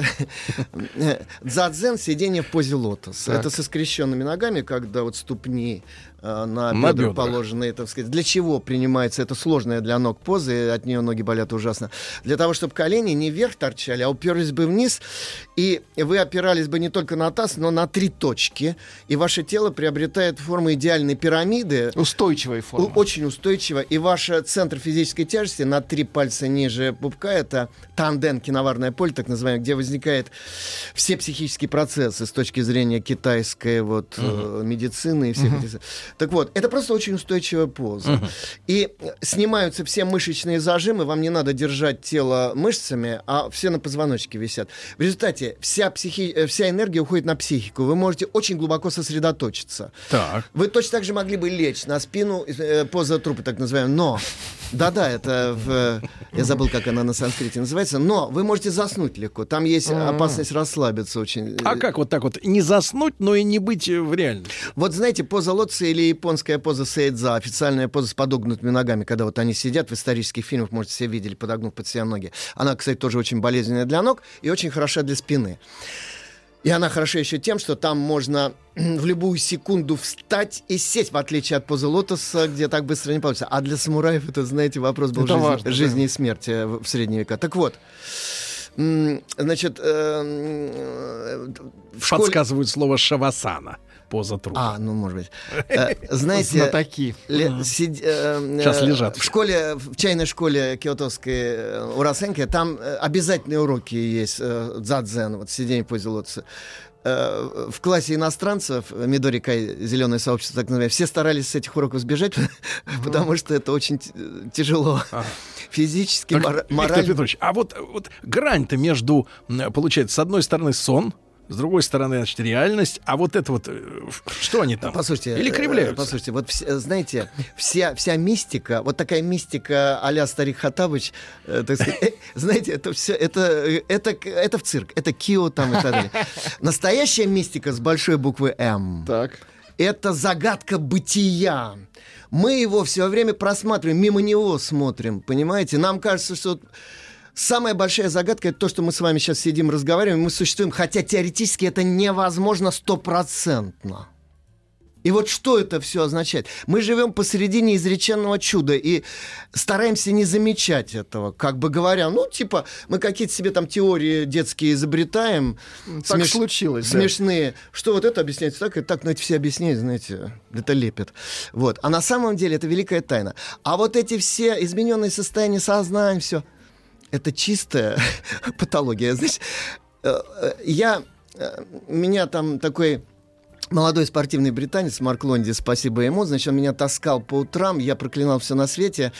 <laughs> Дзадзен — сидение в позе лотоса. Это со скрещенными ногами, когда вот ступни на, На бедра бедрах. положены, так сказать. Для чего принимается это сложная для ног поза, и от нее ноги болят ужасно? Для того, чтобы колени не вверх торчали, а уперлись бы вниз, и вы опирались бы не только на таз, но на три точки, и ваше тело приобретает форму идеальной пирамиды. Устойчивой формы. Очень устойчиво. И ваш э, центр физической тяжести на три пальца ниже пупка, это танден, киноварное поле, так называемое, где возникают все психические процессы с точки зрения китайской вот, э, медицины и всех Мгм. этих... Так вот, это просто очень устойчивая поза. Мгм. И снимаются все мышечные зажимы, вам не надо держать тело мышцами, а все на позвоночнике висят. В результате вся, психи... э, вся энергия уходит на психику. Вы можете очень глубоко сосредоточиться. Так. Вы точно так же могли бы лечь на спину, э, поза трупа, так называемая, но... Да-да, это в... Я забыл, как она на санскрите называется. Но вы можете заснуть легко. Там есть М. опасность расслабиться очень. А как вот так вот не заснуть, но и не быть э, в реальности? Вот знаете, поза лотоса или японская поза сейдза, официальная поза с подогнутыми ногами, когда вот они сидят в исторических фильмах, может, все видели, подогнув под себя ноги. Она, кстати, тоже очень болезненная для ног и очень хороша для спины. И она хороша еще тем, что там можно <clears throat> в любую секунду встать и сесть, в отличие от позы лотоса, где так быстро не получится. А для самураев это, знаете, вопрос был Это жизни, важно, да. жизни и смерти в в средние века. Так вот, значит, э, в школе... Подсказывают слово шавасана. Поза трупа. А, ну, может быть. <laughs> Э, Знаете, Мгм. сид- э, Сейчас э, лежат. В школе, в чайной школе киотовской Урасенки, там обязательные уроки есть дзадзен, вот сидение в позе лотоса. В классе иностранцев, Мидори Кай, зеленое сообщество, так называемое, все старались с этих уроков сбежать, <laughs> потому что это очень тяжело. Физически, Так, мора- Виктор морально. Петрович, а вот, вот грань-то между, получается, с одной стороны сон, с другой стороны, значит, реальность, а вот это вот, э, что они там? Послушайте, Или э, кривляются? Послушайте, вот э, знаете, вся, вся мистика, вот такая мистика а-ля Старик Хатабыч, э, так сказать, э, знаете, это все, это, это, это в цирк, это Кио там и так далее. Настоящая мистика с большой буквы М. Так. Это загадка бытия. Мы его все время просматриваем, мимо него смотрим, понимаете? Нам кажется, что самая большая загадка это то, что мы с вами сейчас сидим, разговариваем, мы существуем, хотя теоретически это невозможно стопроцентно. И вот что это все означает? Мы живем посередине изреченного чуда и стараемся не замечать этого, как бы говоря, ну, типа, мы какие-то себе там теории детские изобретаем. Так случилось, да. Смешные. Что вот это объясняется так, и так, но эти все объясняют, знаете, это лепят. Вот. А на самом деле это великая тайна. А вот эти все измененные состояния сознания, все, это чистая <laughs> патология. Значит, э, э, я, э, меня там такой молодой спортивный британец Марк Лонди, спасибо ему, значит, он меня таскал по утрам, я проклинал все на свете.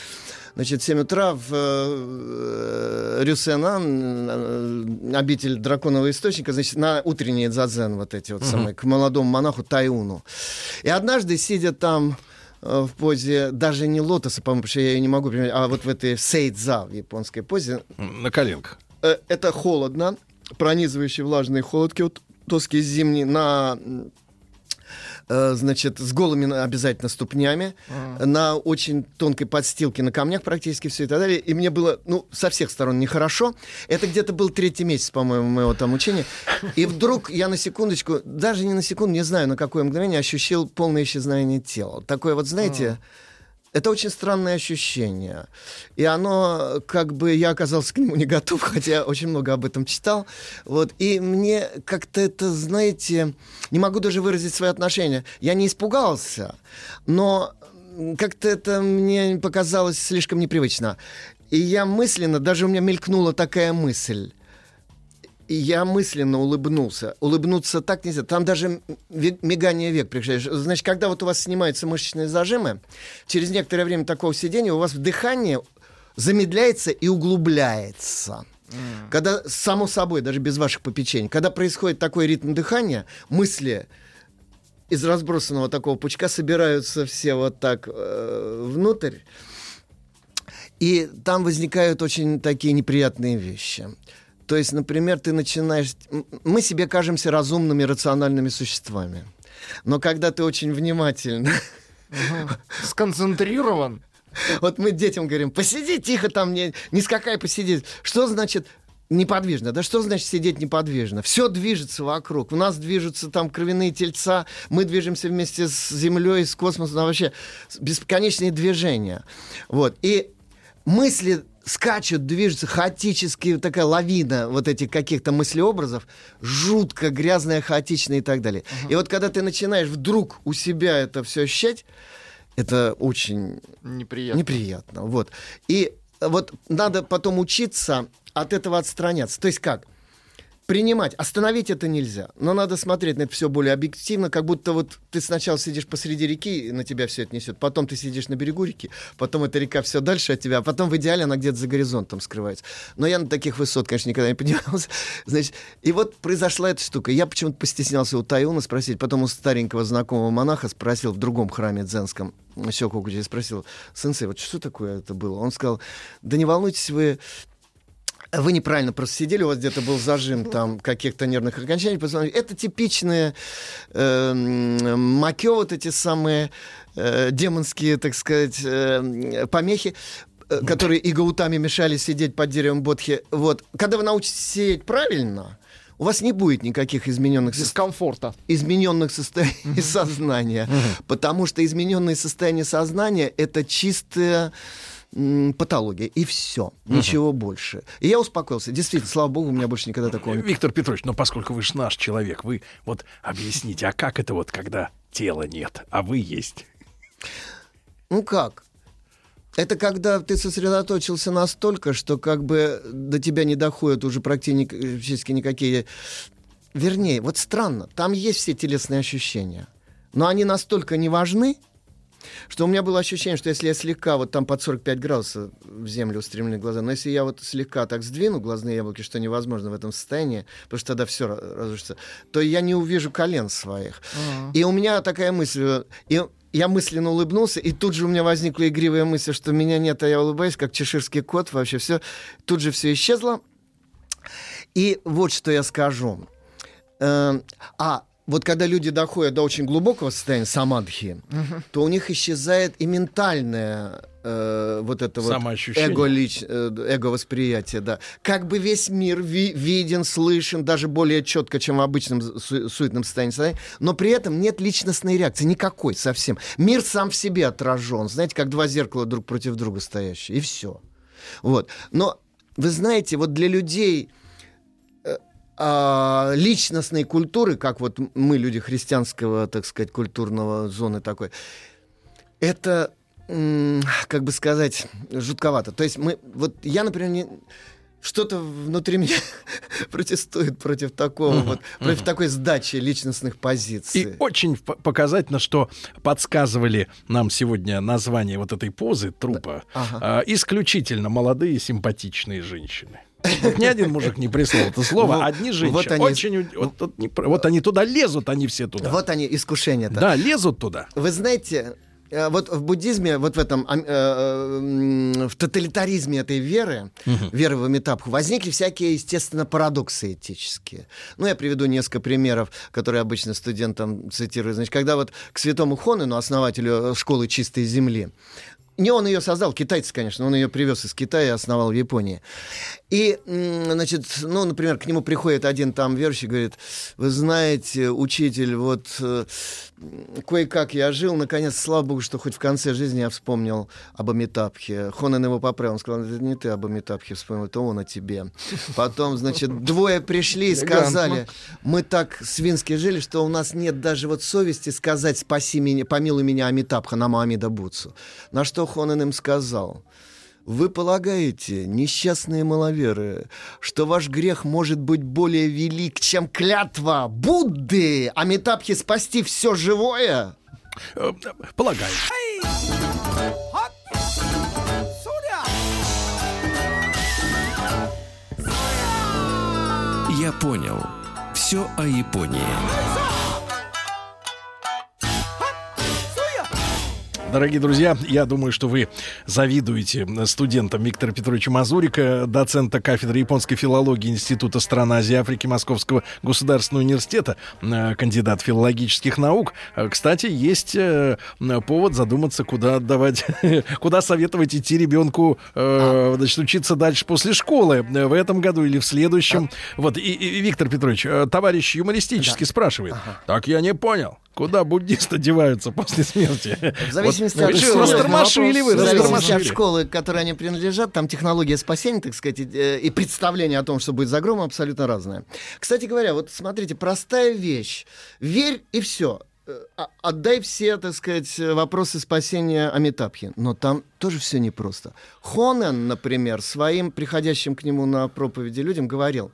Значит, в 7 утра в э, Рюсенан, обитель драконового источника, значит, на утренний дзадзен вот эти вот самые, к молодому монаху Тайуну. И однажды, сидя там в позе даже не лотоса, по-моему, потому что я ее не могу применять, а вот в этой сейдза в японской позе, На коленках. Э, это холодно, пронизывающий влажный холод киотовский зимний на м, э, значит, с голыми обязательно ступнями, А. на очень тонкой подстилке, на камнях практически все и так далее. И мне было, ну, со всех сторон нехорошо. Это где-то был третий месяц, по-моему, моего там учения. И вдруг я на секундочку, даже не на секунду, не знаю, на какое мгновение, ощущил полное исчезновение тела. Такое вот, знаете... Это очень странное ощущение. И оно, как бы, я оказался к нему не готов, <laughs> хотя очень много об этом читал. Вот. И мне как-то это, знаете, не могу даже выразить свои отношения. Я не испугался, но как-то это мне показалось слишком непривычно. И я мысленно, даже у меня мелькнула такая мысль. И я мысленно улыбнулся. Улыбнуться так нельзя. Там даже мигание век приезжаешь. Значит, когда вот у вас снимаются мышечные зажимы, через некоторое время такого сидения у вас дыхание замедляется и углубляется. Когда, само собой, даже без ваших попечений, когда происходит такой ритм дыхания, мысли из разбросанного такого пучка собираются все вот так э, внутрь, и там возникают очень такие неприятные вещи. То есть, например, ты начинаешь... Мы себе кажемся разумными, рациональными существами. Но когда ты очень внимательно... Сконцентрирован. Вот мы детям говорим, посиди тихо там, не, не скакай, посиди. Что значит неподвижно? Да что значит сидеть неподвижно? Все движется вокруг. У нас движутся там кровяные тельца, мы движемся вместе с Землей, с космосом, ну, вообще бесконечные движения. Вот. И мысли скачут, движутся хаотически, такая лавина вот этих каких-то мыслеобразов, жутко грязная, хаотичная и так далее. И вот когда ты начинаешь вдруг у себя это все ощущать, это очень Неприятно. неприятно. Вот. И вот надо потом учиться от этого отстраняться. То есть как? Принимать. Остановить это нельзя. Но надо смотреть на это все более объективно, как будто вот ты сначала сидишь посреди реки, и на тебя все это несет. Потом ты сидишь на берегу реки, потом эта река все дальше от тебя, а потом в идеале она где-то за горизонтом скрывается. Но я на таких высот, конечно, никогда не поднимался. <laughs> Значит, и вот произошла эта штука. Я почему-то постеснялся у Таюна спросить, потом у старенького знакомого монаха спросил в другом храме дзенском, Сёкукуджи, спросил, сенсей, вот что такое это было? Он сказал, да не волнуйтесь вы, вы неправильно просто сидели, у вас где-то был зажим там каких-то нервных окончаний. Посмотрите, Это типичные э, м, макё, вот эти самые э, демонские, так сказать, э, помехи э, которые и гаутами мешали сидеть под деревом Бодхи. Вот. Когда вы научитесь сидеть правильно, у вас не будет никаких измененных дискомфорта, измененных состояний <laughs> сознания, потому что измененные состояния сознания это чистая патология и все, ничего больше. И я успокоился. Действительно, слава богу, у меня больше никогда такого не Виктор Петрович, но поскольку вы же наш человек, вы вот объясните, а как это вот, когда тела нет, а вы есть? Ну как? Это когда ты сосредоточился настолько, что как бы до тебя не доходят уже практически никакие... Вернее, вот странно, там есть все телесные ощущения, но они настолько не важны, что у меня было ощущение, что если я слегка, вот там под 45 градусов в землю устремлены глаза, но если я вот слегка так сдвину глазные яблоки, что невозможно в этом состоянии, потому что тогда все разрушится, то я не увижу колен своих. И у меня такая мысль, и я мысленно улыбнулся, и тут же у меня возникла игривая мысль, что меня нет, а я улыбаюсь, как чеширский кот, вообще все. Тут же все исчезло. И вот что я скажу. Э, А вот когда люди доходят до очень глубокого состояния самадхи, то у них исчезает и ментальное э, вот это вот эго, лич, э, эго-восприятие, да. Как бы весь мир ви- виден, слышен, даже более четко, чем в обычном су- суетном состоянии но при этом нет личностной реакции, никакой совсем. Мир сам в себе отражен, знаете, как два зеркала друг против друга стоящие, и все. Вот. Но вы знаете, вот для людей личностной культуры, как вот мы, люди христианского, так сказать, культурного зоны такой, это, как бы сказать, жутковато. То есть мы, вот я, например, не, что-то внутри меня <laughs> протестует против такого вот, против такой сдачи личностных позиций. И очень показательно, что подсказывали нам сегодня название вот этой позы трупа Ага. а, исключительно молодые симпатичные женщины. Вот ни один мужик не прислал это слово, Вот- одни женщины. вот они- очень, вот, вот не про- вот они туда лезут, они все туда. Вот они, искушения-то. Да, лезут туда. Вы знаете, э, вот в буддизме, вот в этом, э, э, в тоталитаризме этой веры, веры в Амитабху, возникли всякие, естественно, парадоксы этические. Ну, я приведу несколько примеров, которые обычно студентам цитирую. Значит, когда вот к святому Хонену, основателю э, школы чистой земли, не он ее создал, китайцы, конечно, он ее привез из Китая и основал в Японии. И, значит, ну, например, к нему приходит один там верующий, говорит, вы знаете, учитель, вот э, кое-как я жил, наконец, слава богу, что хоть в конце жизни я вспомнил об Амитабхе. Хонен его поправил, он сказал, это не ты об Амитабхе вспомнил, это он о тебе. Потом, значит, двое пришли и сказали, мы так свински жили, что у нас нет даже вот совести сказать «спаси меня, помилуй меня, Амитабха» на Маамида Буцу. На что Хонен им сказал, вы полагаете, несчастные маловеры, что ваш грех может быть более велик, чем клятва Будды Амитабхи спасти все живое? Э, Полагаю. Я понял. Все о Японии. Дорогие друзья, я думаю, что вы завидуете студентам Виктора Петровича Мазурика, доцента кафедры японской филологии Института стран Азии и Африки Московского государственного университета, э, кандидат филологических наук. Э, Кстати, есть э, повод задуматься, куда отдавать, <laughs> куда советовать идти ребенку значит, учиться дальше после школы в этом году или в следующем. Вот, и, и, Виктор Петрович, товарищ юмористически спрашивает. Так я не понял. Куда буддисты деваются после смерти? В зависимости Вот, от школы. растормошили вы, В зависимости от школы, к которой они принадлежат, там технология спасения, так сказать, и, э, представление о том, что будет за громом, абсолютно разное. Кстати говоря, вот смотрите, простая вещь. Верь и все. Отдай все, так сказать, э, вопросы спасения Амитабхи. Но там тоже все непросто. Хонен, например, своим приходящим к нему на проповеди людям говорил,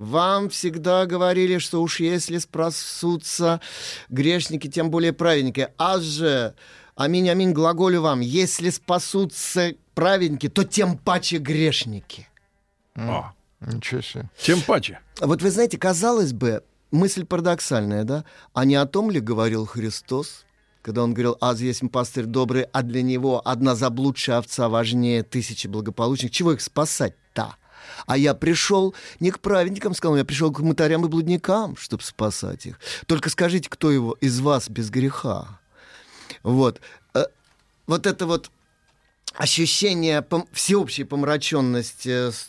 вам всегда говорили, что уж если спасутся грешники, тем более праведники. А же, аминь, аминь, глаголю вам, если спасутся праведники, то тем паче грешники. О, Ничего себе. Тем паче. А Вот вы знаете, казалось бы, мысль парадоксальная, да? А не о том ли говорил Христос, когда он говорил, «Аз есть пастырь добрый, а для него одна заблудшая овца важнее тысячи благополучных». Чего их спасать-то? А я пришел не к праведникам, сказал, я пришел к мытарям и блудникам, чтобы спасать их. Только скажите, кто его из вас без греха? Вот. Э, Вот это вот ощущение всеобщей помраченности с,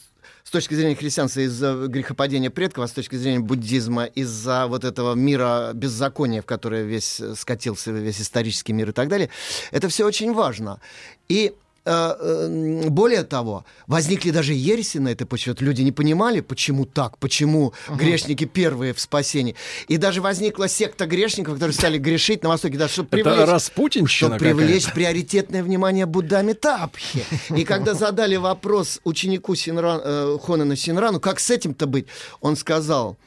точки зрения христианства из-за грехопадения предков, а с точки зрения буддизма из-за вот этого мира беззакония, в которое весь э, скатился весь исторический мир и так далее, это все очень важно. И более того, возникли даже ереси на этой почве. Люди не понимали, почему так, почему грешники первые в спасении. И даже возникла секта грешников, которые стали грешить на Востоке, даже чтобы Это привлечь, чтобы привлечь приоритетное внимание Буддами Тапхи. <laughs> И когда задали вопрос ученику Синран, э, Хонена Синрану, как с этим-то быть, он сказал,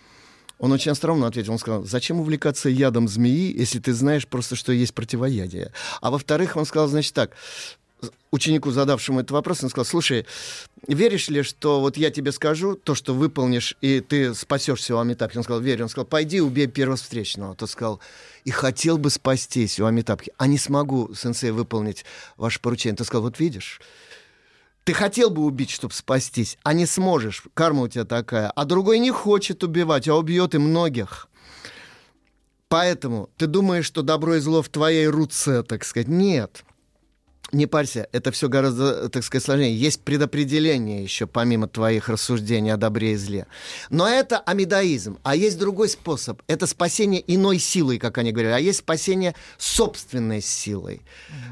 он очень остроумно ответил, он сказал, зачем увлекаться ядом змеи, если ты знаешь просто, что есть противоядие. А во-вторых, он сказал, значит так, ученику, задавшему этот вопрос, он сказал, слушай, веришь ли, что вот я тебе скажу то, что выполнишь, и ты спасешься у Амитабхи? Он сказал, верю. Он сказал, пойди убей первого встречного. Тот сказал, и хотел бы спастись у Амитабхи, а не смогу, сенсей, выполнить ваше поручение. Тот сказал, вот видишь, ты хотел бы убить, чтобы спастись, а не сможешь. Карма у тебя такая. А другой не хочет убивать, а убьет и многих. Поэтому ты думаешь, что добро и зло в твоей руце, так сказать. Нет. Не парься, это все гораздо, так сказать, сложнее. Есть предопределение еще, помимо твоих рассуждений о добре и зле. Но это амидаизм. А есть другой способ. Это спасение иной силой, как они говорят. А есть спасение собственной силой.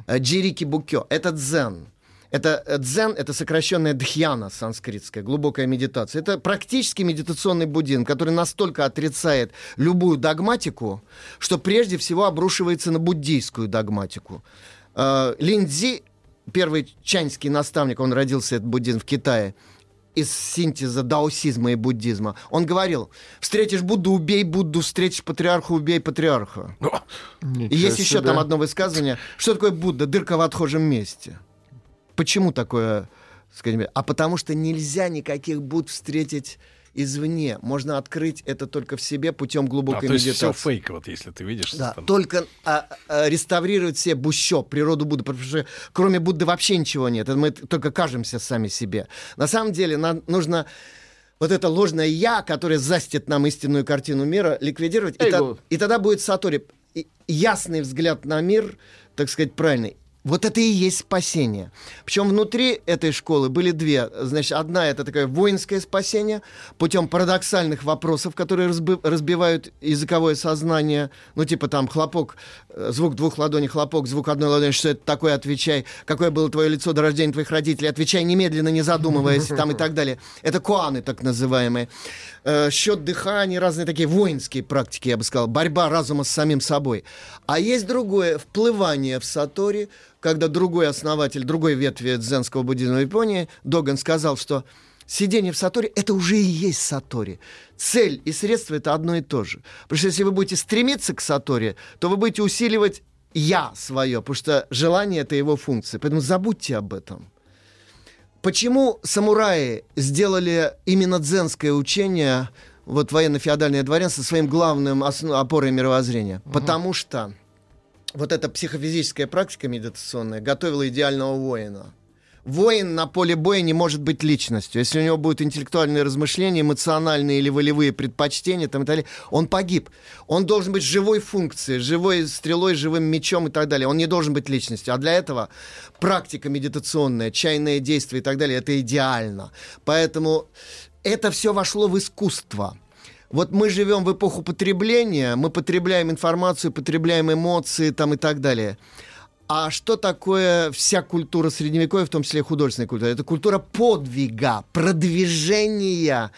Э, Джирики Букё. Это дзен. Это э, дзен, это сокращенная дхьяна санскритская, глубокая медитация. Это практически медитационный буддизм, который настолько отрицает любую догматику, что прежде всего обрушивается на буддийскую догматику. Э, Линдзи, первый чаньский наставник, он родился, этот буддизм, в Китае, из синтеза даосизма и буддизма. Он говорил, встретишь Будду, убей Будду, встретишь патриарха, убей патриарха. И есть еще себе. там одно высказывание. Что такое Будда? Дырка в отхожем месте. Почему такое? скажем, А потому что нельзя никаких Будд встретить извне. Можно открыть это только в себе путем А, глубокой то есть медитации. все фейк, вот если ты видишь. Да, там. только а, а, реставрировать себе Будщо, природу Будды, потому что кроме Будды вообще ничего нет. Это мы только кажемся сами себе. На самом деле нам нужно вот это ложное «я», которое застит нам истинную картину мира, ликвидировать, и, то- и тогда будет сатори. И- ясный взгляд на мир, так сказать, правильный. Вот это и есть спасение. Причем внутри этой школы были две. Значит, одна это такое воинское спасение путем парадоксальных вопросов, которые разби- разбивают языковое сознание. Ну, типа там хлопок, э, звук двух ладоней, хлопок, звук одной ладони, что это такое, отвечай. Какое было твое лицо до рождения твоих родителей, отвечай немедленно, не задумываясь, там и так далее. Это куаны, так называемые. Э, счет дыхания, разные такие воинские практики, я бы сказал. Борьба разума с самим собой. А есть другое, вплывание в сатори, когда другой основатель, другой ветви дзенского буддизма в Японии, Доган, сказал, что сидение в сатори — это уже и есть сатори. Цель и средство — это одно и то же. Потому что если вы будете стремиться к сатори, то вы будете усиливать «я» свое, потому что желание — это его функция. Поэтому забудьте об этом. Почему самураи сделали именно дзенское учение, вот военно-феодальное дворянство, своим главным опорой мировоззрения? Потому что вот эта психофизическая практика медитационная готовила идеального воина. Воин на поле боя не может быть личностью. Если у него будут интеллектуальные размышления, эмоциональные или волевые предпочтения, там и так далее, он погиб. Он должен быть живой функцией, живой стрелой, живым мечом и так далее. Он не должен быть личностью. А для этого практика медитационная, чайное действие и так далее, это идеально. Поэтому это все вошло в искусство. Вот мы живем в эпоху потребления, мы потребляем информацию, потребляем эмоции там и так далее. А что такое вся культура средневековья, в том числе художественная культура? Это культура подвига, продвижения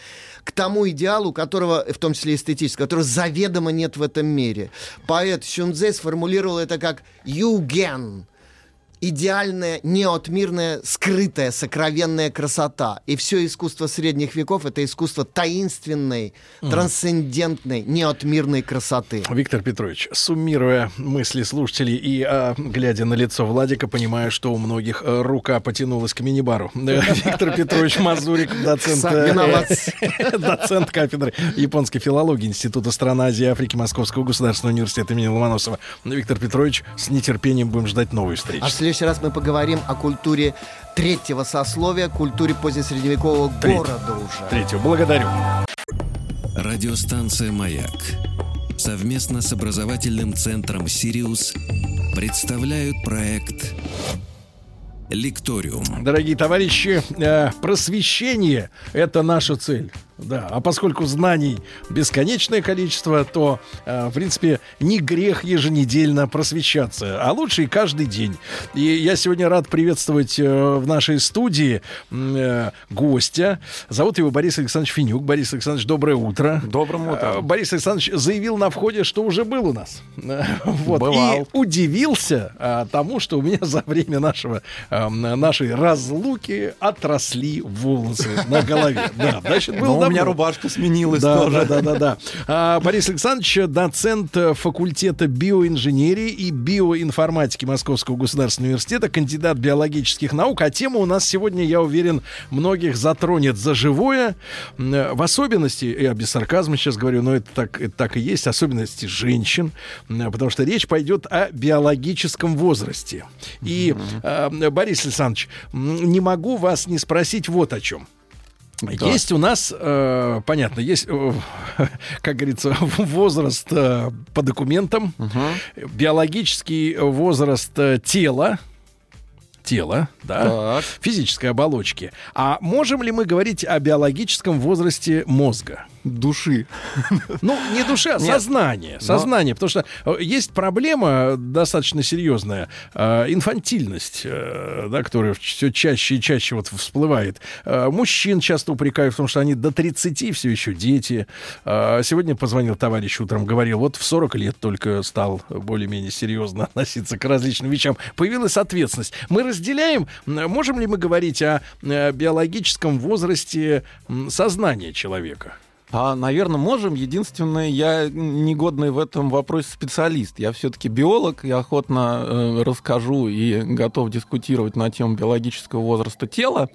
к тому идеалу, которого, в том числе эстетического, которого заведомо нет в этом мире. Поэт Сюнзе сформулировал это как «юген», идеальная, неотмирная, скрытая, сокровенная красота. И все искусство средних веков — это искусство таинственной, Мгм. трансцендентной, неотмирной красоты. Виктор Петрович, суммируя мысли слушателей и а, глядя на лицо Владика, понимаю, что у многих э, рука потянулась к мини-бару. <laughs> Виктор Петрович Мазурик, доцент, э, <laughs> доцент кафедры японской филологии Института стран Азии и Африки Московского государственного университета имени Ломоносова. Виктор Петрович, с нетерпением будем ждать новой встречи. В следующий раз мы поговорим о культуре третьего сословия, культуре позднесредневекового Третьего. города уже. Третьего. Благодарю. Радиостанция «Маяк» совместно с образовательным центром «Сириус» представляют проект «Лекториум». Дорогие товарищи, э, просвещение — это наша цель. Да, а поскольку знаний бесконечное количество, то, э, в принципе, не грех еженедельно просвещаться, а лучше и каждый день. И я сегодня рад приветствовать э, в нашей студии э, гостя. Зовут его Борис Александрович Финюк. Борис Александрович, доброе утро. Утром. Э, Борис Александрович заявил на входе, что уже был у нас. <laughs> Э, Вот. Бывал. И удивился а, тому, что у меня за время нашего, эм, нашей разлуки отросли волосы на голове. Да, значит, был у меня рубашка сменилась да, тоже. Да, да, да, да. А, Борис Александрович, доцент э, факультета биоинженерии и биоинформатики Московского государственного университета, кандидат биологических наук. А тема у нас сегодня, я уверен, многих затронет за живое. Э, В особенности, я без сарказма сейчас говорю, но это так, это так и есть, особенности женщин, м, потому что речь пойдет о биологическом возрасте. И, э, Борис Александрович, не могу вас не спросить вот о чем. Да. Есть у нас, э, понятно, есть, э, <laughs> как говорится, <laughs> возраст э, по документам, биологический возраст э, тела, тела, да, физической оболочки. А можем ли мы говорить о биологическом возрасте мозга? Души. Ну, не души, а сознание. Сознание. Потому что э, есть проблема достаточно серьезная. э, инфантильность, э, да, которая все чаще и чаще вот всплывает. Э, мужчин часто упрекают в том, что они до 30 все еще дети. Э, сегодня позвонил товарищ утром, говорил, вот в 40 лет только стал более-менее серьезно <laughs> относиться к различным вещам. Появилась ответственность. Мы разделяем, можем ли мы говорить о э, биологическом возрасте сознания человека? А, наверное, можем. Единственное, я негодный в этом вопросе специалист. Я все-таки биолог, я охотно э, расскажу и готов дискутировать на тему биологического возраста тела.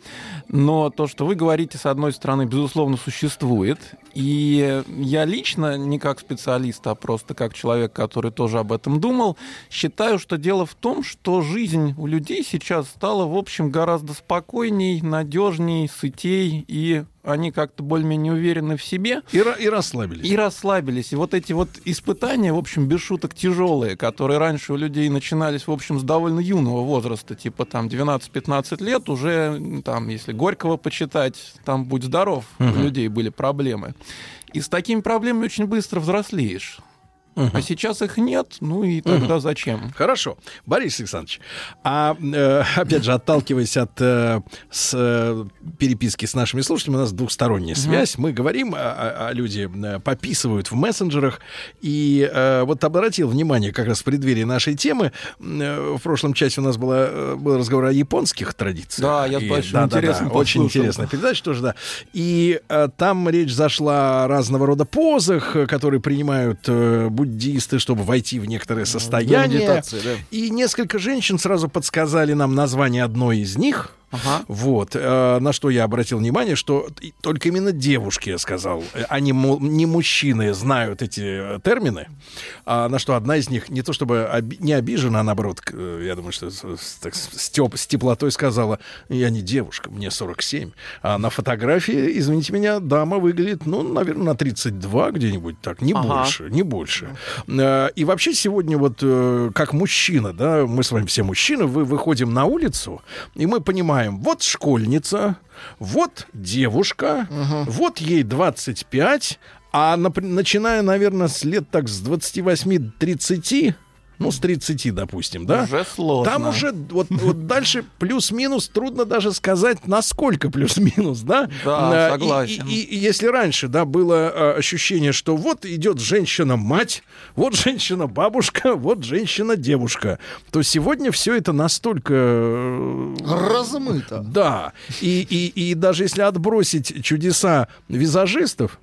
Но то, что вы говорите, с одной стороны, безусловно, существует. И я лично, не как специалист, а просто как человек, который тоже об этом думал, считаю, что дело в том, что жизнь у людей сейчас стала, в общем, гораздо спокойней, надежней, сытей, и они как-то более-менее уверены в себе. И, и расслабились. И расслабились. И вот эти вот испытания, в общем, без шуток тяжелые, которые раньше у людей начинались, в общем, с довольно юного возраста, типа там 12-15 лет, уже там, если Горького почитать, там будь здоров, у Мгм. людей были проблемы. И с такими проблемами очень быстро взрослеешь. А сейчас их нет, ну и тогда Мгм. зачем? Хорошо. Борис Александрович, а э, опять же, отталкиваясь от э, с, э, переписки с нашими слушателями, у нас двухсторонняя Мгм. связь. Мы говорим, а, а- а люди э, пописывают в мессенджерах. И э, вот обратил внимание как раз в преддверии нашей темы. э, в прошлом часе у нас была, э, был разговор о японских традициях. Да, я И- большим да, да, да, интересом Очень интересная передача тоже, да. И э, там речь зашла о разного рода позах, э, которые принимают э, буддисты, чтобы войти в некоторое состояние. медитации, да. И несколько женщин сразу подсказали нам название одной из них. Вот, э, на что я обратил внимание, что только именно девушки, я сказал, э, они му- не мужчины знают эти э, термины, а на что одна из них не то чтобы оби- не обижена, а наоборот, я думаю, что так, с теп- с теплотой сказала, я не девушка, мне 47. А на фотографии, извините меня, дама выглядит, ну, наверное, на 32 где-нибудь так, не Ага. больше, не больше. И вообще сегодня вот как мужчина, да, мы с вами все мужчины, вы выходим на улицу, и мы понимаем, вот школьница, вот девушка, вот ей 25, а напр- начиная, наверное, с лет так с 28-30, ну, с 30, допустим, да? Уже сложно. Там уже вот, вот дальше плюс-минус трудно даже сказать, насколько плюс-минус, да? Да, и- согласен. И, и- и если раньше, да, было а, ощущение, что вот идет женщина-мать, вот женщина-бабушка, вот женщина-девушка, то сегодня все это настолько... э, Размыто. Да. И, и, и даже если отбросить чудеса визажистов,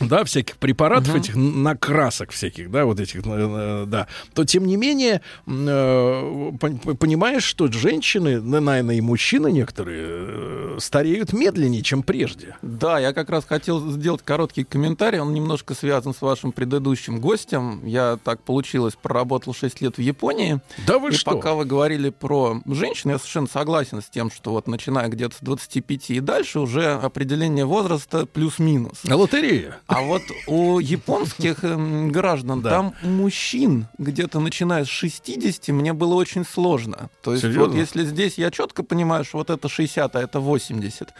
да, всяких препаратов, этих н- накрасок всяких, да, вот этих, да, то тем не менее э, понимаешь, что женщины, наверное, и мужчины некоторые э, стареют медленнее, чем прежде. Да, я как раз хотел сделать короткий комментарий. Он немножко связан с вашим предыдущим гостем. Я так получилось, проработал 6 лет в Японии. Да вы и что? пока вы говорили про женщин, я совершенно согласен с тем, что вот начиная где-то с 25 и дальше уже определение возраста плюс-минус. Лотерея. А вот у японских эм, граждан Да. там мужчин где-то начиная с 60 мне было очень сложно. То есть Серьезно? вот если здесь я четко понимаю, что вот это 60, а это 80,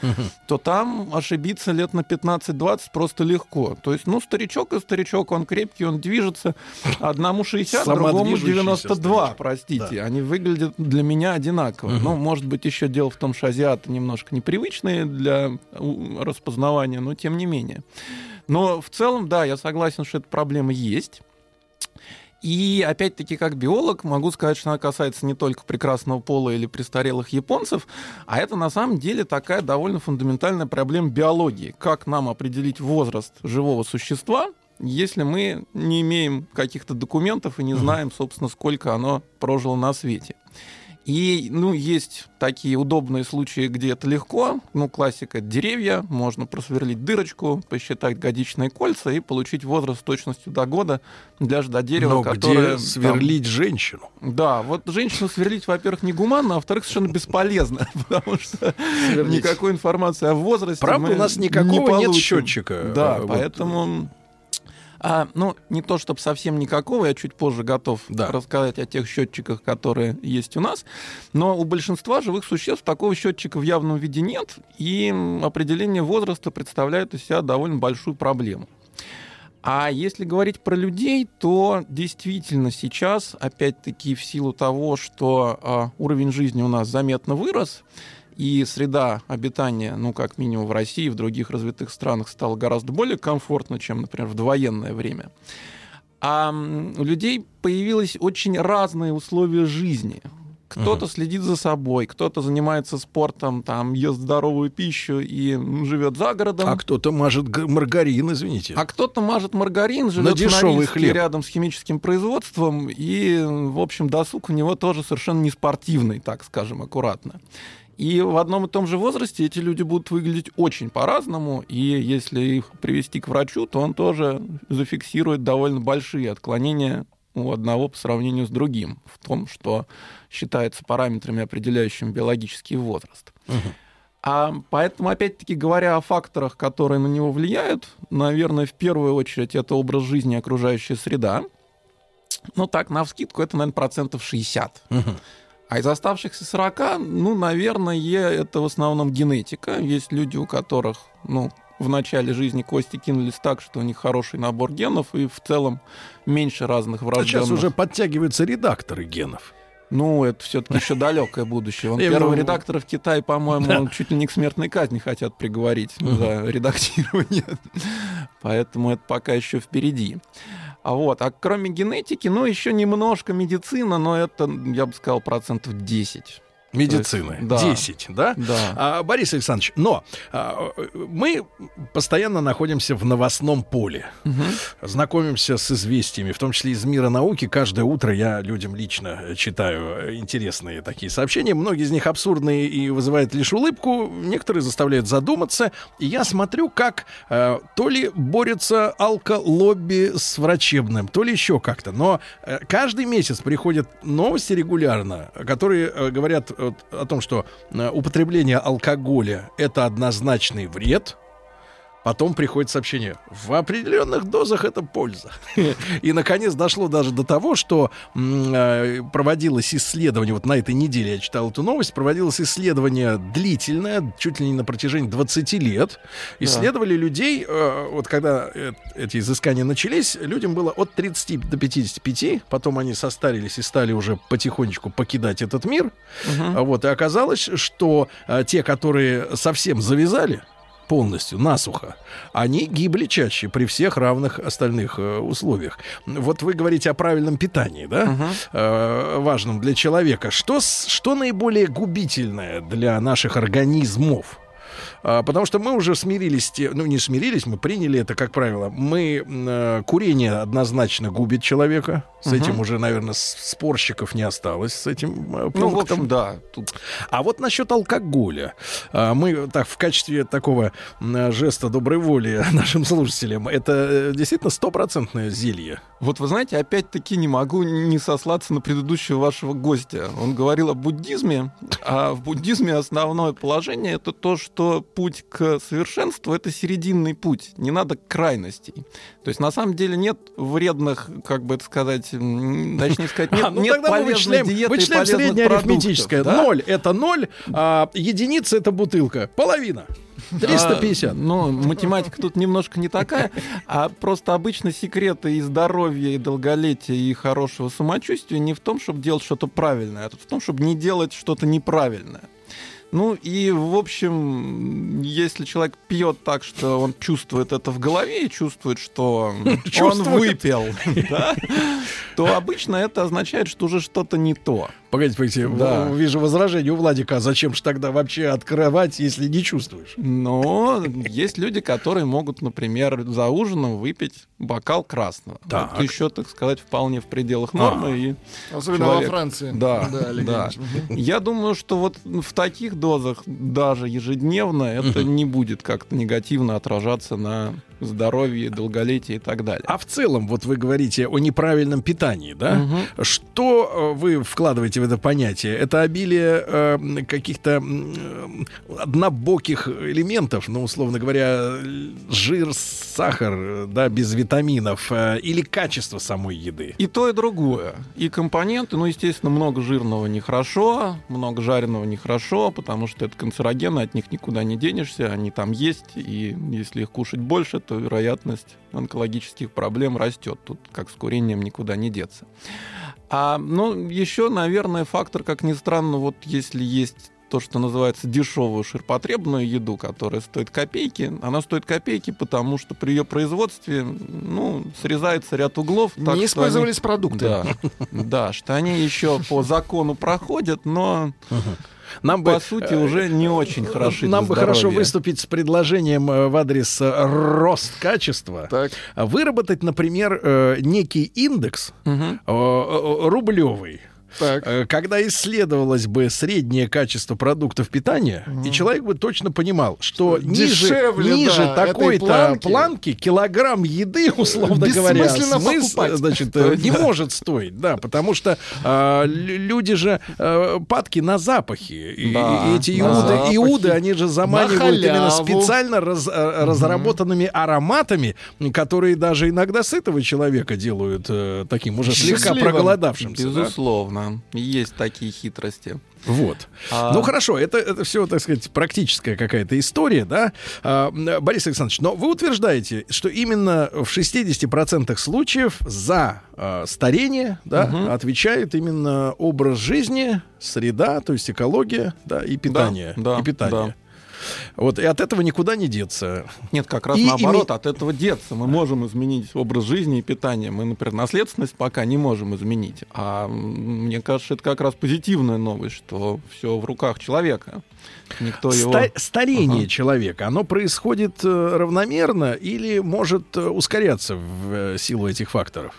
то там ошибиться лет на 15-20 просто легко. То есть, ну, старичок и старичок, он крепкий, он движется. Одному 60, другому Самодвижущийся 92, старичок. простите. Они выглядят для меня одинаково. Мгм. Ну, может быть, еще дело в том, что азиаты немножко непривычные для у, распознавания, но тем не менее. Но в целом, да, я согласен, что эта проблема есть. И опять-таки, как биолог, могу сказать, что она касается не только прекрасного пола или престарелых японцев, а это на самом деле такая довольно фундаментальная проблема биологии. Как нам определить возраст живого существа, если мы не имеем каких-то документов и не знаем, собственно, сколько оно прожило на свете. И, ну, есть такие удобные случаи, где это легко. Ну, классика — это деревья. Можно просверлить дырочку, посчитать годичные кольца и получить возраст с точностью до года для до дерева, Но которое... где сверлить женщину? Да, вот женщину сверлить, во-первых, негуманно, а во-вторых, совершенно бесполезно, <laughs> потому что Сверлить. никакой информации о возрасте Правда, у нас не никакого нет получим. счетчика. Да, э, вот. поэтому... А, ну, не то чтобы совсем никакого, я чуть позже готов рассказать о тех счетчиках, которые есть у нас, но у большинства живых существ такого счетчика в явном виде нет, и определение возраста представляет из себя довольно большую проблему. А если говорить про людей, то действительно сейчас, опять-таки, в силу того, что а, уровень жизни у нас заметно вырос, и среда обитания, ну, как минимум в России и в других развитых странах, стала гораздо более комфортна, чем, например, в довоенное время. А у людей появились очень разные условия жизни. Кто-то следит за собой, кто-то занимается спортом, там ест здоровую пищу и живет за городом. А кто-то мажет маргарин, извините. А кто-то мажет маргарин, живет в дешевый Норильске, хлеб. рядом с химическим производством, и, в общем, досуг у него тоже совершенно не спортивный, так скажем, аккуратно. И в одном и том же возрасте эти люди будут выглядеть очень по-разному, и если их привести к врачу, то он тоже зафиксирует довольно большие отклонения у одного по сравнению с другим в том, что считается параметрами, определяющими биологический возраст. А поэтому, опять-таки, говоря о факторах, которые на него влияют, наверное, в первую очередь это образ жизни и окружающая среда. Ну так, на вскидку это, наверное, процентов 60. А из оставшихся 40, ну, наверное, это в основном генетика. Есть люди, у которых, ну, в начале жизни кости кинулись так, что у них хороший набор генов, и в целом меньше разных А врожденных. сейчас уже подтягиваются редакторы генов. Ну, это все-таки еще далекое будущее. Вон Я первого редактора в Китае, по-моему, чуть ли не к смертной казни хотят приговорить за редактирование. <laughs> Поэтому это пока еще впереди. А вот, а кроме генетики, ну, еще немножко медицина, но это, я бы сказал, процентов 10. Медицины. Есть, да. 10, да? Да. А, Борис Александрович, но а, мы постоянно находимся в новостном поле. Знакомимся с известиями, в том числе из мира науки. Каждое утро я людям лично читаю интересные такие сообщения. Многие из них абсурдные и вызывают лишь улыбку. Некоторые заставляют задуматься. И я смотрю, как э, то ли борется алколобби с врачебным, то ли еще как-то. Но э, каждый месяц приходят новости регулярно, которые э, говорят о том, что э, употребление алкоголя это однозначный вред. Потом приходит сообщение, в определенных дозах это польза. <laughs> И, наконец, дошло даже до того, что э, проводилось исследование, вот на этой неделе я читал эту новость, проводилось исследование длительное, чуть ли не на протяжении 20 лет. Исследовали людей, э, вот когда э, эти изыскания начались, людям было от 30 до 55, потом они состарились и стали уже потихонечку покидать этот мир. Вот, и оказалось, что те, которые совсем завязали, полностью, насухо, они гибли чаще при всех равных остальных э, условиях. Вот вы говорите о правильном питании, да? Э, важном для человека. Что, что наиболее губительное для наших организмов? А, Потому что мы уже смирились, ну не смирились, мы приняли это как правило. Мы э, курение однозначно губит человека. С Мгм. этим уже, наверное, спорщиков не осталось с этим э, Ну, в пунктом. общем, да. Тут... А вот насчет алкоголя. А, Мы так в качестве такого м, жеста доброй воли <laughs> нашим слушателям, это э, действительно стопроцентное зелье. Вот вы знаете, опять-таки не могу не сослаться на предыдущего вашего гостя. Он говорил о буддизме, а в буддизме основное положение это то, что путь к совершенству это серединный путь, не надо крайностей. То есть на самом деле нет вредных, как бы это сказать, точнее сказать, <laughs> нет, А, ну нет тогда мы полезной вычисляем, диеты и вычисляем полезных среднее арифметическое. да? Ноль это ноль, а единица это бутылка. Половина. 350. А, ну, математика тут немножко не такая, а просто обычно секреты и здоровья, и долголетия, и хорошего самочувствия не в том, чтобы делать что-то правильное, а в том, чтобы не делать что-то неправильное. Ну и, в общем, если человек пьет так, что он чувствует это в голове и чувствует, что он <laughs> выпил, то обычно это означает, что уже что-то не то. Погодите, погодите, Да. вижу возражение у Владика. А зачем же тогда вообще открывать, если не чувствуешь? Но есть люди, которые могут, например, за ужином выпить бокал красного. Так. Это еще, так сказать, вполне в пределах нормы. А. И Особенно человек- во Франции. Да, Да. Я думаю, что вот в таких дозах, даже ежедневно, это не будет как-то негативно отражаться на здоровье, долголетие и так далее. А в целом, вот вы говорите о неправильном питании, да? Мгм. Что э, вы вкладываете в это понятие? Это обилие э, каких-то э, однобоких элементов, ну, условно говоря, жир, сахар, да, без витаминов, э, или качество самой еды? И то, и другое. И компоненты, ну, естественно, много жирного нехорошо, много жареного нехорошо, потому что это канцерогены, от них никуда не денешься, они там есть, и если их кушать больше, то вероятность онкологических проблем растет. Тут как с курением никуда не деться. А, ну, еще, наверное, фактор, как ни странно, вот если есть то, что называется дешевую ширпотребную еду, которая стоит копейки. Она стоит копейки, потому что при ее производстве ну, срезается ряд углов. Не так что использовались они- продукты. Да, да, что они еще по закону проходят, но Нам по бы, сути э, уже не очень хороши Нам бы хорошо выступить с предложением э, в адрес э, рост качества. Выработать, например, некий индекс э, рублевый. Э, Когда исследовалось бы среднее качество продуктов питания, и человек бы точно понимал, что ниже, Дешевле, ниже да, этой такой-то планки. планки. килограмм еды, <laughs> условно говоря, Бессмысленно смыс- покупать. значит, э, не может стоить, да, потому что э, лю- люди же э, падки на запахи. И, Да, и эти иуды, запахи. иуды, они же заманивают именно специально раз- э, разработанными ароматами, которые даже иногда сытого человека делают э, таким уже слегка Счастливым. проголодавшимся. да. Есть такие хитрости. Вот. А- Ну хорошо, это, это все, так сказать, практическая какая-то история, да, А, Борис Александрович, но вы утверждаете, что именно в 60% случаев за а, старение да, отвечает именно образ жизни, среда, то есть экология, да, и питание. да, и питание. да. Вот, и от этого никуда не деться. Нет, как раз И наоборот, име- от этого деться. Мы можем изменить образ жизни и питание. Мы, например, наследственность пока не можем изменить. А мне кажется, это как раз позитивная новость, что все в руках человека. Никто его... Ста- старение Ага. человека, оно происходит э, равномерно или может э, ускоряться в э, силу этих факторов?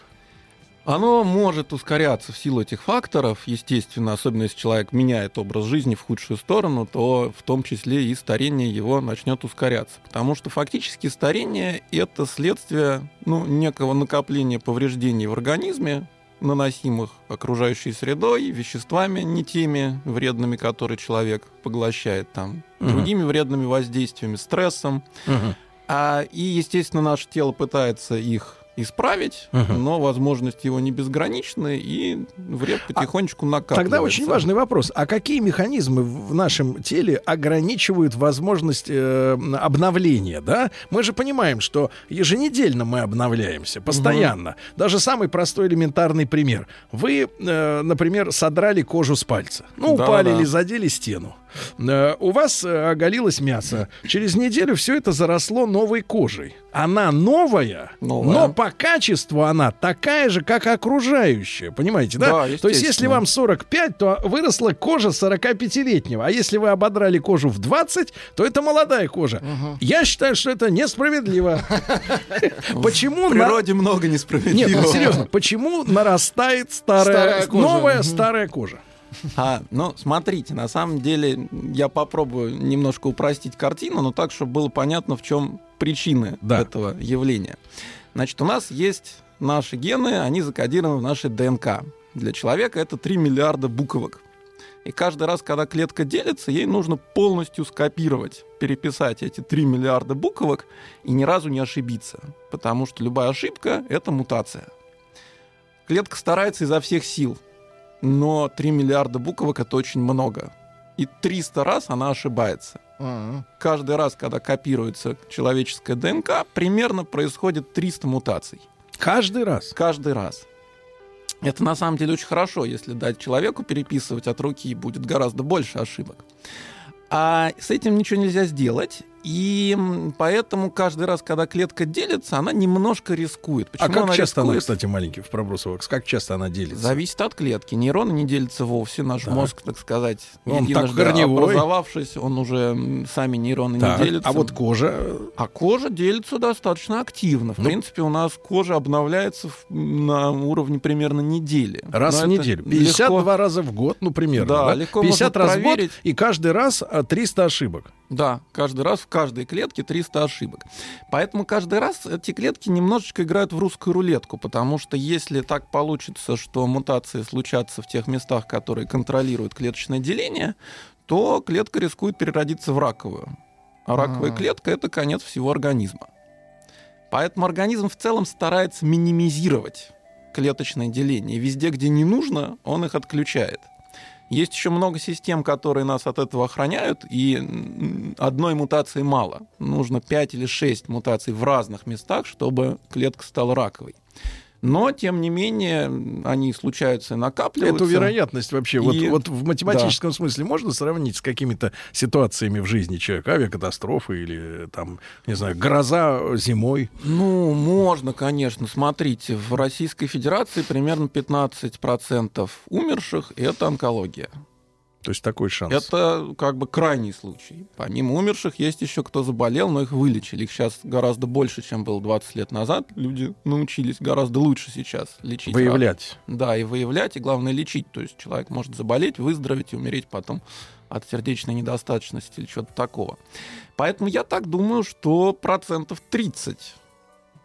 Оно может ускоряться в силу этих факторов, естественно, особенно если человек меняет образ жизни в худшую сторону, то в том числе и старение его начнет ускоряться. Потому что фактически старение — это следствие ну, некого накопления повреждений в организме, наносимых окружающей средой, веществами не теми вредными, которые человек поглощает там, Мгм. другими вредными воздействиями, стрессом. А, и, естественно, наше тело пытается их исправить, Мгм. но возможности его не безграничны, и вред потихонечку накапливается. Тогда очень важный вопрос. А какие механизмы в нашем теле ограничивают возможность э, обновления? Да? Мы же понимаем, что еженедельно мы обновляемся, постоянно. Даже самый простой элементарный пример. Вы, э, например, содрали кожу с пальца. Ну, Да, упали да. или задели стену. Э, У вас э, оголилось мясо. Через неделю все это заросло новой кожей. Она новая, Новая. но по качеству она такая же, как окружающая. Понимаете, да? Да, То есть, если вам 45, то выросла кожа 45-летнего. А если вы ободрали кожу в 20, то это молодая кожа. Я считаю, что это несправедливо. <laughs> Почему В природе много несправедливого. Нет, ну, серьезно, почему нарастает старая, новая старая кожа? <laughs> А, ну, смотрите, на самом деле я попробую немножко упростить картину, но так, чтобы было понятно, в чем причины Да. этого явления. Значит, у нас есть наши гены, они закодированы в нашей ДНК. Для человека это 3 миллиарда буквок. И каждый раз, когда клетка делится, ей нужно полностью скопировать, переписать эти 3 миллиарда буквок и ни разу не ошибиться. Потому что любая ошибка — это мутация. Клетка старается изо всех сил, но 3 миллиарда буквок — это очень много. И 300 раз она ошибается. Каждый раз, когда копируется человеческая ДНК, примерно происходит 300 мутаций. Каждый раз? Каждый раз. Это на самом деле очень хорошо, если дать человеку переписывать от руки, будет гораздо больше ошибок. А с этим ничего нельзя сделать, и поэтому каждый раз, когда клетка делится, она немножко рискует. А Почему как она часто она, рискует? кстати, маленький в пробросовок, как часто она делится? Зависит от клетки. Нейроны не делятся вовсе. Наш Так. мозг, так сказать, Он так корневой. образовавшись, он уже сами нейроны Так, не делятся. а вот кожа? А кожа делится достаточно активно. В Ну. принципе, у нас кожа обновляется на уровне примерно недели. Раз Но в неделю. 52 легко- раза в год, ну, примерно. Да, Да, легко 50 можно раз в год, проверить. и каждый раз а, 300 ошибок. Да, каждый раз в каждой клетке 300 ошибок. Поэтому каждый раз эти клетки немножечко играют в русскую рулетку, потому что если так получится, что мутации случатся в тех местах, которые контролируют клеточное деление, то клетка рискует переродиться в раковую. А раковая А. клетка — это конец всего организма. Поэтому организм в целом старается минимизировать клеточное деление. Везде, где не нужно, он их отключает. Есть еще много систем, которые нас от этого охраняют, и одной мутации мало. Нужно 5 или 6 мутаций в разных местах, чтобы клетка стала раковой. Но, тем не менее, они случаются и накапливаются. Эту вероятность вообще, вот, И- вот в математическом смысле можно сравнить с какими-то ситуациями в жизни человека? Авиакатастрофы или там, не знаю, гроза зимой? Ну, можно, конечно. Смотрите, в Российской Федерации примерно 15% умерших — это онкология. То есть такой шанс. Это как бы крайний случай. Помимо умерших есть еще кто заболел, но их вылечили. Их сейчас гораздо больше, чем было 20 лет назад. Люди научились гораздо лучше сейчас лечить. Выявлять. рак. Да, и выявлять, и главное лечить. То есть человек может заболеть, выздороветь и умереть потом от сердечной недостаточности или чего-то такого. Поэтому я так думаю, что процентов 30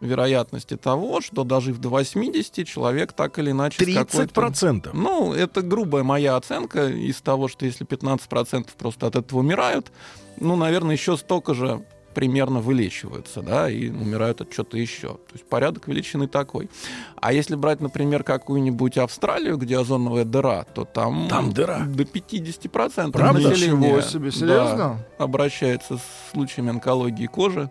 вероятности того, что дожив до 80, человек так или иначе... с 30%? какой-то- Ну, это грубая моя оценка из того, что если 15% просто от этого умирают, ну, наверное, еще столько же примерно вылечиваются, да, и умирают от чего-то еще. То есть порядок величины такой. А если брать, например, какую-нибудь Австралию, где озоновая дыра, то там, Там дыра? до 50% Правда? населения Ничего себе, серьезно? да, обращается с случаями онкологии кожи.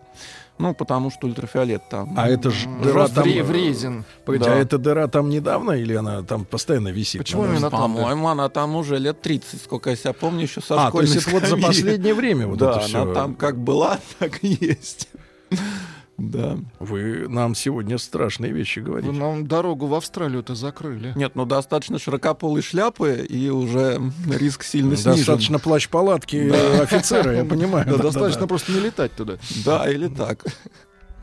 Ну, потому что ультрафиолет там. А это ж дыра там... вре- вреден. Погодите, Да. а эта дыра там недавно или она там постоянно висит? Почему Она- именно там? По-моему, она там уже лет 30, сколько я себя помню, еще со А, то есть вот за последнее время вот да, это всё. она там как была, <laughs> так и есть. Да. Вы нам сегодня страшные вещи Вы говорите. нам дорогу в Австралию-то закрыли. Нет, ну достаточно широкополой шляпы, и уже риск сильно снижен. Достаточно плащ-палатки э, офицера, я понимаю. Достаточно просто не летать туда. Да, или так.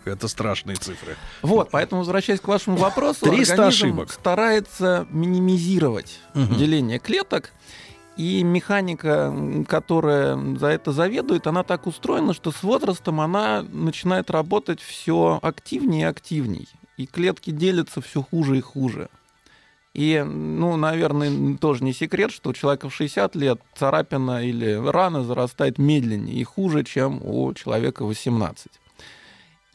Это страшные цифры. Вот, поэтому, возвращаясь к вашему вопросу, 300 организм ошибок. старается минимизировать Мгм. деление клеток, и механика, которая за это заведует, она так устроена, что с возрастом она начинает работать все активнее и активней. И клетки делятся все хуже и хуже. И, ну, наверное, тоже не секрет, что у человека в 60 лет царапина или рана зарастает медленнее и хуже, чем у человека в 18.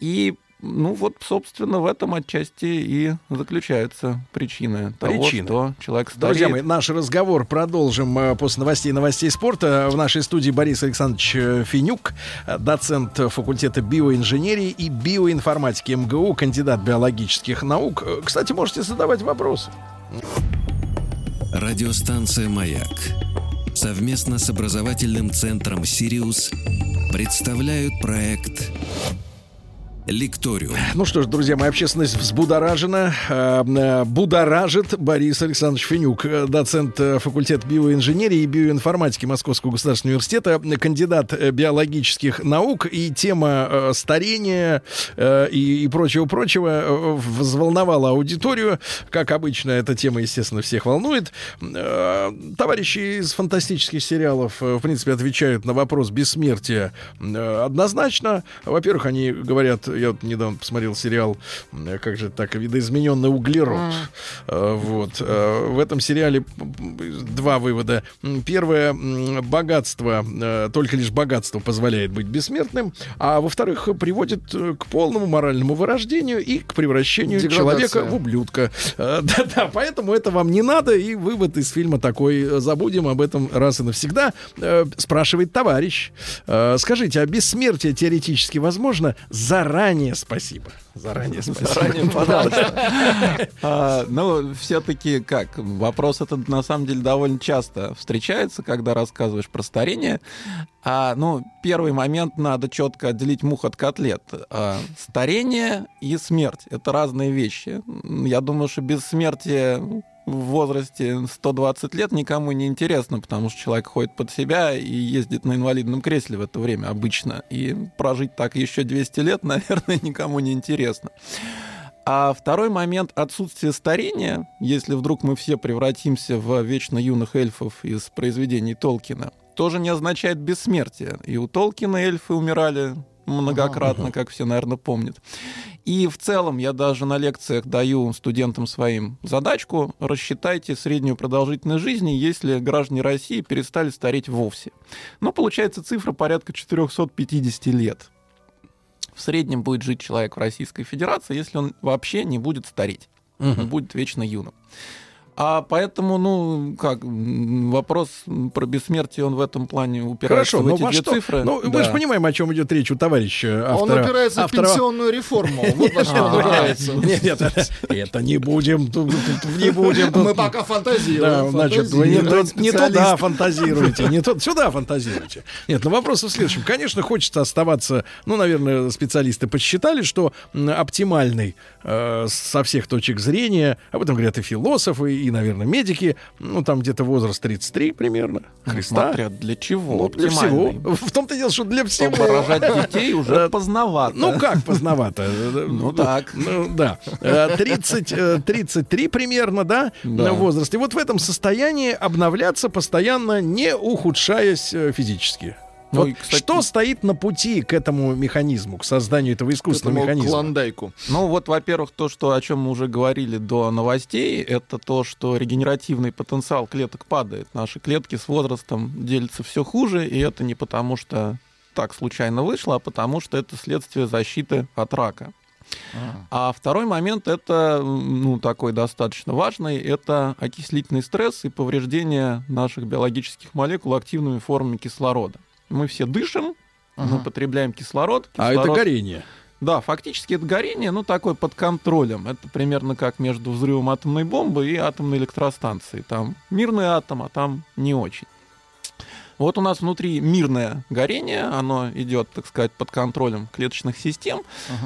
И, ну, вот, собственно, в этом отчасти и заключается причина того, Причина. что человек стареет. Друзья мои, наш разговор продолжим э, после новостей и новостей спорта. В нашей студии Борис Александрович э, Финюк, э, доцент факультета биоинженерии и биоинформатики МГУ, кандидат биологических наук. Кстати, можете задавать вопросы. Радиостанция «Маяк» совместно с образовательным центром «Сириус» представляют проект «Лекториум». Ну что ж, друзья мои, общественность взбудоражена. Э, э, Будоражит Борис Александрович Финюк, э, доцент факультета биоинженерии и биоинформатики Московского государственного университета, кандидат биологических наук. И тема старения и, прочего-прочего взволновала аудиторию. Как обычно, эта тема, естественно, всех волнует. Товарищи из фантастических сериалов, в принципе, отвечают на вопрос бессмертия однозначно. Во-первых, они говорят, я вот недавно посмотрел сериал, э, как же так, видоизмененный углерод. Э, Вот. Э, В этом сериале два вывода. Первое, богатство, только лишь богатство позволяет быть бессмертным. А во-вторых, приводит к полному моральному вырождению и к превращению Деградация. человека в ублюдка. <laughs> Да-да, поэтому это вам не надо. И вывод из фильма такой. Забудем об этом раз и навсегда. Спрашивает товарищ. Скажите, а бессмертие теоретически возможно? Заранее спасибо. Заранее <laughs> спасибо. Заранее, пожалуйста. <laughs> А, Ну, все-таки как? Вопрос этот на самом деле довольно часто встречается, когда рассказываешь про старение. А, ну, первый момент надо четко отделить мух от котлет. А, старение и смерть — это разные вещи. Я думаю, что бессмертие в возрасте 120 лет никому не интересно, потому что человек ходит под себя и ездит на инвалидном кресле в это время обычно. И прожить так еще 200 лет, <laughs> наверное, никому не интересно. А второй момент — отсутствие старения, если вдруг мы все превратимся в вечно юных эльфов из произведений Толкина, тоже не означает бессмертие. И у Толкина эльфы умирали многократно, как все, наверное, помнят. И в целом я даже на лекциях даю студентам своим задачку рассчитайте среднюю продолжительность жизни, если граждане России перестали стареть вовсе. Но получается цифра порядка 450 лет. В среднем будет жить человек в Российской Федерации, если он вообще не будет стареть. Он будет вечно юным. А поэтому, ну, как, вопрос про бессмертие, он в этом плане упирается Хорошо, в но эти во две что? цифры. Ну, мы Да. же понимаем, о чем идет речь у товарища автора. Он упирается автора- в пенсионную реформу. Вот во что он <laughs> А, упирается. <laughs> Нет, нет, это- не будем, не будем. Мы пока фантазируем. Значит, вы не, <laughs> туда фантазируете, не тот, сюда фантазируете. Нет, ну вопрос в следующем. Конечно, хочется оставаться, ну, наверное, специалисты посчитали, что оптимальный э, со всех точек зрения, об этом говорят и философы, и, наверное, медики, ну, там где-то возраст 33 примерно, Христа. Смотря для чего Ну, для всего. В том-то дело, что для всего. Чтобы рожать детей уже Э, поздновато. Ну, как поздновато? Ну, так. Ну, да. Э, 30, э, 33 примерно, да, Да. возраст. И вот в этом состоянии обновляться постоянно, не ухудшаясь э, физически. Ну, Вот и, кстати- Что стоит на пути к этому механизму, к созданию этого искусственного Этому механизма? клондайку. Ну вот, во-первых, то, что, о чем мы уже говорили до новостей, это то, что регенеративный потенциал клеток падает. Наши клетки с возрастом делятся все хуже, и это не потому, что так случайно вышло, а потому что это следствие защиты от рака. А второй момент, это ну, такой достаточно важный, это окислительный стресс и повреждение наших биологических молекул активными формами кислорода. Мы все дышим, мы потребляем кислород. А это кислород- горение. да, фактически это горение, ну, такое под контролем. Это примерно как между взрывом атомной бомбы и атомной электростанцией. Там мирный атом, а там не очень. Вот у нас внутри мирное горение, оно идет, так сказать, под контролем клеточных систем,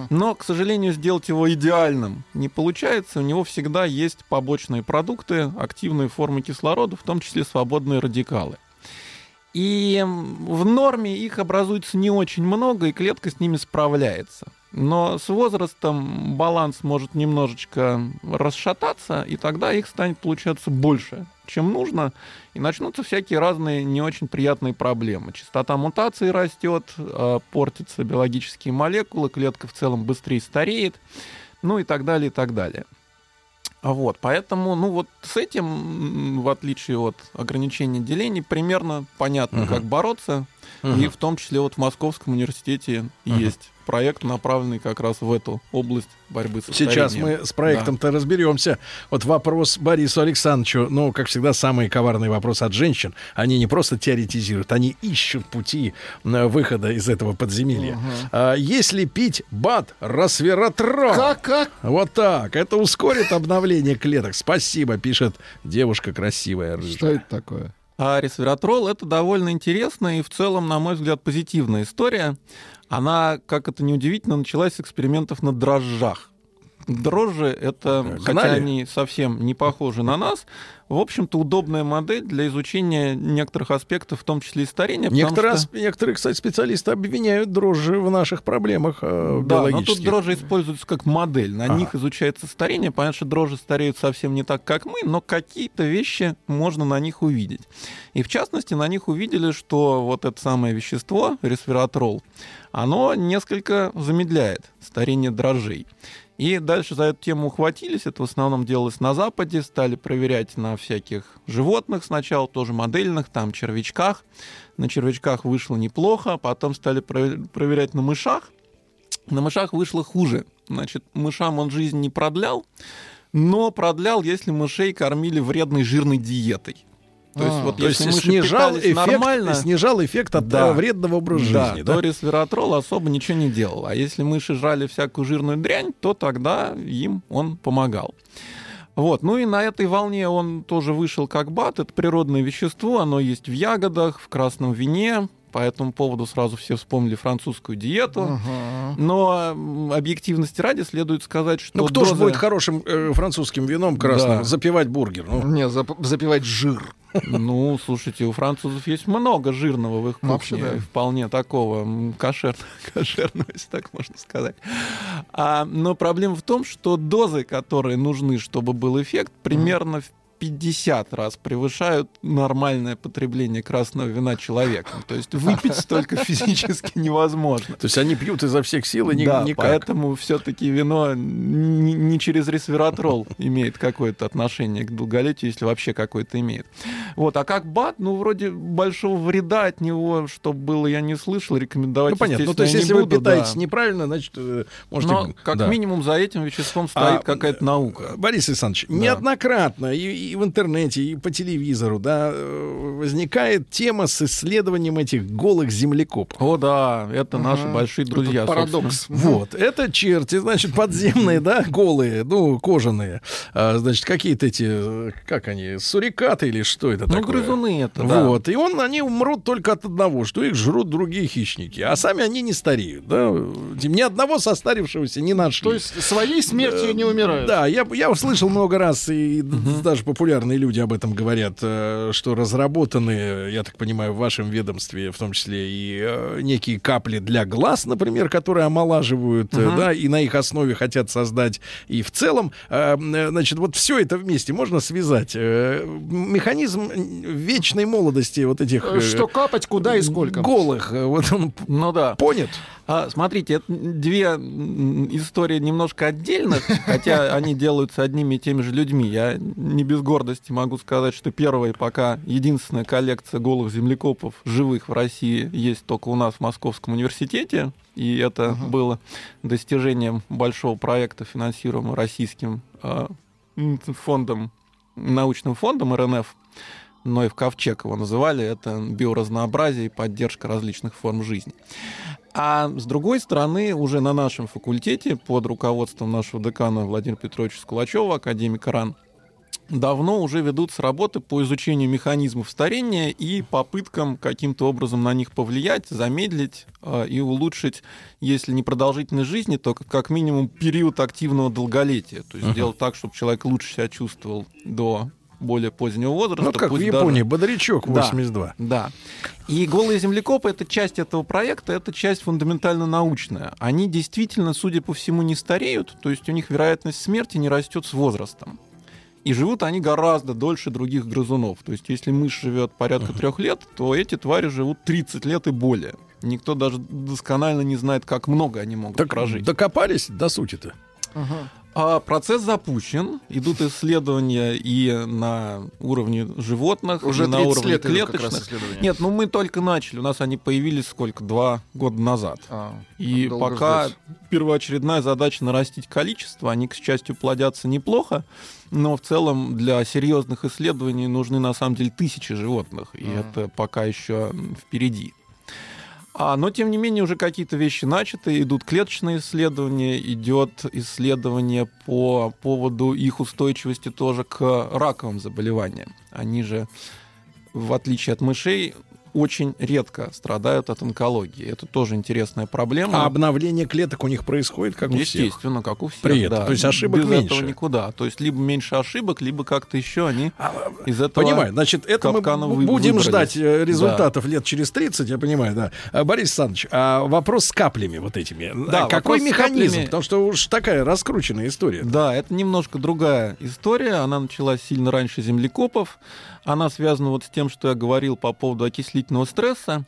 но, к сожалению, сделать его идеальным не получается. У него всегда есть побочные продукты, активные формы кислорода, в том числе свободные радикалы. И в норме их образуется не очень много, и клетка с ними справляется. Но с возрастом баланс может немножечко расшататься, и тогда их станет получаться больше, чем нужно, и начнутся всякие разные не очень приятные проблемы. Частота мутаций растет, э, портятся биологические молекулы, клетка в целом быстрее стареет, ну и так далее, и так далее. А Вот, поэтому, ну вот с этим, в отличие от ограничения делений, примерно понятно, Мгм. как бороться. Мгм. И в том числе вот в Московском университете Мгм. есть проект, направленный как раз в эту область борьбы с Сейчас старением. мы с проектом-то разберемся. Вот вопрос Борису Александровичу, ну, как всегда, самый коварный вопрос от женщин. Они не просто теоретизируют, они ищут пути выхода из этого подземелья. А если пить бат расвератрол... Как, как? Вот так. Это ускорит обновление клеток. Спасибо, пишет девушка красивая. рыжая. Что это такое? А ресвератрол это довольно интересная и в целом, на мой взгляд, позитивная история. Она, как это неудивительно, началась с экспериментов на дрожжах. Дрожжи это, хотя Гнали? они совсем не похожи на нас, в общем-то, удобная модель для изучения некоторых аспектов, в том числе и старения. Некоторые, что- некоторые, кстати, специалисты обвиняют дрожжи в наших проблемах э, Да, но тут биологических. дрожжи используются как модель. На Ага. них изучается старение. Понятно, что дрожжи стареют совсем не так, как мы, но какие-то вещи можно на них увидеть. И в частности, на них увидели, что вот это самое вещество, ресвератрол, оно несколько замедляет старение дрожжей. И дальше за эту тему ухватились. Это в основном делалось на Западе. Стали проверять на всяких животных сначала, тоже модельных, там червячках. На червячках вышло неплохо. Потом стали про- проверять на мышах. На мышах вышло хуже. Значит, мышам он жизнь не продлял, но продлял, если мышей кормили вредной жирной диетой. То есть, А, вот то если снижал эффект, нормально, снижал эффект от Да. вредного образа да, жизни. то Да? ресвератрол особо ничего не делал. А если мыши жрали всякую жирную дрянь, то тогда им он помогал. Вот, ну и на этой волне он тоже вышел как бат. Это природное вещество, оно есть в ягодах, в красном вине. По этому поводу сразу все вспомнили французскую диету. Но м, объективности ради следует сказать, что Ну кто же доза- будет хорошим э, французским вином красным Да. запивать бургер? Ну, Не, зап- запивать жир. Ну, слушайте, у французов есть много жирного в их Ну, вообще, кухне, да. вполне такого м, кошер- <laughs> кошерного, если так можно сказать. А, но проблема в том, что дозы, которые нужны, чтобы был эффект, примерно в 50 раз превышают нормальное потребление красного вина человеком. То есть выпить столько <laughs> физически невозможно. То есть они пьют изо всех сил и ни- да, никак. поэтому все-таки вино не, не через ресвератрол <laughs> имеет какое-то отношение к долголетию, если вообще какое-то имеет. Вот, а как БАД, ну, вроде большого вреда от него, чтобы было, я не слышал, рекомендовать, Ну понятно. Ну то есть если не вы буду, питаетесь да. неправильно, значит э, можете. Но как да. минимум за этим веществом стоит А, какая-то наука. Борис Александрович, неоднократно и, и в интернете, и по телевизору, да, э, возникает тема с исследованием этих голых землекопов. О, да, это наши Ага. большие друзья. Тут парадокс. Вот, это черти, значит, подземные, да, голые, ну, кожаные. А, значит, какие-то эти, э, как они, сурикаты или что это Ну, такое? грызуны это, да. Вот, и он, они умрут только от одного, что их жрут другие хищники, а сами они не стареют, да. Ни одного состарившегося не нашли. То есть своей смертью не умирают. Да, я, я услышал много раз, и даже популярные люди об этом говорят, э, что разработаны, я так понимаю, в вашем ведомстве, в том числе и э, некие капли для глаз, например, которые омолаживают, Мгм. да, и на их основе хотят создать. И в целом, значит, вот все это вместе можно связать. Механизм вечной молодости вот этих... Что капать, куда и сколько. Голых, вот он Ну да. понят. А, смотрите, это две истории немножко отдельных, хотя они делаются одними и теми же людьми. Я не без гордости могу сказать, что первая и пока единственная коллекция голых землекопов живых в России есть только у нас в Московском университете. И это было достижением большого проекта, финансируемого российским м, фондом, научным фондом РНФ. Ноев Ковчег его называли, это биоразнообразие и поддержка различных форм жизни. А с другой стороны, уже на нашем факультете под руководством нашего декана Владимира Петровича Скулачева, академика РАН, давно уже ведутся работы по изучению механизмов старения и попыткам каким-то образом на них повлиять, замедлить э, и улучшить, если не продолжительность жизни, то как- минимум период активного долголетия. То есть сделать так, чтобы человек лучше себя чувствовал до более позднего возраста. Ну, как в Японии, даже- бодрячок Да. 82. Да. И голые землекопы это часть этого проекта, это часть фундаментально научная. Они действительно, судя по всему, не стареют, то есть у них вероятность смерти не растет с возрастом. И живут они гораздо дольше других грызунов. То есть, если мышь живет порядка трех лет, то эти твари живут 30 лет и более. Никто даже досконально не знает, как много они могут Так прожить. докопались до сути-то. А, процесс запущен, идут исследования и на уровне животных, Уже и на 30 уровне лет клеточных. Нет, ну мы только начали, у нас они появились сколько, два года назад. А, и пока ждать. первоочередная задача нарастить количество, они, к счастью, плодятся неплохо, но в целом для серьезных исследований нужны на самом деле тысячи животных, и Ага. это пока еще впереди. А, но, тем не менее, уже какие-то вещи начаты. Идут клеточные исследования, идет исследование по поводу их устойчивости тоже к раковым заболеваниям. Они же, в отличие от мышей, очень редко страдают от онкологии. Это тоже интересная проблема. А обновление клеток у них происходит, как у всех. Естественно, как у всех. При этом, да. то есть ошибок Без меньше. этого никуда. То есть либо меньше ошибок, либо как-то еще они из этого Понимаю, значит, это мы вы- будем выбрались. ждать э, Да. результатов лет через 30, я понимаю, да. А, Борис Александрович, а вопрос с каплями вот этими. Да, А Какой вопрос с механизм? каплями- Потому что уж такая раскрученная история. Да, это немножко другая история. Она началась сильно раньше землекопов. Она связана вот с тем, что я говорил по поводу окислительного стресса.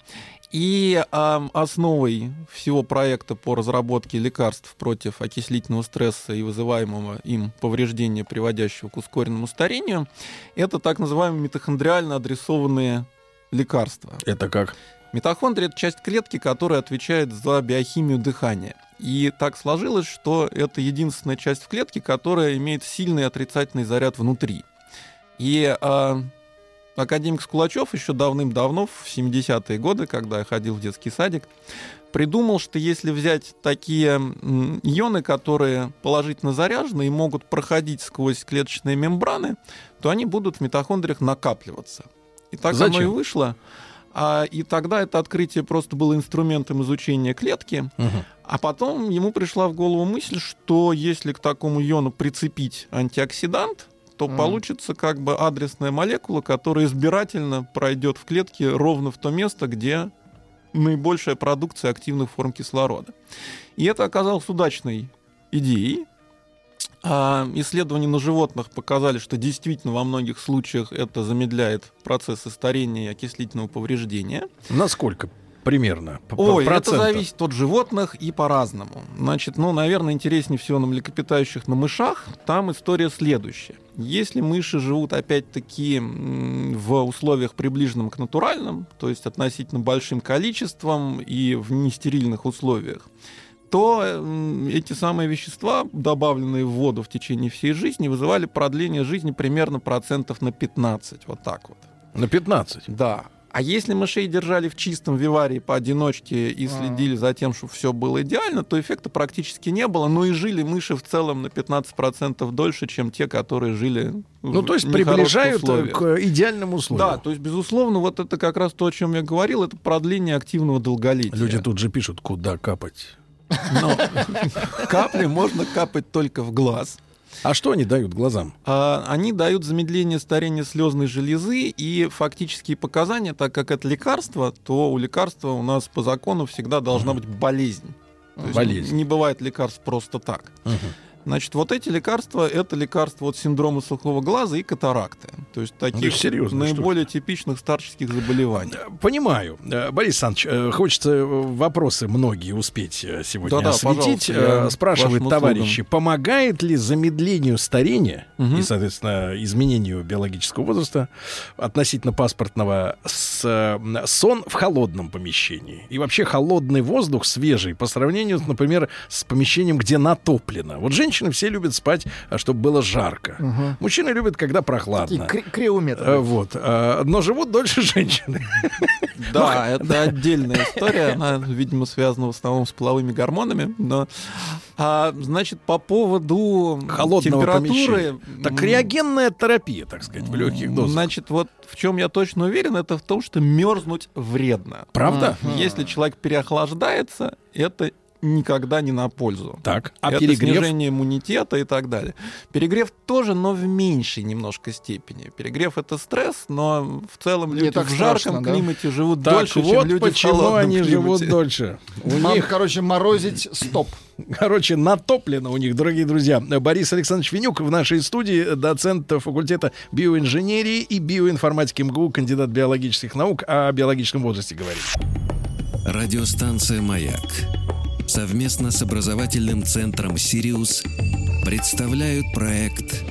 И ам, основой всего проекта по разработке лекарств против окислительного стресса и вызываемого им повреждения, приводящего к ускоренному старению, это так называемые митохондриально адресованные лекарства. Это как? Митохондрия — это часть клетки, которая отвечает за биохимию дыхания. И так сложилось, что это единственная часть в клетке, которая имеет сильный отрицательный заряд внутри. И а, академик Скулачев еще давным-давно, в 70-е годы, когда я ходил в детский садик, придумал, что если взять такие ионы, которые положительно заряжены и могут проходить сквозь клеточные мембраны, то они будут в митохондриях накапливаться. И так оно и Зачем? вышло. А, и тогда это открытие просто было инструментом изучения клетки. А потом ему пришла в голову мысль, что если к такому иону прицепить антиоксидант, то Мгм. получится как бы адресная молекула, которая избирательно пройдет в клетке ровно в то место, где наибольшая продукция активных форм кислорода. И это оказалось удачной идеей. А, исследования на животных показали, что действительно во многих случаях это замедляет процессы старения и окислительного повреждения. Насколько примерно? Ой, это процентам? зависит от животных и по-разному. Значит, ну, наверное, интереснее всего на млекопитающих на мышах. Там история следующая. Если мыши живут, опять-таки, в условиях приближенным к натуральным, то есть относительно большим количеством и в нестерильных условиях, то эти самые вещества, добавленные в воду в течение всей жизни, вызывали продление жизни примерно процентов на 15. Вот так вот. На 15? Да. А если мышей держали в чистом виварии поодиночке и следили за тем, чтобы все было идеально, то эффекта практически не было. Но и жили мыши в целом на 15% дольше, чем те, которые жили Ну, в то есть приближают э, условиях. к идеальным условиям. Да, то есть, безусловно, вот это как раз то, о чем я говорил, это продление активного долголетия. Люди тут же пишут, куда капать. Но <laughs> капли можно капать только в глаз. А что они дают глазам? А, Они дают замедление старения слезной железы и фактические показания, так как это лекарство, то у лекарства у нас по закону всегда должна быть болезнь. То есть Болезнь. Не бывает лекарств просто так. Значит, вот эти лекарства это лекарства от синдрома сухого глаза и катаракты. То есть таких серьезная наиболее типичных старческих заболеваний. Понимаю. Э, Борис Александрович, э, хочется э, вопросы многие успеть сегодня Да-да, осветить. Спрашивают товарищи, услугам. помогает ли замедлению старения Мгм. и, соответственно, изменению биологического возраста относительно паспортного с, сон в холодном помещении? И вообще холодный воздух, свежий, по сравнению, например, с помещением, где натоплено. Вот женщины все любят спать, а, чтобы было жарко. Мгм. Мужчины любят, когда прохладно. Такие кри- криометры. Э, Вот. э, Но живут дольше <laughs> женщины. Да, это отдельная история. Она, видимо, связана в основном с половыми гормонами. Но, а, значит, по поводу холодного температуры... помещения. Так реагенная терапия, так сказать, в легких дозах. Значит, вот в чем я точно уверен, это в том, что мерзнуть вредно. Правда? Если человек переохлаждается, это никогда не на пользу. Так, а это перегрев? снижение иммунитета и так далее. Перегрев тоже, но в меньшей немножко степени. Перегрев это стресс, но в целом Не люди так в жарком страшно, да? климате живут Так дольше, вот чем люди в почему холодном они климате. живут дольше. <laughs> У Нам, них, короче, морозить <laughs> стоп. короче, натоплено у них, дорогие друзья. Борис Александрович Винюк в нашей студии, доцент факультета биоинженерии и биоинформатики МГУ, кандидат биологических наук, о биологическом возрасте говорит. Радиостанция «Маяк» совместно с образовательным центром «Сириус» представляют проект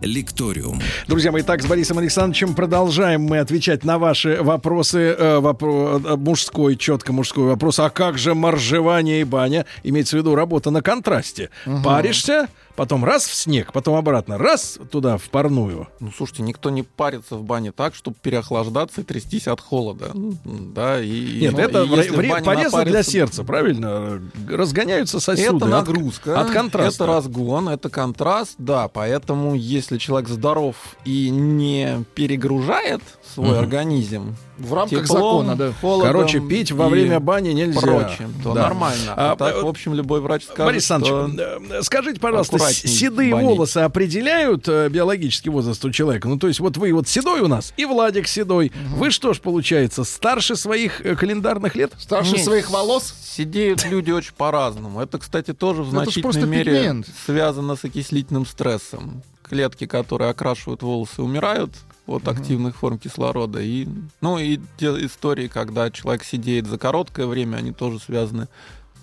«Лекториум». Друзья мои, так с Борисом Александровичем продолжаем мы отвечать на ваши вопросы. Э, вопро- э, мужской, четко мужской вопрос. А как же моржевание и баня? Имеется в виду работа на контрасте. Мгм. Паришься, потом раз в снег, потом обратно, раз туда в парную. Ну, слушайте, никто не парится в бане так, чтобы переохлаждаться и трястись от холода. М, Да, и, Нет, ну, это и вре- полезно для напариться- сердца, правильно? Разгоняются сосуды. Это от- нагрузка, От, контраста. это разгон, это контраст, да. Поэтому, если человек здоров и не перегружает свой Мгм. организм В рамках теплом, закона, да. холодом Короче, пить во время бани нельзя. Прочим, то Да. нормально. А, А, так, э, в общем, любой врач скажет, Борис что... Александрович, э, скажите, пожалуйста, седые банить. волосы определяют э, биологический возраст у человека? Ну, то есть вот вы вот седой у нас, и Владик седой. Вы что ж, получается, старше своих э, календарных лет? Старше Не, своих волос? Сидеют люди очень по-разному. Это, кстати, тоже в значительной мере пигмент. связано с окислительным стрессом. Клетки, которые окрашивают волосы, умирают от активных форм кислорода. И, ну и те истории, когда человек сидеет за короткое время, они тоже связаны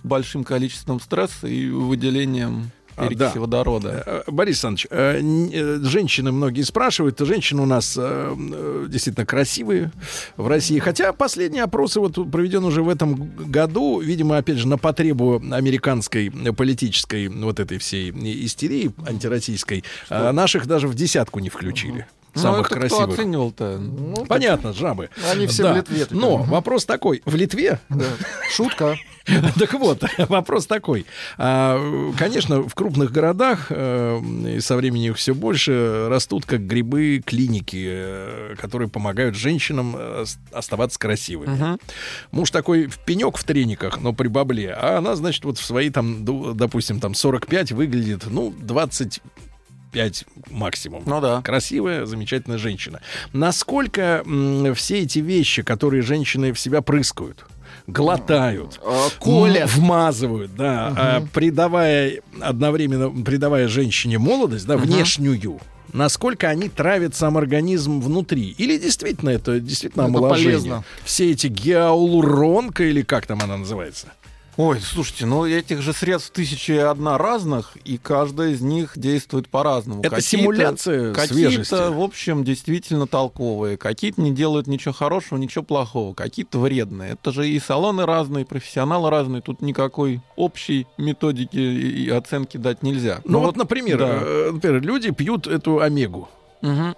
с большим количеством стресса и выделением А, перекиси да. водорода. Э, Борис Александрович, э, э, женщины многие спрашивают, женщины у нас э, э, действительно красивые в России, хотя последние опросы вот проведен уже в этом году, видимо, опять же, на потребу американской э, политической вот этой всей истерии антироссийской, а наших даже в десятку не включили. Ну, Самых это кто красивых. оценивал-то? Понятно, жабы. Они все Да. в Литве. теперь. Но вопрос такой. В Литве Шутка. <laughs> Так вот, <laughs> вопрос такой. А, Конечно, в крупных городах э, и со временем их все больше растут как грибы клиники, э, которые помогают женщинам э, оставаться красивыми. Мгм. Муж такой в пенек в трениках, но при бабле, а она, значит, вот в свои там, допустим, там 45 выглядит, ну, 25 максимум. Ну да. Красивая, замечательная женщина. Насколько м, все эти вещи, которые женщины в себя прыскают, глотают, колят. м, вмазывают, да, а, придавая одновременно придавая женщине молодость, да, внешнюю. Насколько они травят сам организм внутри? Или действительно это действительно Это омоложение? полезно. Все эти гиалуронка или как там она называется? Ой, слушайте, ну этих же средств тысячи и одна разных, и каждая из них действует по-разному. Это Какие-то- симуляция свежести. Какие-то, в общем, действительно толковые, какие-то не делают ничего хорошего, ничего плохого, какие-то вредные. Это же и салоны разные, и профессионалы разные, тут никакой общей методики и оценки дать нельзя. Ну вот, например, да. э, например, люди пьют эту омегу. Мгм.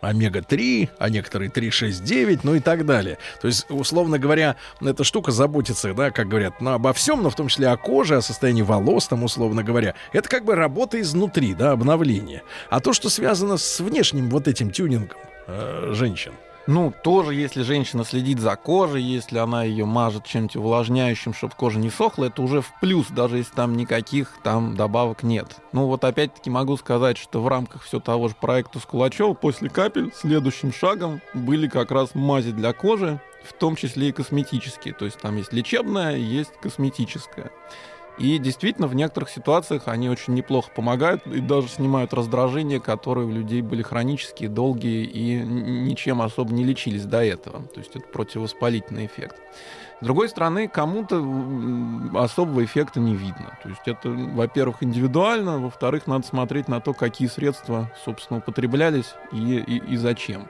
Омега-3, а некоторые 3,6,9, ну и так далее. То есть, условно говоря, эта штука заботится, да, как говорят, ну, обо всем, но в том числе о коже, о состоянии волос, там, условно говоря. Это как бы работа изнутри, да, обновление. А то, что связано с внешним вот этим тюнингом э, женщин. Ну, тоже, если женщина следит за кожей, если она ее мажет чем-то увлажняющим, чтобы кожа не сохла, это уже в плюс, даже если там никаких там добавок нет. Ну, вот опять-таки могу сказать, что в рамках все того же проекта с Кулачева после капель следующим шагом были как раз мази для кожи, в том числе и косметические. То есть там есть лечебная, есть косметическая. И действительно, в некоторых ситуациях они очень неплохо помогают и даже снимают раздражения, которые у людей были хронические, долгие и ничем особо не лечились до этого. То есть это противовоспалительный эффект. С другой стороны, кому-то особого эффекта не видно. То есть это, во-первых, индивидуально, во-вторых, надо смотреть на то, какие средства, собственно, употреблялись и, и, и зачем.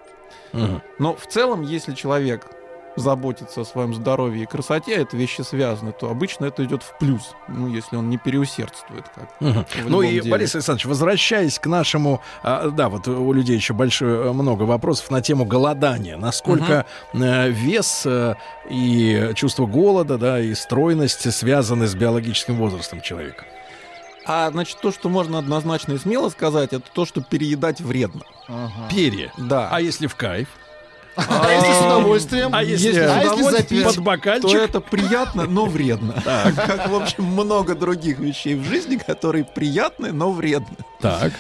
Мгм. Но в целом, если человек заботится о своем здоровье и красоте, это вещи связаны, то обычно это идет в плюс, ну, если он не переусердствует. Как в Ну и, деле. Борис Александрович, возвращаясь к нашему... а, да, вот у людей еще большое, много вопросов на тему голодания. Насколько э, вес э, и чувство голода, да, и стройность связаны с биологическим возрастом человека? А, значит, то, что можно однозначно и смело сказать, это то, что переедать вредно. Перья. Да. А если в кайф? А если с удовольствием? А если, а если запить? под бокальчик? то это приятно, но вредно. <laughs> Как, в общем, много других вещей в жизни, которые приятны, но вредны. Так.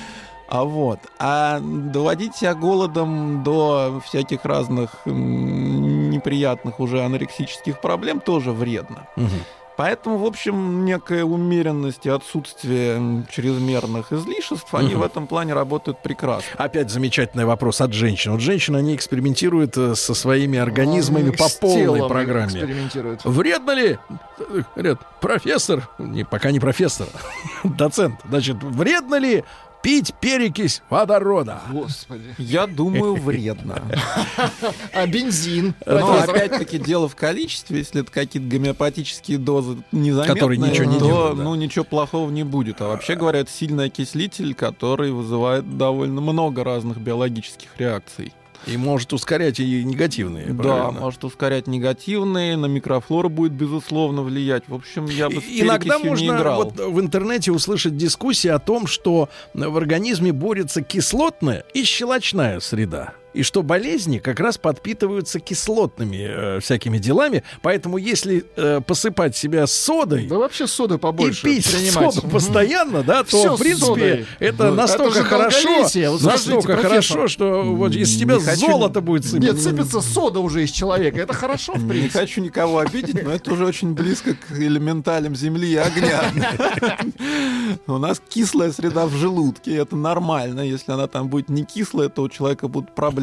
А вот. А доводить себя голодом до всяких разных неприятных уже анорексических проблем тоже вредно. Поэтому, в общем, некая умеренность и отсутствие чрезмерных излишеств, они Мгм. в этом плане работают прекрасно. Опять замечательный вопрос от женщин. Вот женщины, они экспериментируют э, со своими организмами Они по полной программе. экспериментируют. Вредно ли? Говорят, профессор, не, пока не профессор, <laughs> доцент, значит, вредно ли пить перекись водорода? Господи. Я думаю, вредно. А бензин? Но опять-таки дело в количестве, если это какие-то гомеопатические дозы незаметные, Которые ничего не то, делают, да. ну ничего плохого не будет. А вообще говоря, это сильный окислитель, который вызывает довольно много разных биологических реакций. И может ускорять и негативные. Да, правильно? может ускорять негативные, на микрофлору будет безусловно влиять. В общем, я бы Иногда перекисью не можно играл. вот в интернете услышать дискуссии о том, что в организме борется кислотная и щелочная среда. И что болезни как раз подпитываются кислотными э, всякими делами. Поэтому если э, посыпать себя содой Да вообще соды побольше и пить принимать. соду постоянно, да, то, Всё в принципе, содой. это Да. настолько Это хорошо. Вот настолько профессор. хорошо, что вот из тебя Не хочу- золото будет сыпаться. Нет, сыпется сода уже из человека. Это хорошо, в Не принципе. хочу никого обидеть, но это уже очень близко к элементалям земли и огня. У нас кислая среда в желудке, это нормально. Если она там будет не кислая, то у человека будут проблемы.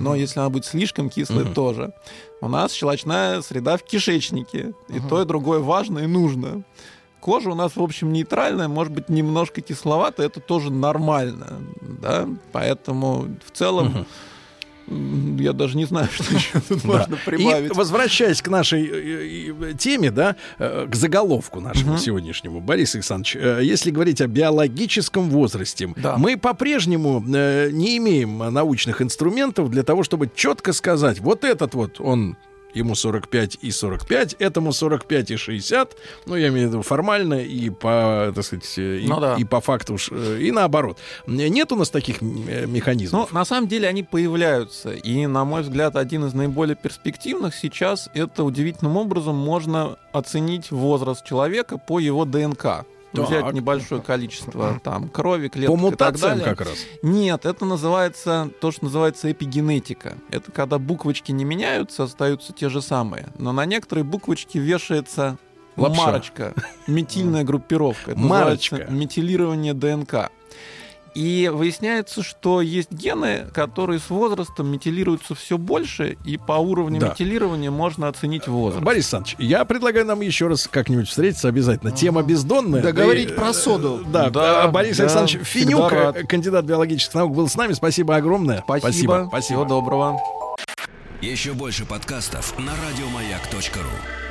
Но если она будет слишком кислая, Мгм. тоже. У нас щелочная среда в кишечнике. И то, и другое важно и нужно. Кожа у нас, в общем, нейтральная, может быть, немножко кисловатая, это тоже нормально, да, поэтому в целом м, я даже не знаю, <laughs> что еще тут можно прибавить. И возвращаясь к нашей э, э, теме, да, э, к заголовку нашему сегодняшнему, Борис Александрович, э, если говорить о биологическом возрасте, мы по-прежнему э, не имеем научных инструментов для того, чтобы четко сказать, вот этот вот он ему 45 и 45, этому 45 и 60, ну, я имею в виду формально и по, так сказать, э, и, Ну да. и по факту, э, и наоборот. Нет у нас таких э, механизмов? Ну, на самом деле они появляются. И, на мой взгляд, один из наиболее перспективных сейчас это удивительным образом можно оценить возраст человека по его ДНК. Так. Взять небольшое количество там крови, клеток по и так мутациям далее. как раз. Нет, это называется то, что называется эпигенетика. Это когда буквочки не меняются, остаются те же самые. Но на некоторые буквочки вешается Лапша. марочка, метильная <laughs> группировка. Это Марочка. метилирование ДНК. И выясняется, что есть гены, которые с возрастом метилируются все больше, и по уровню Да. метилирования можно оценить возраст. Борис Александрович, я предлагаю нам еще раз как-нибудь встретиться обязательно. Тема бездонная. Да говорить И, про э, соду. Да, Да, а, Борис да, Александрович Финюк, э, кандидат биологических наук, был с нами. Спасибо огромное. Спасибо. Всего доброго. Еще больше подкастов на радиомаяк.ру.